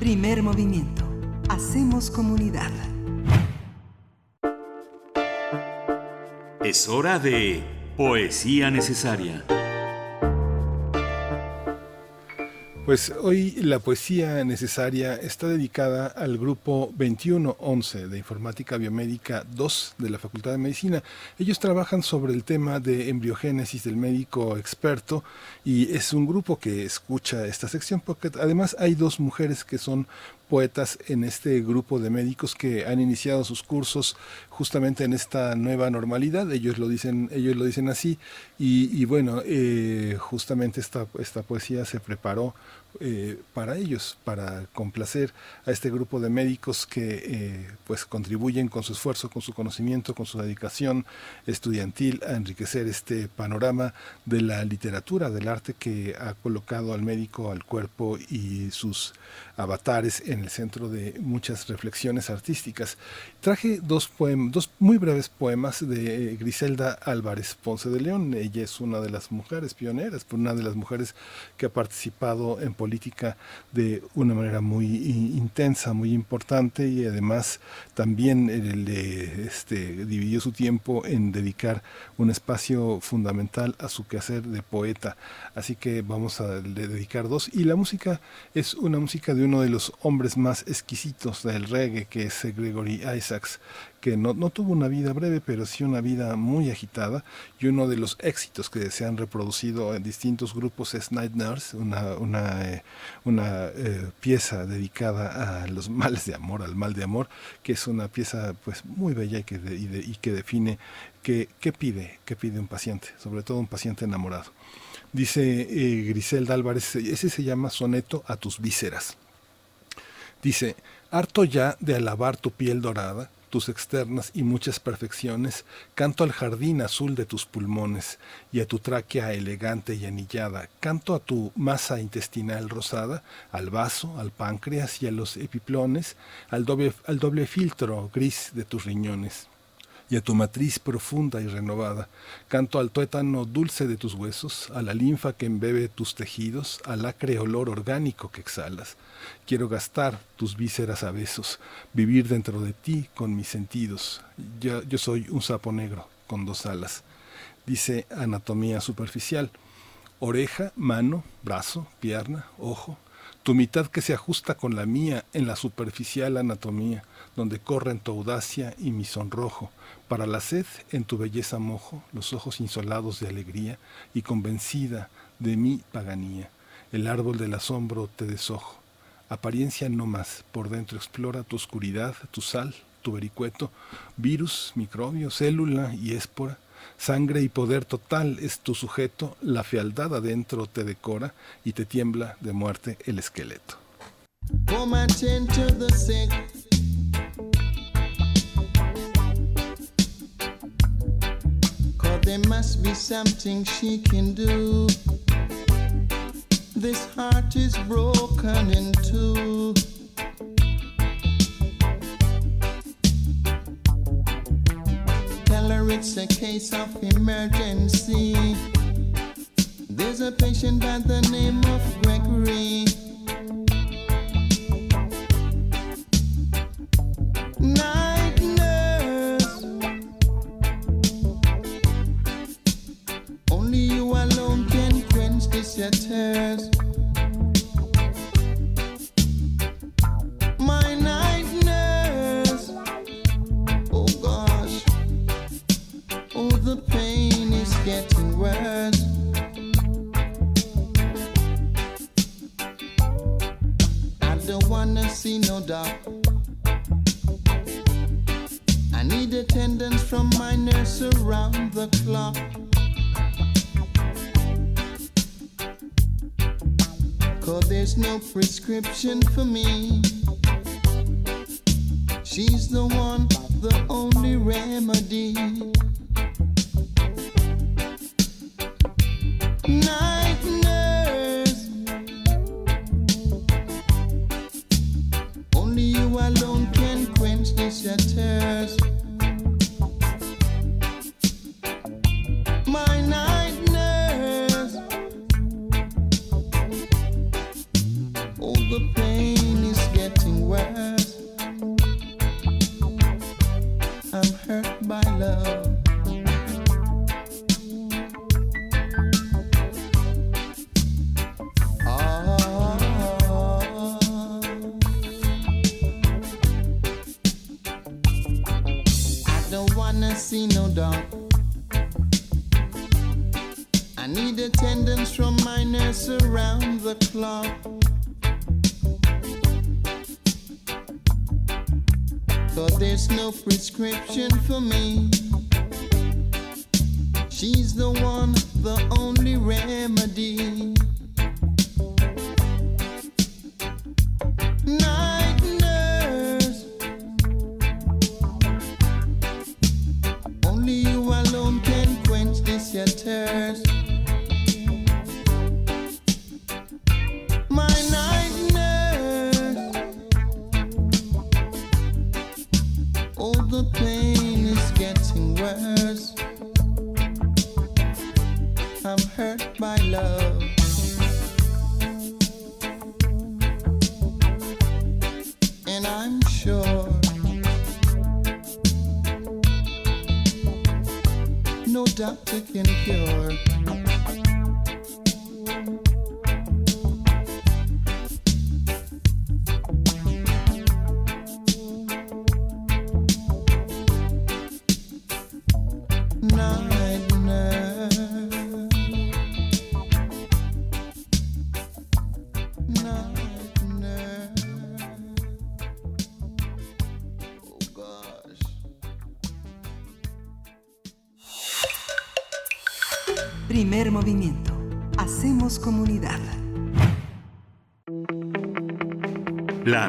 Primer movimiento. Hacemos comunidad. Es hora de Poesía Necesaria. Pues hoy la poesía necesaria está dedicada al grupo 2111 de Informática Biomédica 2 de la Facultad de Medicina. Ellos trabajan sobre el tema de embriogénesis del médico experto y es un grupo que escucha esta sección porque además hay dos mujeres que son poetas en este grupo de médicos que han iniciado sus cursos justamente en esta nueva normalidad. Ellos lo dicen, ellos lo dicen así. Y, bueno, eh, justamente esta, esta poesía se preparó eh, para ellos, para complacer a este grupo de médicos que eh, pues contribuyen con su esfuerzo, con su conocimiento, con su dedicación estudiantil a enriquecer este panorama de la literatura, del arte que ha colocado al médico, al cuerpo y sus avatares en el centro de muchas reflexiones artísticas. Traje dos, poemas, dos muy breves poemas de eh, Griselda Álvarez Ponce de León. Ella es una de las mujeres pioneras, una de las mujeres que ha participado en política de una manera muy intensa, muy importante y además también le este, dividió su tiempo en dedicar un espacio fundamental a su quehacer de poeta. Así que vamos a dedicar dos. Y la música es una música de uno de los hombres más exquisitos del reggae, que es Gregory Isaacs, que no, no, tuvo una vida breve, pero sí una vida muy agitada, y uno de los éxitos que se han reproducido en distintos grupos es Night Nurse, una, una, eh, una eh, pieza dedicada a los males de amor, al mal de amor, que es una pieza pues muy bella y que, y, que define qué pide, qué pide un paciente, sobre todo un paciente enamorado. Dice eh, Griselda Álvarez, ese se llama soneto a tus vísceras. Dice, harto ya de alabar tu piel dorada, tus externas y muchas perfecciones, canto al jardín azul de tus pulmones y a tu tráquea elegante y anillada, canto a tu masa intestinal rosada, al vaso, al páncreas y a los epiplones, al doble, al doble filtro gris de tus riñones y a tu matriz profunda y renovada. Canto al tuétano dulce de tus huesos, a la linfa que embebe tus tejidos, al acre olor orgánico que exhalas. Quiero gastar tus vísceras a besos, vivir dentro de ti con mis sentidos. Yo, yo soy un sapo negro con dos alas. Dice anatomía superficial. Oreja, mano, brazo, pierna, ojo, tu mitad que se ajusta con la mía en la superficial anatomía, donde corren tu audacia y mi sonrojo, para la sed en tu belleza mojo, los ojos insolados de alegría y convencida de mi paganía. El árbol del asombro te desojo. Apariencia no más, por dentro explora tu oscuridad, tu sal, tu vericueto, virus, microbio, célula y espora. Sangre y poder total es tu sujeto, la fealdad adentro te decora y te tiembla de muerte el esqueleto. There must be something she can do. This heart is broken in two. Tell her it's a case of emergency. There's a patient by the name of Gregory. My night nurse. Oh gosh. Oh, the pain is getting worse. I don't wanna see no. I need attendance from my nurse around the clock. Cause there's no prescription for me. She's the one, the only remedy. prescription.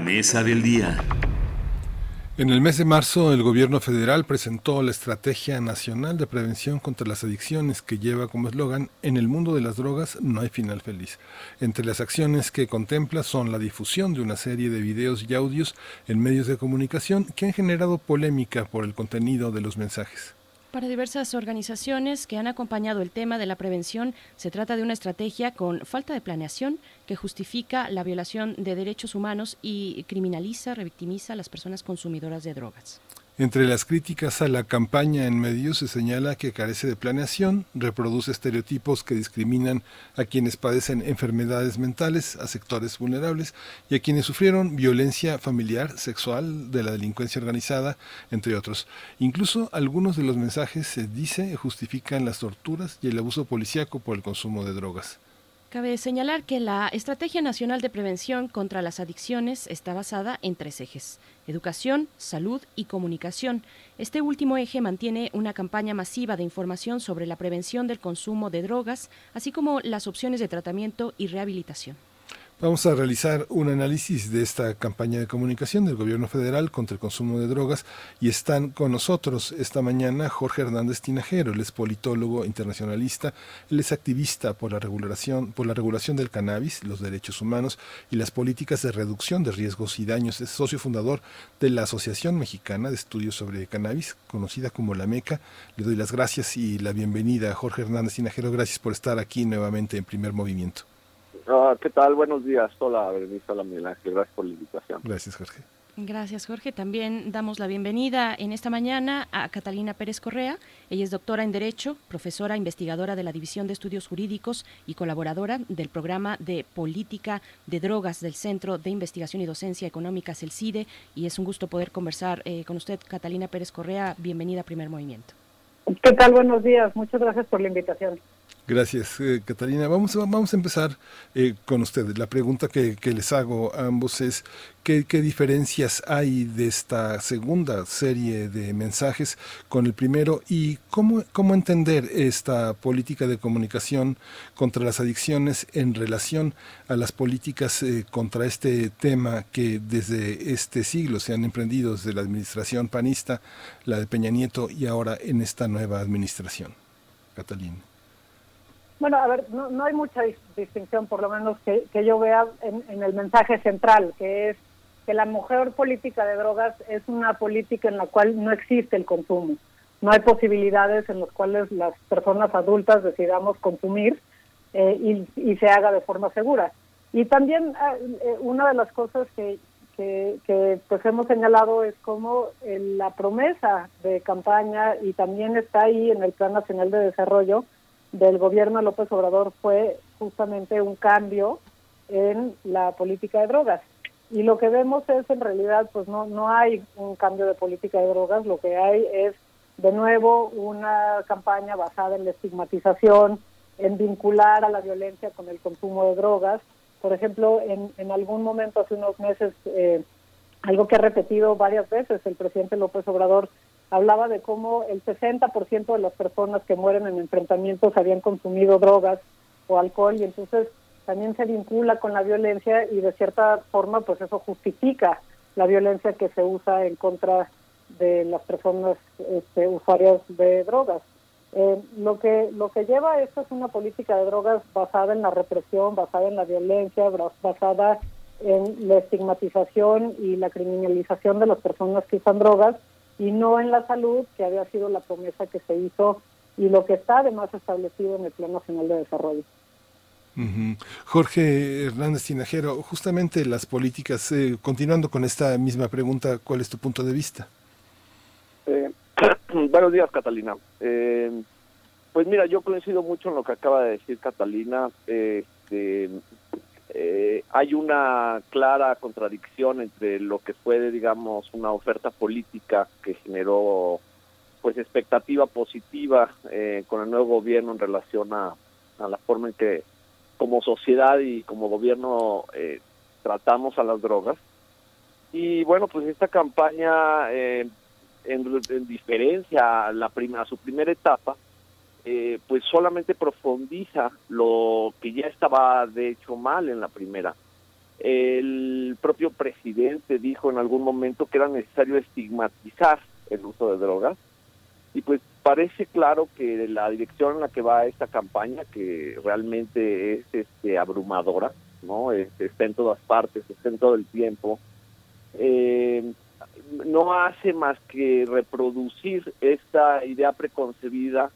Mesa del día. En el mes de marzo, el gobierno federal presentó la Estrategia Nacional de Prevención contra las Adicciones, que lleva como eslogan, en el mundo de las drogas no hay final feliz. Entre las acciones que contempla son la difusión de una serie de videos y audios en medios de comunicación que han generado polémica por el contenido de los mensajes. Para diversas organizaciones que han acompañado el tema de la prevención, se trata de una estrategia con falta de planeación que justifica la violación de derechos humanos y criminaliza, revictimiza a las personas consumidoras de drogas. Entre las críticas a la campaña en medios se señala que carece de planeación, reproduce estereotipos que discriminan a quienes padecen enfermedades mentales, a sectores vulnerables y a quienes sufrieron violencia familiar, sexual, de la delincuencia organizada, entre otros. Incluso algunos de los mensajes se dice justifican las torturas y el abuso policíaco por el consumo de drogas. Cabe señalar que la Estrategia Nacional de Prevención contra las Adicciones está basada en tres ejes, educación, salud y comunicación. Este último eje mantiene una campaña masiva de información sobre la prevención del consumo de drogas, así como las opciones de tratamiento y rehabilitación. Vamos a realizar un análisis de esta campaña de comunicación del gobierno federal contra el consumo de drogas y están con nosotros esta mañana Jorge Hernández Tinajero, él es politólogo internacionalista, él es activista por la regulación, por la regulación del cannabis, los derechos humanos y las políticas de reducción de riesgos y daños. Es socio fundador de la Asociación Mexicana de Estudios sobre Cannabis, conocida como la MECA. Le doy las gracias y la bienvenida a Jorge Hernández Tinajero. Gracias por estar aquí nuevamente en primer movimiento. Ah, ¿Qué tal? Buenos días. Hola, Berenice. Hola, Miguel Ángel. Gracias por la invitación. Gracias, Jorge. Gracias, Jorge. También damos la bienvenida en esta mañana a Catalina Pérez Correa. Ella es doctora en Derecho, profesora investigadora de la División de Estudios Jurídicos y colaboradora del programa de Política de Drogas del Centro de Investigación y Docencia Económicas, el CIDE. Y es un gusto poder conversar eh, con usted, Catalina Pérez Correa. Bienvenida a Primer Movimiento. ¿Qué tal? Buenos días. Muchas gracias por la invitación. Gracias, eh, Catalina. Vamos, vamos a empezar eh, con ustedes. La pregunta que, que les hago a ambos es, ¿qué, ¿qué diferencias hay de esta segunda serie de mensajes con el primero y cómo, cómo entender esta política de comunicación contra las adicciones en relación a las políticas eh, contra este tema que desde este siglo se han emprendido desde la administración panista, la de Peña Nieto y ahora en esta nueva administración? Catalina. Bueno, a ver, no, no hay mucha dis- distinción, por lo menos que, yo vea en, en el mensaje central, que es que la mejor política de drogas es una política en la cual no existe el consumo. No hay posibilidades en las cuales las personas adultas decidamos consumir eh, y, se haga de forma segura. Y también ah, eh, una de las cosas que, que, que, pues hemos señalado es como eh, la promesa de campaña y también está ahí en el Plan Nacional de Desarrollo del gobierno López Obrador fue justamente un cambio en la política de drogas. Y lo que vemos es en realidad, pues no, no hay un cambio de política de drogas, lo que hay es de nuevo una campaña basada en la estigmatización, en vincular a la violencia con el consumo de drogas. Por ejemplo, en, en algún momento hace unos meses, eh, algo que ha repetido varias veces el presidente López Obrador, hablaba de cómo el 60% de las personas que mueren en enfrentamientos habían consumido drogas o alcohol y entonces también se vincula con la violencia y de cierta forma pues eso justifica la violencia que se usa en contra de las personas este, usuarias de drogas. Eh, lo que lo que lleva esto es una política de drogas basada en la represión, basada en la violencia, basada en la estigmatización y la criminalización de las personas que usan drogas y no en la salud, que había sido la promesa que se hizo y lo que está además establecido en el Plan Nacional de Desarrollo. Jorge Hernández Tinajero, justamente las políticas, eh, continuando con esta misma pregunta, ¿cuál es tu punto de vista? Eh, buenos días, Catalina. Eh, Pues mira, yo coincido mucho en lo que acaba de decir Catalina. Este, eh, hay una clara contradicción entre lo que fue, digamos, una oferta política que generó pues expectativa positiva eh, con el nuevo gobierno en relación a, a, la forma en que como sociedad y como gobierno eh, tratamos a las drogas. Y bueno, pues esta campaña, eh, en, en, diferencia a, la prima, a su primera etapa, eh, pues solamente profundiza lo que ya estaba de hecho mal en la primera. El propio presidente dijo en algún momento que era necesario estigmatizar el uso de drogas y pues parece claro que la dirección en la que va esta campaña, que realmente es este, abrumadora, no está en todas partes, está en todo el tiempo, eh, no hace más que reproducir esta idea preconcebida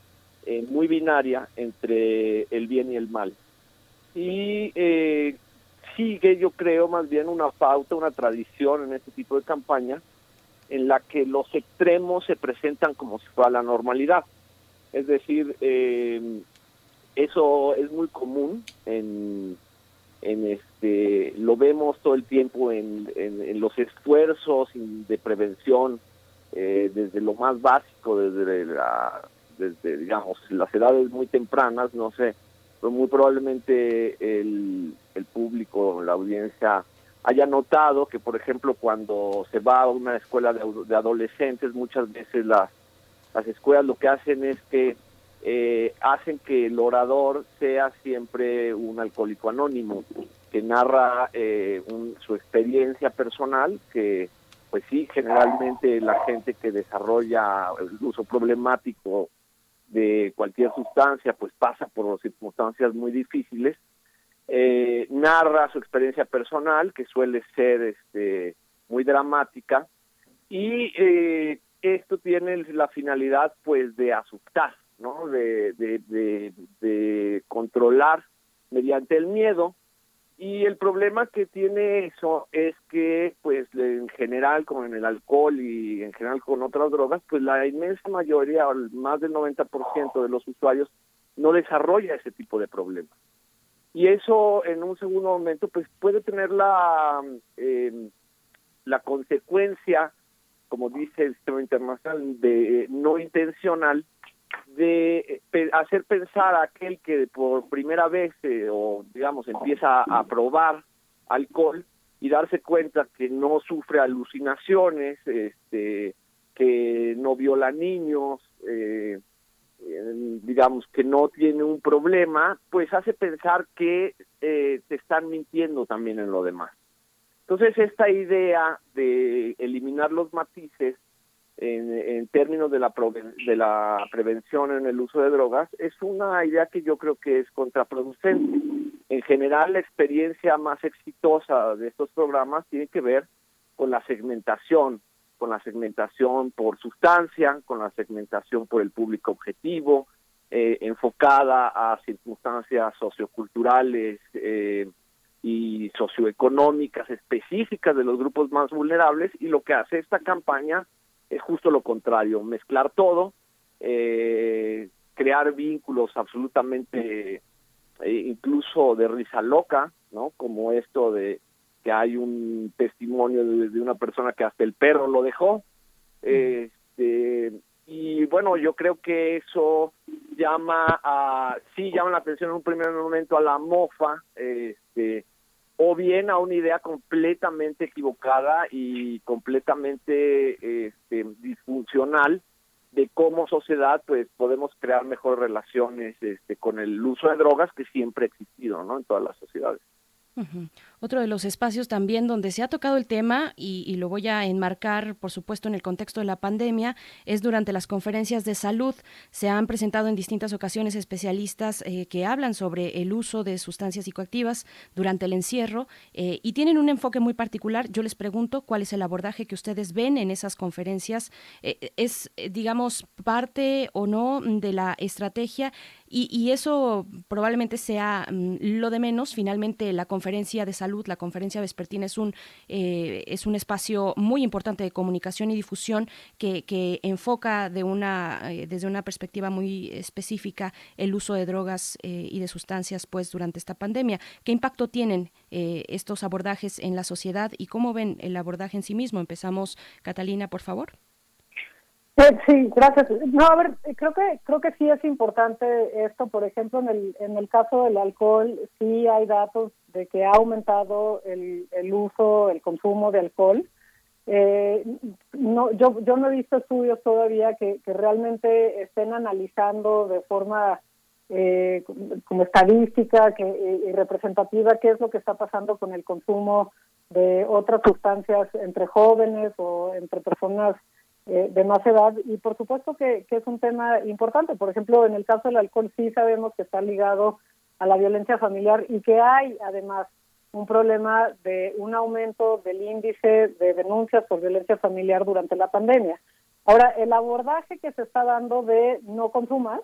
eh, muy binaria entre el bien y el mal. Y eh, sigue, yo creo, más bien una pauta, una tradición en este tipo de campaña, en la que los extremos se presentan como si fuera la normalidad. Es decir, eh, eso es muy común en, en este lo vemos todo el tiempo en, en, en los esfuerzos de prevención eh, desde lo más básico desde la desde, digamos, las edades muy tempranas, no sé, pero muy probablemente el, público, la audiencia, haya notado que, por ejemplo, cuando se va a una escuela de, de adolescentes, muchas veces las, las escuelas lo que hacen es que eh, hacen que el orador sea siempre un alcohólico anónimo, que narra eh, un, su experiencia personal, que pues sí, generalmente la gente que desarrolla el uso problemático de cualquier sustancia, pues pasa por circunstancias muy difíciles, eh, narra su experiencia personal, que suele ser este, muy dramática, y eh, esto tiene la finalidad pues de asustar, ¿no? de, de, de, de controlar mediante el miedo y el problema que tiene eso es que, pues, en general, como en el alcohol y en general con otras drogas, pues la inmensa mayoría, más del 90% de los usuarios, no desarrolla ese tipo de problemas. Y eso, en un segundo momento, pues puede tener la, eh, la consecuencia, como dice el sistema internacional, de no intencional, de eh, hacer pensar a aquel que por primera vez eh, o digamos empieza a probar alcohol y darse cuenta que no sufre alucinaciones, este, que no viola niños, eh, digamos que no tiene un problema, pues hace pensar que te están mintiendo también en lo demás. Entonces esta idea de eliminar los matices en, términos de la, de la prevención en el uso de drogas es una idea que yo creo que es contraproducente. En general, la experiencia más exitosa de estos programas tiene que ver con la segmentación, con la segmentación por sustancia, con la segmentación por el público objetivo, eh, enfocada a circunstancias socioculturales eh, y socioeconómicas específicas de los grupos más vulnerables y lo que hace esta campaña es justo lo contrario, mezclar todo, eh, crear vínculos absolutamente eh, incluso de risa loca, ¿no? Como esto de que hay un testimonio de, una persona que hasta el perro lo dejó. Este, y bueno, yo creo que eso llama a, sí llama la atención en un primer momento a la mofa, este, o bien a una idea completamente equivocada y completamente este, disfuncional de cómo sociedad pues podemos crear mejores relaciones este, con el uso de drogas que siempre ha existido ¿no? en todas las sociedades. Otro de los espacios también donde se ha tocado el tema, y, lo voy a enmarcar, por supuesto, en el contexto de la pandemia, es durante las conferencias de salud. Se han presentado en distintas ocasiones especialistas eh, que hablan sobre el uso de sustancias psicoactivas durante el encierro eh, y tienen un enfoque muy particular. Yo les pregunto cuál es el abordaje que ustedes ven en esas conferencias. Eh, ¿Es, digamos, parte o no de la estrategia? Y, eso probablemente sea mm, lo de menos. Finalmente, la conferencia de salud La conferencia vespertina es un, eh, es un espacio muy importante de comunicación y difusión que, que enfoca de una, eh, desde una perspectiva muy específica el uso de drogas y de sustancias pues durante esta pandemia. ¿Qué impacto tienen estos abordajes en la sociedad y cómo ven el abordaje en sí mismo? Empezamos, Catalina, por favor. Sí, gracias. No, a ver, creo que creo que sí es importante esto. Por ejemplo, en el en el caso del alcohol, sí hay datos de que ha aumentado el, el uso, el consumo de alcohol. Eh, no, yo yo no he visto estudios todavía que, que realmente estén analizando de forma eh, como estadística que, y representativa qué es lo que está pasando con el consumo de otras sustancias entre jóvenes o entre personas eh, de más edad y por supuesto que, es un tema importante. Por ejemplo, en el caso del alcohol sí sabemos que está ligado a la violencia familiar y que hay además un problema de un aumento del índice de denuncias por violencia familiar durante la pandemia. Ahora, el abordaje que se está dando de no consumas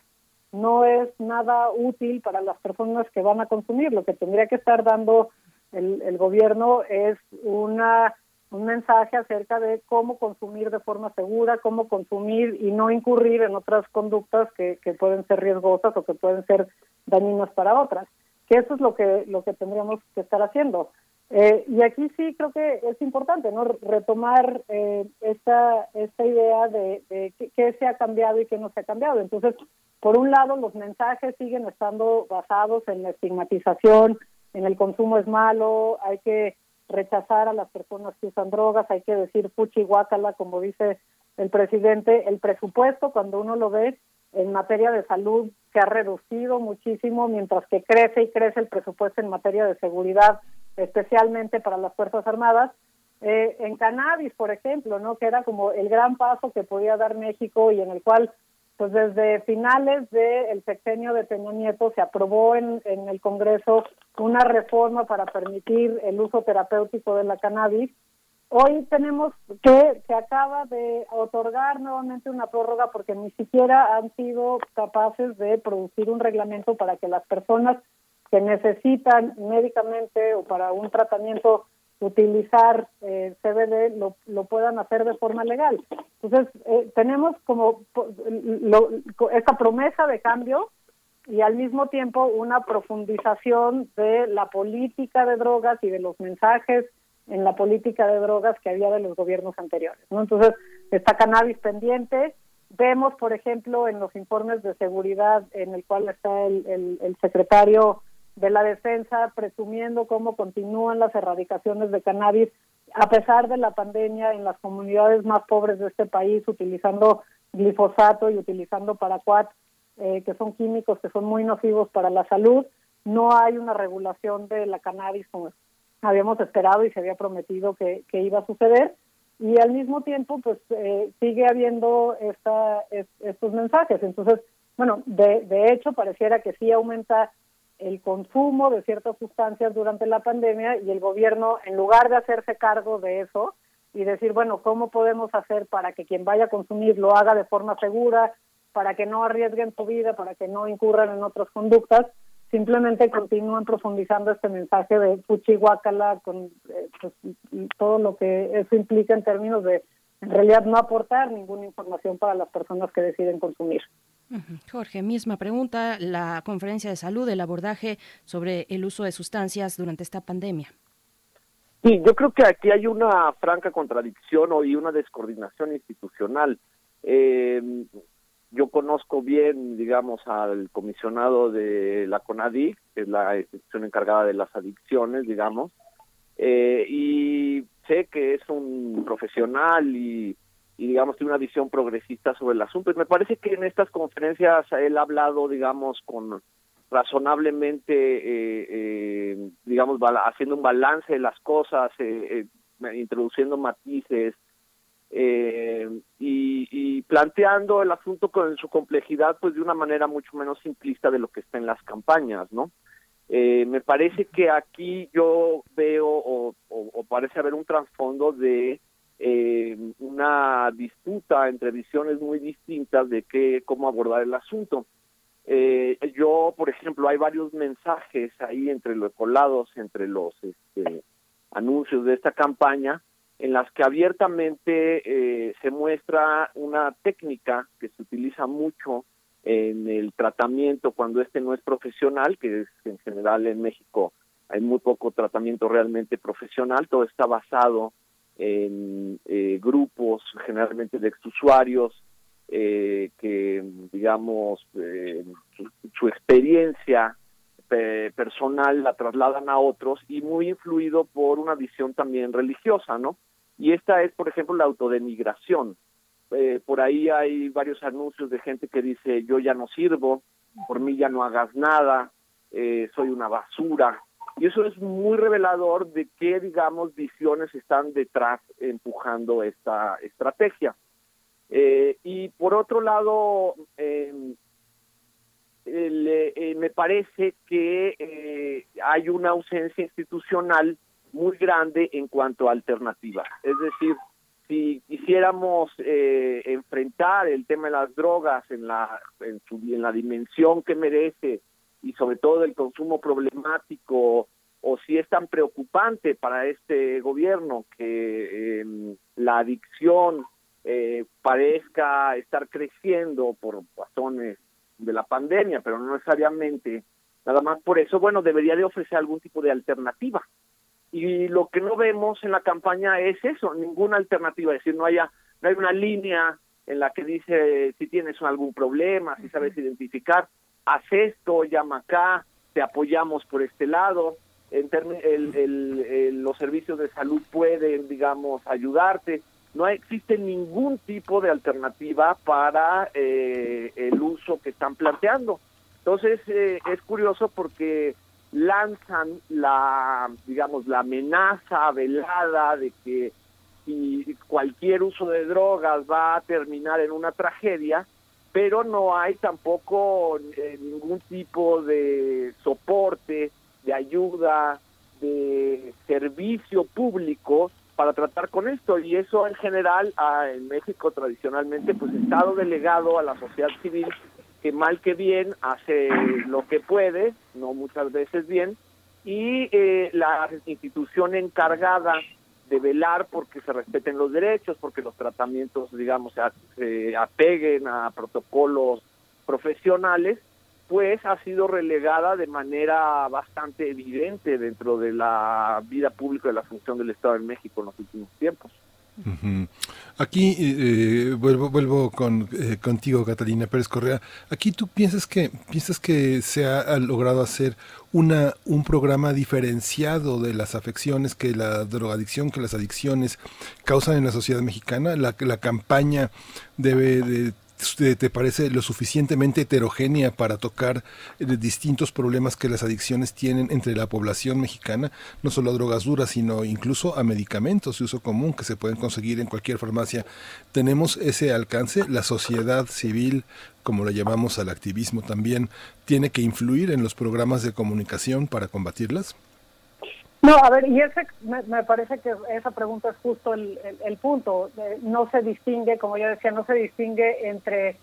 no es nada útil para las personas que van a consumir. Lo que tendría que estar dando el, el gobierno es una un mensaje acerca de cómo consumir de forma segura, cómo consumir y no incurrir en otras conductas que, que pueden ser riesgosas o que pueden ser dañinas para otras. Que eso es lo que lo que tendríamos que estar haciendo. Eh, y aquí sí creo que es importante no retomar eh, esta esta idea de, de qué se ha cambiado y qué no se ha cambiado. Entonces, por un lado, los mensajes siguen estando basados en la estigmatización, en el consumo es malo, hay que rechazar a las personas que usan drogas, hay que decir fuchi guácala, como dice el presidente, el presupuesto cuando uno lo ve en materia de salud se ha reducido muchísimo, mientras que crece y crece el presupuesto en materia de seguridad, especialmente para las Fuerzas Armadas. Eh, en cannabis, por ejemplo, ¿no? que era como el gran paso que podía dar México y en el cual pues desde finales del sexenio de Peña Nieto se aprobó en, en el Congreso una reforma para permitir el uso terapéutico de la cannabis. Hoy tenemos que se acaba de otorgar nuevamente una prórroga porque ni siquiera han sido capaces de producir un reglamento para que las personas que necesitan médicamente o para un tratamiento utilizar eh, CBD lo, lo puedan hacer de forma legal. Entonces, eh, tenemos como lo, esta promesa de cambio y al mismo tiempo una profundización de la política de drogas y de los mensajes en la política de drogas que había de los gobiernos anteriores. ¿no? Entonces, está cannabis pendiente. Vemos, por ejemplo, en los informes de seguridad en el cual está el, el, el secretario de la defensa presumiendo cómo continúan las erradicaciones de cannabis a pesar de la pandemia en las comunidades más pobres de este país utilizando glifosato y utilizando paraquat eh, que son químicos que son muy nocivos para la salud no hay una regulación de la cannabis como habíamos esperado y se había prometido que, iba a suceder. Y al mismo tiempo pues eh, sigue habiendo esta, estos mensajes. Entonces bueno de, de hecho pareciera que sí aumenta el consumo de ciertas sustancias durante la pandemia y el gobierno, en lugar de hacerse cargo de eso y decir, bueno, ¿cómo podemos hacer para que quien vaya a consumir lo haga de forma segura, para que no arriesguen su vida, para que no incurran en otras conductas? Simplemente continúan profundizando este mensaje de Fuchihuacala con eh, pues, todo lo que eso implica en términos de, en realidad, no aportar ninguna información para las personas que deciden consumir. Jorge, misma pregunta, la conferencia de salud, el abordaje sobre el uso de sustancias durante esta pandemia. Sí, yo creo que aquí hay una franca contradicción y una descoordinación institucional. Eh, yo conozco bien, digamos, al comisionado de la CONADIC, que es la institución encargada de las adicciones, digamos, eh, y sé que es un profesional y y digamos tiene una visión progresista sobre el asunto. Y me parece que en estas conferencias él ha hablado, digamos, con razonablemente, eh, eh, digamos, haciendo un balance de las cosas, eh, introduciendo matices y, y, planteando el asunto con su complejidad, pues de una manera mucho menos simplista de lo que está en las campañas, ¿no? me parece que aquí yo veo o, o parece haber un trasfondo de eh, una disputa entre visiones muy distintas de qué, cómo abordar el asunto. Eh, yo, por ejemplo, hay varios mensajes ahí entre los colados, entre los este, anuncios de esta campaña, en las que abiertamente eh, se muestra una técnica que se utiliza mucho en el tratamiento cuando este no es profesional, que es en general en México hay muy poco tratamiento realmente profesional, todo está basado en eh, grupos generalmente de exusuarios eh, que, digamos, eh, su, su, experiencia personal la trasladan a otros y muy influido por una visión también religiosa, ¿no? Y esta es, por ejemplo, la autodenigración. Eh, por ahí hay varios anuncios de gente que dice, yo ya no sirvo, por mí ya no hagas nada, eh, soy una basura. Y eso es muy revelador de qué, digamos, visiones están detrás empujando esta estrategia. Eh, y por otro lado, em, eh, me parece que eh, hay una ausencia institucional muy grande en cuanto a alternativas. Es decir, si quisiéramos eh, enfrentar el tema de las drogas en la, en, su, en la dimensión que merece y sobre todo el consumo problemático o si es tan preocupante para este gobierno que eh, la adicción eh, parezca estar creciendo por razones de la pandemia, pero no necesariamente nada más por eso, bueno, debería de ofrecer algún tipo de alternativa. Y lo que no vemos en la campaña es eso, ninguna alternativa, es decir, no haya no hay una línea en la que dice si tienes algún problema, si sabes identificar, haz esto, llama acá, te apoyamos por este lado, en el, el, los servicios de salud pueden, digamos, ayudarte. No existe ningún tipo de alternativa para eh, el uso que están planteando. Entonces, eh, es curioso porque lanzan la, digamos, la amenaza velada de que si cualquier uso de drogas va a terminar en una tragedia, pero no hay tampoco eh, ningún tipo de soporte, de ayuda, de servicio público para tratar con esto. Y eso en general ah, en México tradicionalmente pues estado delegado a la sociedad civil que mal que bien hace lo que puede, no muchas veces bien, y eh, la institución encargada de velar porque se respeten los derechos, porque los tratamientos, digamos, se apeguen a protocolos profesionales, pues ha sido relegada de manera bastante evidente dentro de la vida pública de la función del Estado de México en los últimos tiempos. Uh. Aquí eh, vuelvo, vuelvo con, eh, contigo, Catalina Pérez Correa. Aquí tú piensas que piensas que se ha logrado hacer una un programa diferenciado de las afecciones que la drogadicción, que las adicciones causan en la sociedad mexicana. La, la campaña debe de te parece lo suficientemente heterogénea para tocar eh, distintos problemas que las adicciones tienen entre la población mexicana, no solo a drogas duras, sino incluso a medicamentos de uso común que se pueden conseguir en cualquier farmacia. ¿Tenemos ese alcance? ¿La sociedad civil, como la llamamos al activismo también, tiene que influir en los programas de comunicación para combatirlas? No, a ver, y ese, me, me, parece que esa pregunta es justo el, el, punto. Eh, no se distingue, como yo decía, no se distingue entre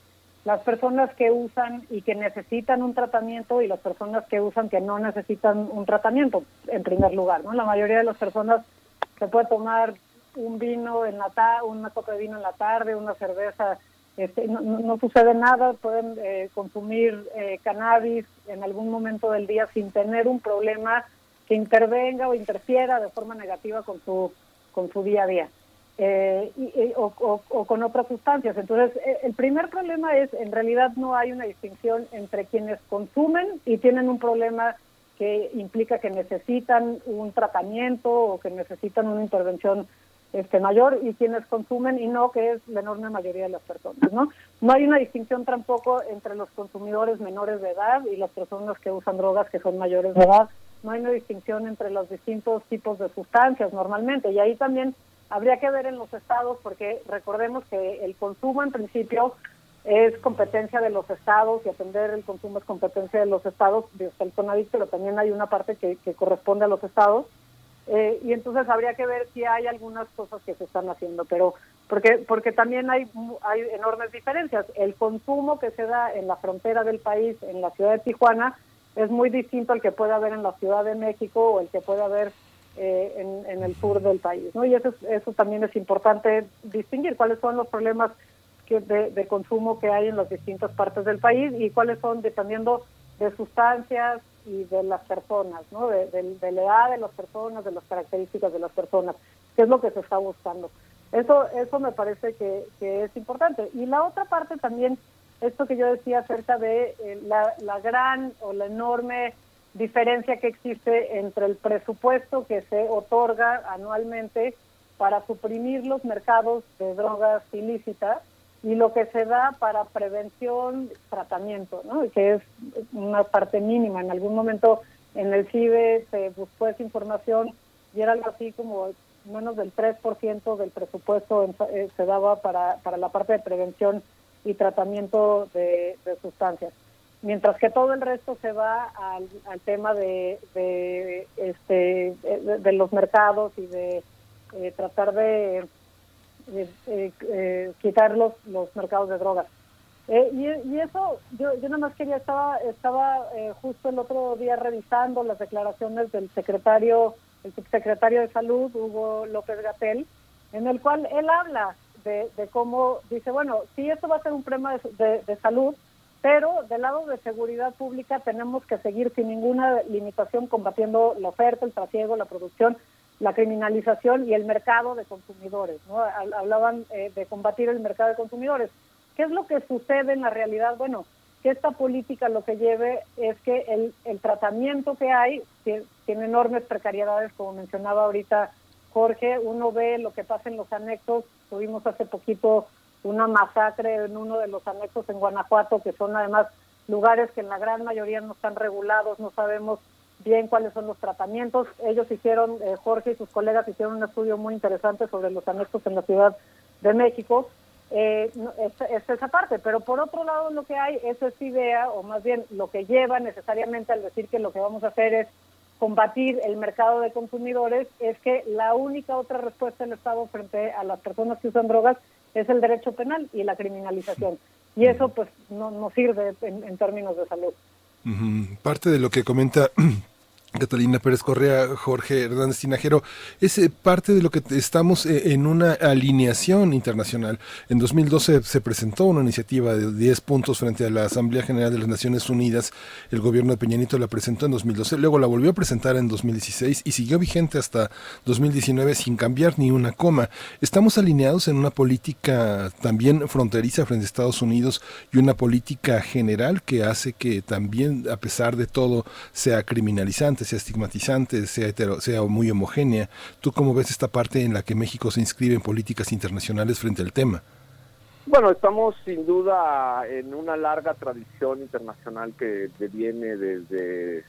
las personas que usan y que necesitan un tratamiento y las personas que usan que no necesitan un tratamiento, en primer lugar. ¿no? La mayoría de las personas se puede tomar un vino en la ta una copa de vino en la tarde, una cerveza, este, no, no, sucede nada, pueden eh, consumir eh, cannabis en algún momento del día sin tener un problema que intervenga o interfiera de forma negativa con su, con su día a día. Eh, y, o, o, o, con otras sustancias. Entonces, eh, el primer problema es, en realidad no hay una distinción entre quienes consumen y tienen un problema que implica que necesitan un tratamiento o que necesitan una intervención este mayor y quienes consumen y no que es la enorme mayoría de las personas, ¿no? No hay una distinción tampoco entre los consumidores menores de edad y las personas que usan drogas que son mayores de edad no hay una distinción entre los distintos tipos de sustancias normalmente. Y ahí también habría que ver en los estados, porque recordemos que el consumo en principio es competencia de los estados y atender el consumo es competencia de los estados, desde el CONAVIC, pero también hay una parte que, que corresponde a los estados. Eh, y entonces habría que ver si hay algunas cosas que se están haciendo, pero porque porque también hay hay enormes diferencias. El consumo que se da en la frontera del país, en la ciudad de Tijuana, es muy distinto al que puede haber en la Ciudad de México o el que puede haber eh, en, el sur del país, ¿no? Y eso eso también es importante distinguir cuáles son los problemas que de, de, consumo que hay en las distintas partes del país y cuáles son dependiendo de sustancias, y de las personas, ¿no? De, de, la edad de las personas, de las características de las personas, qué es lo que se está buscando. Eso, eso me parece que, que es importante. Y la otra parte también, esto que yo decía acerca de eh, la, gran o la enorme diferencia que existe entre el presupuesto que se otorga anualmente para suprimir los mercados de drogas ilícitas y lo que se da para prevención, tratamiento, ¿no? que es una parte mínima. En algún momento en el CIBE se buscó esa información y era algo así como menos del 3% del presupuesto eh, se daba para, para la parte de prevención y tratamiento de, sustancias. Mientras que todo el resto se va al, tema de, de, este, de, los mercados y de eh, tratar de eh, eh, eh, quitar los, los mercados de drogas. Eh, y, y, eso, yo, yo nada más quería, estaba, estaba justo el otro día revisando las declaraciones del secretario, el subsecretario de Salud, Hugo López Gatel, en el cual él habla de, de cómo dice, bueno, sí, esto va a ser un problema de, de, salud, pero del lado de seguridad pública tenemos que seguir sin ninguna limitación combatiendo la oferta, el trasiego, la producción la criminalización y el mercado de consumidores. ¿no? Hablaban eh, de combatir el mercado de consumidores. ¿Qué es lo que sucede en la realidad? Bueno, que esta política lo que lleve es que el, el tratamiento que hay tiene enormes precariedades, como mencionaba ahorita Jorge. Uno ve lo que pasa en los anexos. Tuvimos hace poquito una masacre en uno de los anexos en Guanajuato, que son además lugares que en la gran mayoría no están regulados, no sabemos bien cuáles son los tratamientos. Ellos hicieron, eh, Jorge y sus colegas hicieron un estudio muy interesante sobre los anexos en la Ciudad de México. Eh, es, esa parte, pero por otro lado lo que hay es esa idea, o más bien lo que lleva necesariamente al decir que lo que vamos a hacer es combatir el mercado de consumidores, es que la única otra respuesta del Estado frente a las personas que usan drogas es el derecho penal y la criminalización. Y eso pues no, no sirve en, términos de salud. Parte de lo que comenta Catalina Pérez Correa, Jorge Hernández Tinajero, es eh, parte de lo que estamos eh, en una alineación internacional. En 2012 se presentó una iniciativa de 10 puntos frente a la Asamblea General de las Naciones Unidas. El gobierno de Peñanito la presentó en 2012, luego la volvió a presentar en 2016 y siguió vigente hasta 2019 sin cambiar ni una coma. Estamos alineados en una política también fronteriza frente a Estados Unidos y una política general que hace que también, a pesar de todo, sea criminalizante sea estigmatizante, sea, hetero, sea muy homogénea. ¿Tú cómo ves esta parte en la que México se inscribe en políticas internacionales frente al tema? Bueno, estamos sin duda en una larga tradición internacional que viene desde,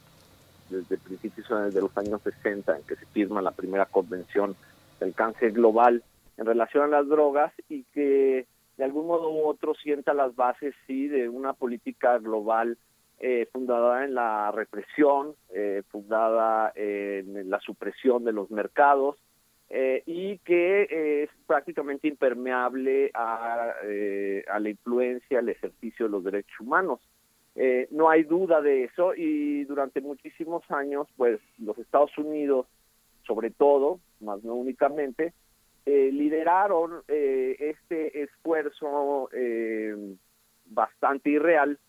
desde principios de los años 60, en que se firma la primera convención del cáncer global en relación a las drogas y que de algún modo u otro sienta las bases, sí, de una política global eh, fundada en la represión, eh, fundada en la supresión de los mercados eh, y que es prácticamente impermeable a, a, la influencia, al ejercicio de los derechos humanos. no hay duda de eso y durante muchísimos años, pues los Estados Unidos, sobre todo, más no únicamente, lideraron este esfuerzo bastante irreal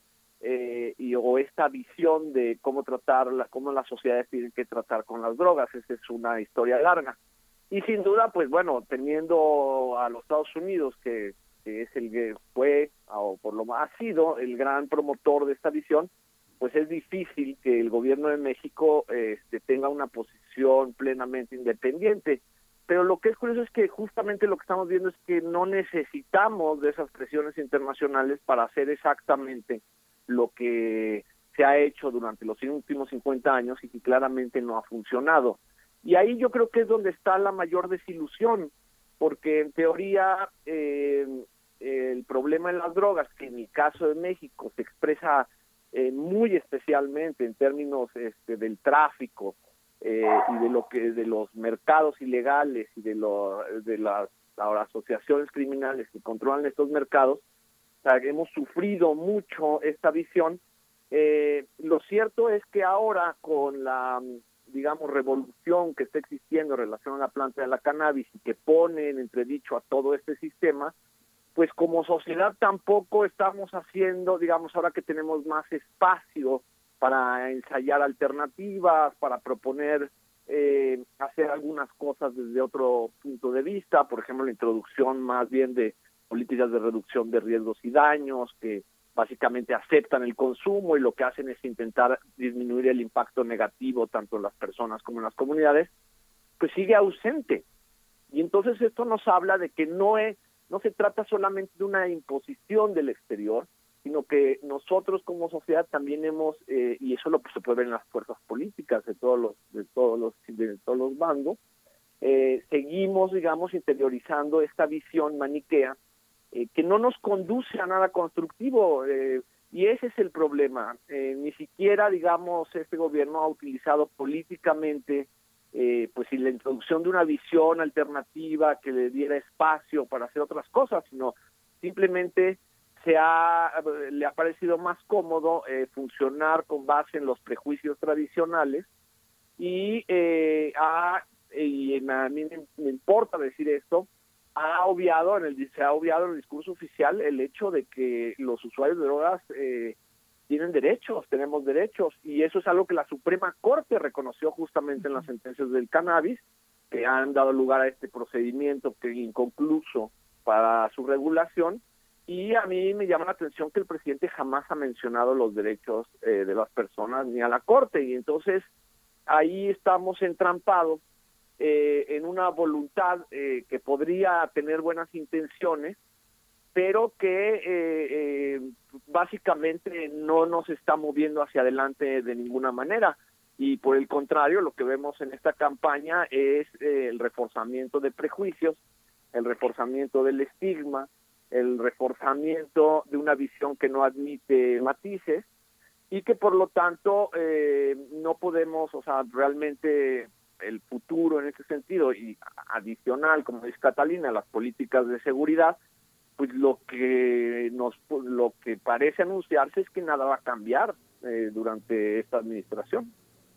eh, y o esta visión de cómo tratarla, cómo las sociedades tienen que tratar con las drogas. Esa es una historia larga. Y sin duda, pues bueno, teniendo a los Estados Unidos, que, es el que fue, o por lo más ha sido, el gran promotor de esta visión, pues es difícil que el gobierno de México este, tenga una posición plenamente independiente. Pero lo que es curioso es que justamente lo que estamos viendo es que no necesitamos de esas presiones internacionales para hacer exactamente lo que se ha hecho durante los últimos 50 años y que claramente no ha funcionado. Y ahí yo creo que es donde está la mayor desilusión, porque en teoría eh, el problema en las drogas, que en el caso de México se expresa eh, muy especialmente en términos este, del tráfico, eh, y de lo que de los mercados ilegales y de lo de las asociaciones criminales que controlan estos mercados hemos sufrido mucho esta visión. Eh, lo cierto es que ahora con la digamos revolución que está existiendo en relación a la planta de la cannabis y que pone en entredicho a todo este sistema pues como sociedad tampoco estamos haciendo digamos ahora que tenemos más espacio para ensayar alternativas, para proponer eh, hacer algunas cosas desde otro punto de vista, por ejemplo, la introducción más bien de políticas de reducción de riesgos y daños que básicamente aceptan el consumo y lo que hacen es intentar disminuir el impacto negativo tanto en las personas como en las comunidades, pues sigue ausente. Y entonces esto nos habla de que no es no se trata solamente de una imposición del exterior, sino que nosotros como sociedad también hemos eh, y eso lo se puede ver en las fuerzas políticas de todos los de todos los de todos los bandos eh, seguimos digamos interiorizando esta visión maniquea eh, que no nos conduce a nada constructivo y ese es el problema. Ni siquiera digamos este gobierno ha utilizado políticamente pues si la introducción de una visión alternativa que le diera espacio para hacer otras cosas sino simplemente se ha, le ha parecido más cómodo eh, funcionar con base en los prejuicios tradicionales y, eh, ha, y a mí me, importa decir esto, ha obviado en el se ha obviado en el discurso oficial el hecho de que los usuarios de drogas eh, tienen derechos, tenemos derechos y eso es algo que la Suprema Corte reconoció justamente en las sentencias del cannabis que han dado lugar a este procedimiento que inconcluso para su regulación y a mí me llama la atención que el presidente jamás ha mencionado los derechos eh, de las personas ni a la Corte. Y entonces ahí estamos entrampados eh, en una voluntad eh, que podría tener buenas intenciones, pero que básicamente no nos está moviendo hacia adelante de ninguna manera. Y por el contrario, lo que vemos en esta campaña es el reforzamiento de prejuicios, el reforzamiento del estigma, el reforzamiento de una visión que no admite matices y que por lo tanto eh, no podemos, o sea, realmente el futuro en ese sentido y adicional, como dice Catalina, las políticas de seguridad, pues lo que nos lo que parece anunciarse es que nada va a cambiar eh, durante esta administración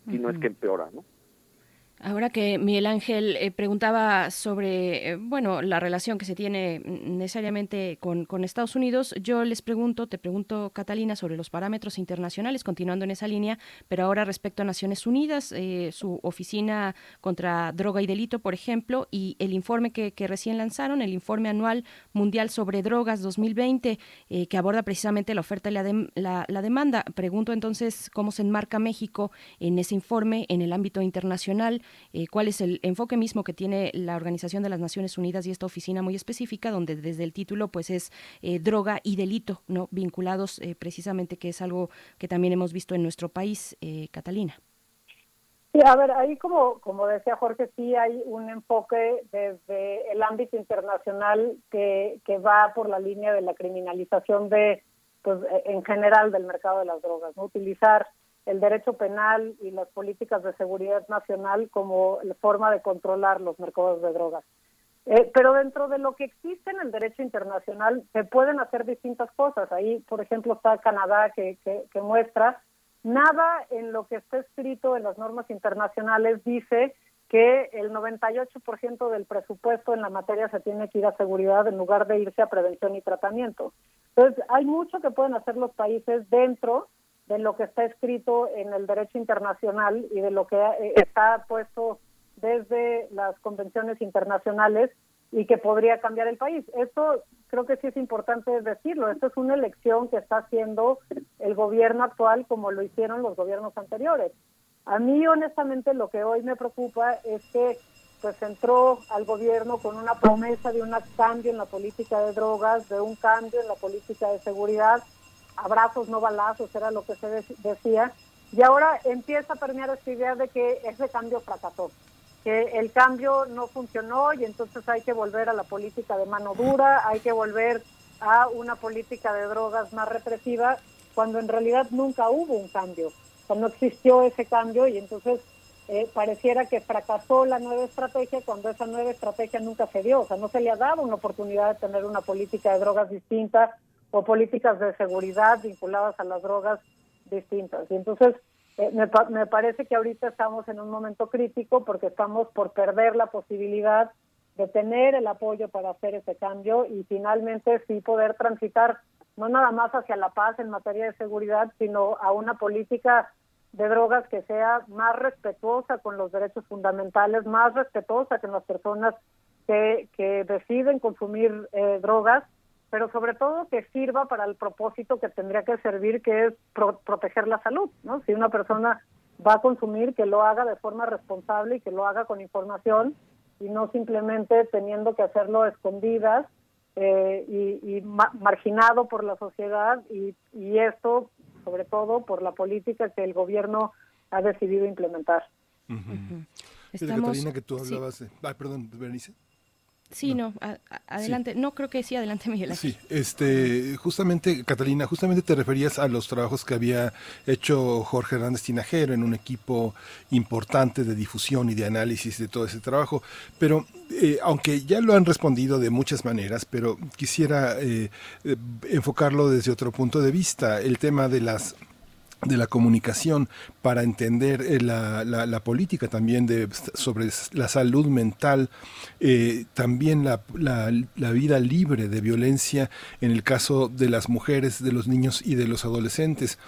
y no es que empeora, ¿no? Ahora que Miguel Ángel eh, preguntaba sobre, eh, bueno, la relación que se tiene necesariamente con, Estados Unidos, yo les pregunto, te pregunto, Catalina, sobre los parámetros internacionales, continuando en esa línea, pero ahora respecto a Naciones Unidas, eh, su oficina contra droga y delito, por ejemplo, y el informe que, recién lanzaron, el informe anual mundial sobre drogas 2020, que aborda precisamente la oferta y la, la, la demanda. Pregunto entonces cómo se enmarca México en ese informe, en el ámbito internacional eh, cuál es el enfoque mismo que tiene la Organización de las Naciones Unidas y esta oficina muy específica, donde desde el título pues es eh, droga y delito, no vinculados eh, precisamente, que es algo que también hemos visto en nuestro país, Catalina. Sí, a ver, ahí como, como decía Jorge, sí hay un enfoque desde el ámbito internacional que, que va por la línea de la criminalización de, pues, en general del mercado de las drogas, ¿no? Utilizar el derecho penal y las políticas de seguridad nacional como forma de controlar los mercados de drogas. Eh, pero dentro de lo que existe en el derecho internacional se pueden hacer distintas cosas. Ahí, por ejemplo, está Canadá que, que, muestra nada en lo que está escrito en las normas internacionales dice que el 98% del presupuesto en la materia se tiene que ir a seguridad en lugar de irse a prevención y tratamiento. Entonces, hay mucho que pueden hacer los países dentro de lo que está escrito en el derecho internacional y de lo que eh, está puesto desde las convenciones internacionales y que podría cambiar el país. Esto creo que sí es importante decirlo. Esto es una elección que está haciendo el gobierno actual como lo hicieron los gobiernos anteriores. A mí honestamente lo que hoy me preocupa es que pues entró al gobierno con una promesa de un cambio en la política de drogas, de un cambio en la política de seguridad abrazos, no balazos, era lo que se decía, y ahora empieza a permear esta idea de que ese cambio fracasó, que el cambio no funcionó y entonces hay que volver a la política de mano dura, hay que volver a una política de drogas más represiva, cuando en realidad nunca hubo un cambio, cuando existió ese cambio y entonces eh, pareciera que fracasó la nueva estrategia cuando esa nueva estrategia nunca se dio. O sea, no se le ha dado una oportunidad de tener una política de drogas distinta o políticas de seguridad vinculadas a las drogas distintas. Y entonces eh, me, me parece que ahorita estamos en un momento crítico porque estamos por perder la posibilidad de tener el apoyo para hacer ese cambio y finalmente sí poder transitar no nada más hacia la paz en materia de seguridad, sino a una política de drogas que sea más respetuosa con los derechos fundamentales, más respetuosa con las personas que, que deciden consumir eh, drogas, pero sobre todo que sirva para el propósito que tendría que servir, que es proteger la salud. ¿no? Si una persona va a consumir, que lo haga de forma responsable y que lo haga con información y no simplemente teniendo que hacerlo escondidas eh, y, marginado por la sociedad y, y esto sobre todo por la política que el gobierno ha decidido implementar. Catalina, que tú hablabas de... perdón, Berenice. Sí, no, adelante. No, creo que sí, adelante, Miguel. Sí, este, justamente, Catalina, justamente te referías a los trabajos que había hecho Jorge Hernández Tinajero en un equipo importante de difusión y de análisis de todo ese trabajo, pero eh, aunque ya lo han respondido de muchas maneras, pero quisiera eh, eh, enfocarlo desde otro punto de vista, el tema de las de la comunicación para entender eh, la, la, política también de, sobre la salud mental, eh, también la, la, vida libre de violencia en el caso de las mujeres, de los niños y de los adolescentes.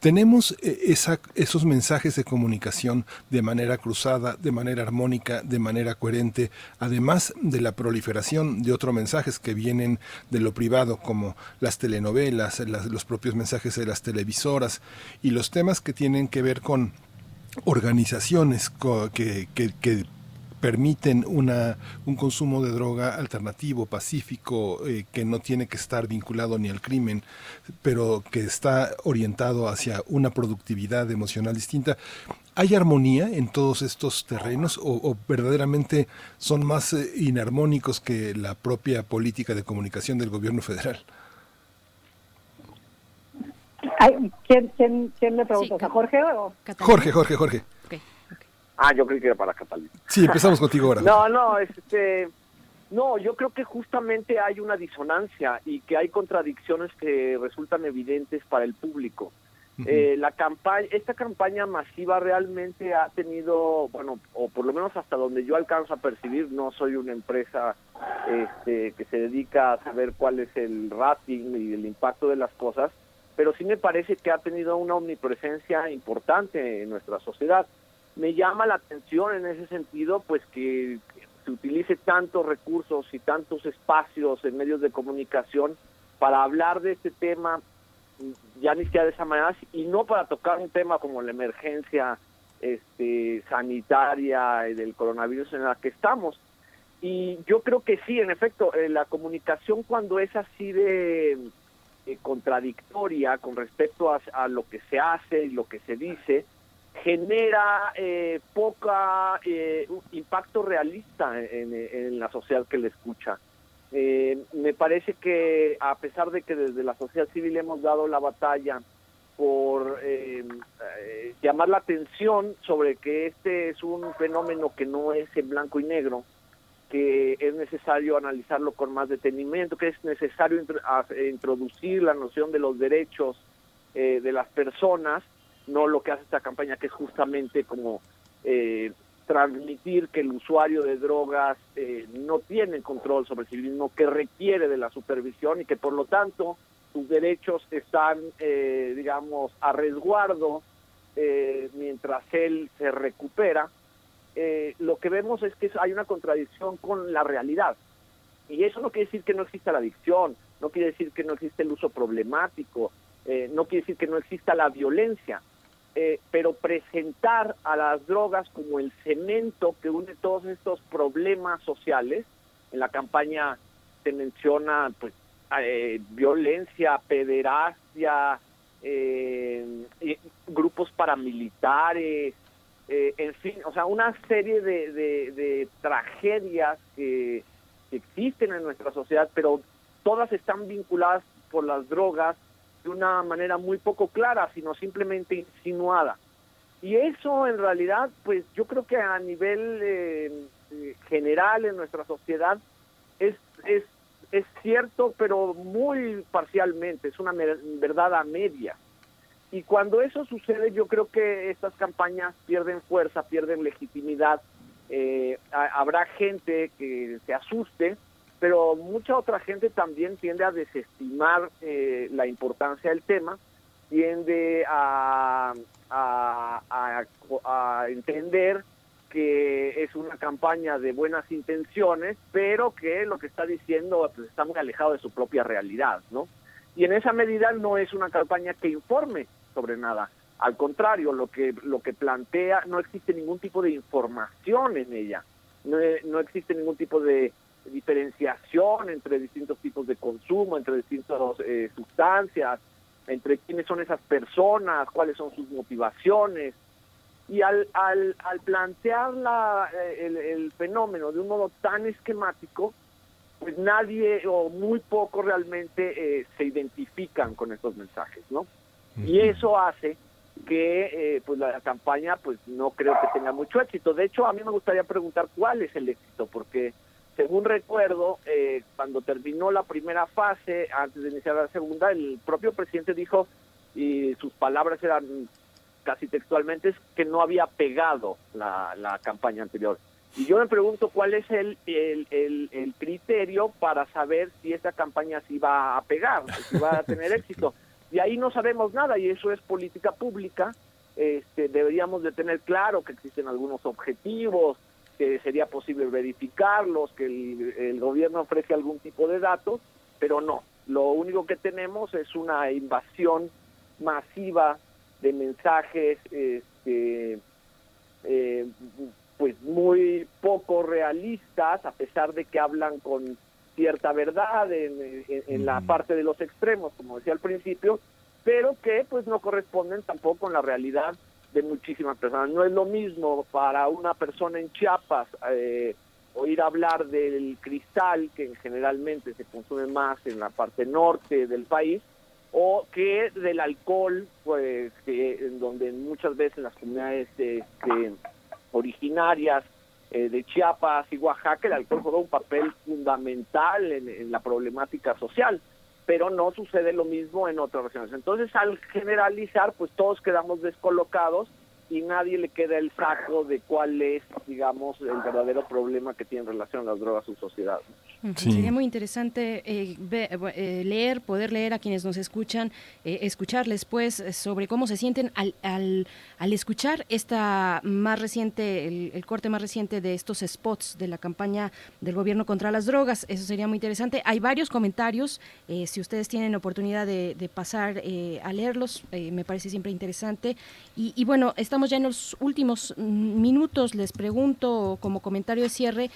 Tenemos eh, esa, esos mensajes de comunicación de manera cruzada, de manera armónica, de manera coherente, además de la proliferación de otros mensajes que vienen de lo privado, como las telenovelas, los propios mensajes de las televisoras y los temas que tienen que ver con organizaciones que, que, permiten una, un consumo de droga alternativo, pacífico, eh, que no tiene que estar vinculado ni al crimen, pero que está orientado hacia una productividad emocional distinta. ¿Hay armonía en todos estos terrenos o, verdaderamente son más eh, inarmónicos que la propia política de comunicación del gobierno federal? ¿Quién, quién, quién le pregunta? ¿A Jorge o Jorge, Jorge, Jorge. Ah, yo creí que era para Catalina. Sí, empezamos contigo ahora. no, no, este, no, yo creo que justamente hay una disonancia y que hay contradicciones que resultan evidentes para el público. eh, la campaña, esta campaña masiva realmente ha tenido, bueno, o por lo menos hasta donde yo alcanzo a percibir, no soy una empresa este, que se dedica a saber cuál es el rating y el impacto de las cosas, pero sí me parece que ha tenido una omnipresencia importante en nuestra sociedad. Me llama la atención en ese sentido, pues que se utilice tantos recursos y tantos espacios en medios de comunicación para hablar de este tema, ya ni siquiera de esa manera, y no para tocar un tema como la emergencia este, sanitaria del coronavirus en la que estamos. Y yo creo que sí, en efecto, eh, la comunicación cuando es así de eh, contradictoria con respecto a, lo que se hace y lo que se dice, genera eh, poca eh, impacto realista en, la sociedad que le escucha. me parece que a pesar de que desde la sociedad civil hemos dado la batalla por llamar la atención sobre que este es un fenómeno que no es en blanco y negro, que es necesario analizarlo con más detenimiento, que es necesario introducir la noción de los derechos eh, de las personas, no lo que hace esta campaña, que es justamente como eh, transmitir que el usuario de drogas eh, no tiene control sobre sí mismo, que requiere de la supervisión y que por lo tanto sus derechos están, digamos, a resguardo mientras él se recupera eh, lo que vemos es que hay una contradicción con la realidad. Y eso no quiere decir que no exista la adicción, no quiere decir que no existe el uso problemático, eh, no quiere decir que no exista la violencia, eh, pero presentar a las drogas como el cemento que une todos estos problemas sociales, en la campaña se menciona pues violencia, pederastia, grupos paramilitares, eh, en fin, o sea, una serie de, tragedias que, existen en nuestra sociedad, pero todas están vinculadas por las drogas de una manera muy poco clara, sino simplemente insinuada. Y eso en realidad, pues yo creo que a nivel eh, general en nuestra sociedad es, es, es cierto, pero muy parcialmente, es una verdad a media. Y cuando eso sucede, yo creo que estas campañas pierden fuerza, pierden legitimidad. Eh, habrá gente que se asuste, pero mucha otra gente también tiende a desestimar eh, la importancia del tema, tiende a, a, entender que es una campaña de buenas intenciones, pero que lo que está diciendo pues, está muy alejado de su propia realidad, ¿no? Y en esa medida no es una campaña que informe sobre nada. Al contrario, lo que lo que plantea no existe ningún tipo de información en ella. No, no existe ningún tipo de diferenciación entre distintos tipos de consumo, entre distintas eh, sustancias, entre quiénes son esas personas, cuáles son sus motivaciones. Y al, al, al plantear la, eh, el, el, fenómeno de un modo tan esquemático, pues nadie o muy poco realmente eh, se identifican con estos mensajes, ¿no? Y eso hace que eh, pues la campaña pues no creo que tenga mucho éxito. De hecho, a mí me gustaría preguntar cuál es el éxito, porque según recuerdo, eh, cuando terminó la primera fase, antes de iniciar la segunda, el propio presidente dijo, y sus palabras eran casi textualmente, que no había pegado la, la campaña anterior. Y yo me pregunto cuál es el, el, el, criterio para saber si esta campaña sí va a pegar, si va a tener éxito. Y ahí no sabemos nada y eso es política pública. Este, deberíamos de tener claro que existen algunos objetivos, que sería posible verificarlos, que el, gobierno ofrece algún tipo de datos, pero no. Lo único que tenemos es una invasión masiva de mensajes este, eh, pues muy poco realistas, a pesar de que hablan con cierta verdad en, en, la parte de los extremos, como decía al principio, pero que pues no corresponden tampoco con la realidad de muchísimas personas. No es lo mismo para una persona en Chiapas eh, oír hablar del cristal, que generalmente se consume más en la parte norte del país, o que del alcohol, pues que donde muchas veces las comunidades este, originarias eh, de Chiapas y Oaxaca el alcohol juega un papel fundamental en la problemática social pero no sucede lo mismo en otras regiones. Entonces, al generalizar, pues todos quedamos descolocados y nadie le queda el saco de cuál es, digamos, el verdadero problema que tiene en relación a las drogas su sociedad. Sería muy interesante eh, eh, leer, poder leer a quienes nos escuchan, eh, escucharles pues sobre cómo se sienten al, al, al escuchar esta más reciente, el, corte más reciente de estos spots de la campaña del gobierno contra las drogas. Eso sería muy interesante. Hay varios comentarios, si ustedes tienen oportunidad de, pasar a leerlos, me parece siempre interesante. Y, y bueno, estamos ya en los últimos minutos, les pregunto como comentario de cierre,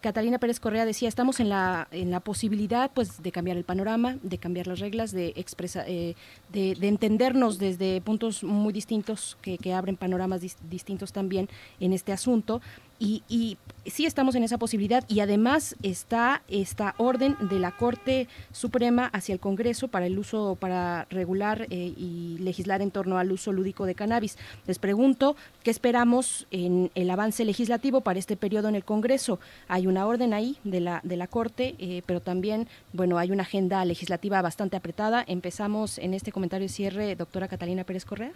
Catalina Pérez Correa decía, estamos en la, en la posibilidad pues de cambiar el panorama, de cambiar las reglas, de expresar, eh, de, entendernos desde puntos muy distintos que, que abren panoramas distintos también en este asunto. Y, sí estamos en esa posibilidad y además está esta orden de la Corte Suprema hacia el Congreso para el uso, para regular eh, y legislar en torno al uso lúdico de cannabis. Les pregunto, ¿qué esperamos en el avance legislativo para este periodo en el Congreso? Hay una orden ahí de la, de la Corte, eh, pero también, bueno, hay una agenda legislativa bastante apretada. Empezamos en este comentario de cierre, doctora Catalina Pérez Correa.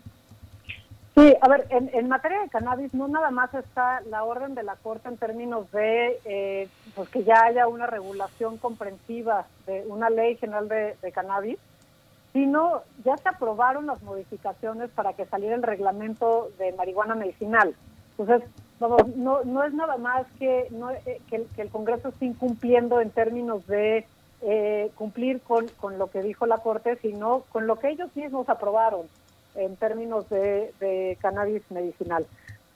Sí, a ver, en, materia de cannabis no nada más está la orden de la Corte en términos de eh, pues que ya haya una regulación comprensiva de una ley general de, cannabis, sino ya se aprobaron las modificaciones para que saliera el reglamento de marihuana medicinal. Entonces, no, no, es nada más que, no, eh, que, el, Congreso esté incumpliendo en términos de eh, cumplir con, con lo que dijo la Corte, sino con lo que ellos mismos aprobaron en términos de, cannabis medicinal.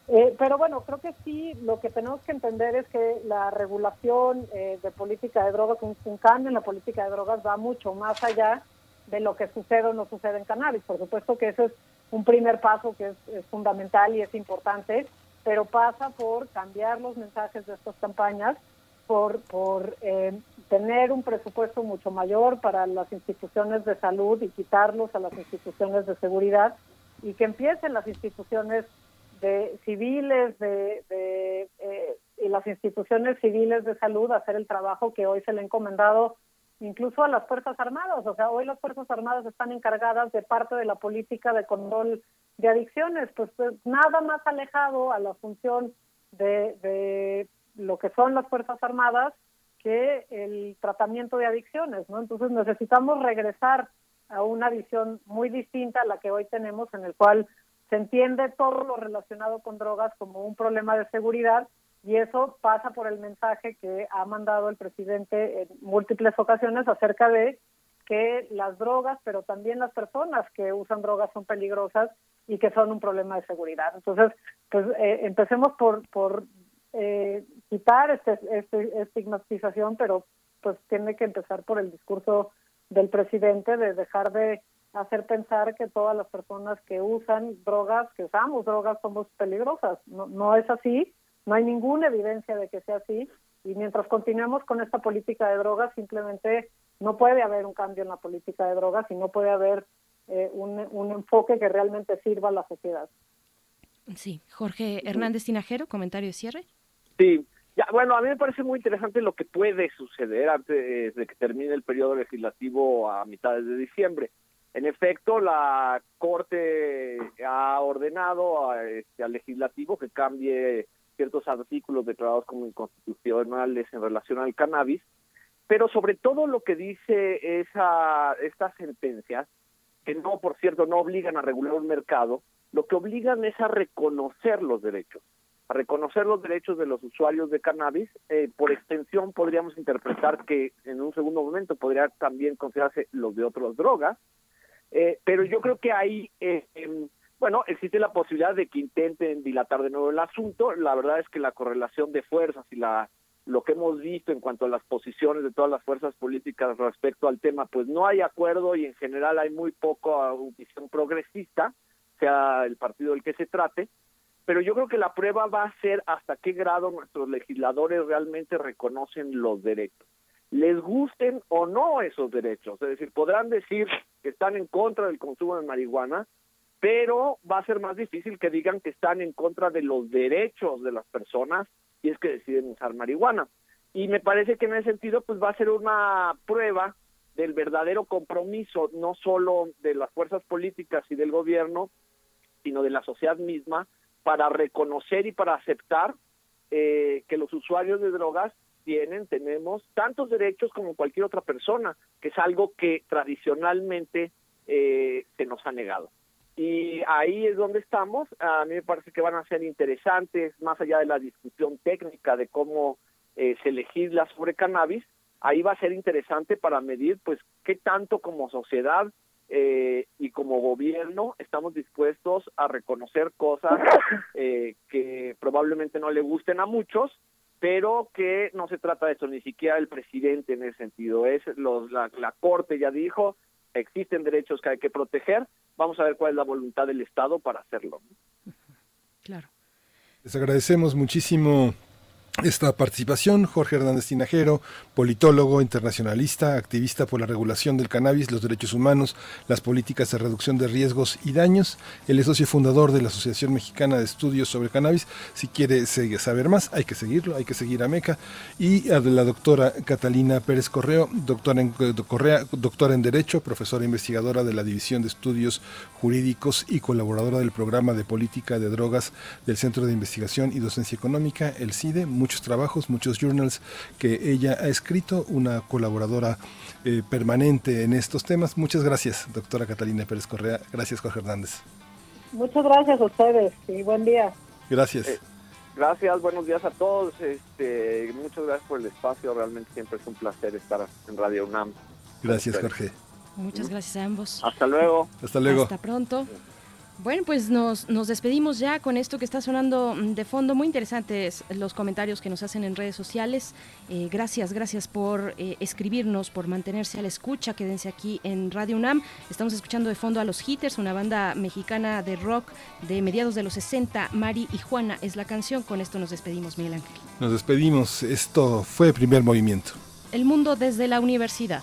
Eh, pero bueno, creo que sí, lo que tenemos que entender es que la regulación eh, de política de drogas, un, un, cambio en la política de drogas va mucho más allá de lo que sucede o no sucede en cannabis. Por supuesto que eso es un primer paso que es, fundamental y es importante, pero pasa por cambiar los mensajes de estas campañas, por, por eh, tener un presupuesto mucho mayor para las instituciones de salud y quitarlos a las instituciones de seguridad y que empiecen las instituciones de civiles de, de eh, y las instituciones civiles de salud a hacer el trabajo que hoy se le ha encomendado incluso a las Fuerzas Armadas. O sea, hoy las Fuerzas Armadas están encargadas de parte de la política de control de adicciones, pues, pues nada más alejado a la función de, de lo que son las Fuerzas Armadas que el tratamiento de adicciones, ¿no? Entonces necesitamos regresar a una visión muy distinta a la que hoy tenemos, en el cual se entiende todo lo relacionado con drogas como un problema de seguridad y eso pasa por el mensaje que ha mandado el presidente en múltiples ocasiones acerca de que las drogas, pero también las personas que usan drogas son peligrosas y que son un problema de seguridad. Entonces, pues eh, empecemos por, por eh, quitar este, este, estigmatización, pero pues tiene que empezar por el discurso del presidente de dejar de hacer pensar que todas las personas que usan drogas, que usamos drogas, somos peligrosas. No, no es así, no hay ninguna evidencia de que sea así y mientras continuemos con esta política de drogas, simplemente no puede haber un cambio en la política de drogas y no puede haber eh, un, un enfoque que realmente sirva a la sociedad. Sí, Jorge Hernández Tinajero, comentario de cierre. Sí, ya, bueno, a mí me parece muy interesante lo que puede suceder antes de que termine el periodo legislativo a mitades de diciembre. En efecto, la Corte ha ordenado este, al legislativo que cambie ciertos artículos declarados como inconstitucionales en relación al cannabis, pero sobre todo lo que dice esa, estas sentencias, que no, por cierto, no obligan a regular un mercado, lo que obligan es a reconocer los derechos reconocer los derechos de los usuarios de cannabis. Eh, por extensión, podríamos interpretar que en un segundo momento podría también considerarse los de otras drogas, eh, pero yo creo que ahí, eh, em, bueno, existe la posibilidad de que intenten dilatar de nuevo el asunto. La verdad es que la correlación de fuerzas y la lo que hemos visto en cuanto a las posiciones de todas las fuerzas políticas respecto al tema, pues no hay acuerdo y en general hay muy poco visión progresista, sea el partido del que se trate pero yo creo que la prueba va a ser hasta qué grado nuestros legisladores realmente reconocen los derechos. Les gusten o no esos derechos, es decir, podrán decir que están en contra del consumo de marihuana, pero va a ser más difícil que digan que están en contra de los derechos de las personas y es que deciden usar marihuana. Y me parece que en ese sentido pues va a ser una prueba del verdadero compromiso no solo de las fuerzas políticas y del gobierno, sino de la sociedad misma para reconocer y para aceptar eh, que los usuarios de drogas tienen, tenemos tantos derechos como cualquier otra persona, que es algo que tradicionalmente eh, se nos ha negado. Y ahí es donde estamos. A mí me parece que van a ser interesantes, más allá de la discusión técnica de cómo eh, se legisla sobre cannabis, ahí va a ser interesante para medir, pues, qué tanto como sociedad eh, y como gobierno estamos dispuestos a reconocer cosas eh, que probablemente no le gusten a muchos, pero que no se trata de eso, ni siquiera el presidente en ese sentido. Es los, la, la Corte ya dijo, existen derechos que hay que proteger, vamos a ver cuál es la voluntad del Estado para hacerlo. Claro. Les agradecemos muchísimo esta participación, Jorge Hernández Tinajero, politólogo, internacionalista, activista por la regulación del cannabis, los derechos humanos, las políticas de reducción de riesgos y daños. Él es socio fundador de la Asociación Mexicana de Estudios sobre Cannabis. Si quiere saber más, hay que seguirlo, hay que seguir a MECA. Y a la doctora Catalina Pérez Correo, doctora en, Correa, doctora en Derecho, profesora investigadora de la División de Estudios Jurídicos y colaboradora del programa de política de drogas del Centro de Investigación y Docencia Económica, el CIDE muchos trabajos, muchos journals que ella ha escrito, una colaboradora eh, permanente en estos temas. Muchas gracias, doctora Catalina Pérez Correa. Gracias, Jorge Hernández. Muchas gracias a ustedes y buen día. Gracias. Eh, gracias, buenos días a todos. Este, muchas gracias por el espacio. Realmente siempre es un placer estar en Radio UNAM. Gracias, Jorge. Muchas gracias a ambos. Hasta luego. Hasta luego. Hasta pronto. Bueno, pues nos, nos despedimos ya con esto que está sonando mm, de fondo. Muy interesantes los comentarios que nos hacen en redes sociales. Eh, gracias, gracias por eh, escribirnos, por mantenerse a la escucha. Quédense aquí en Radio UNAM. Estamos escuchando de fondo a los Hitters, una banda mexicana de rock de mediados de los 60. Mari y Juana es la canción. Con esto nos despedimos, Miguel Ángel. Nos despedimos. Esto fue el primer movimiento. El mundo desde la universidad.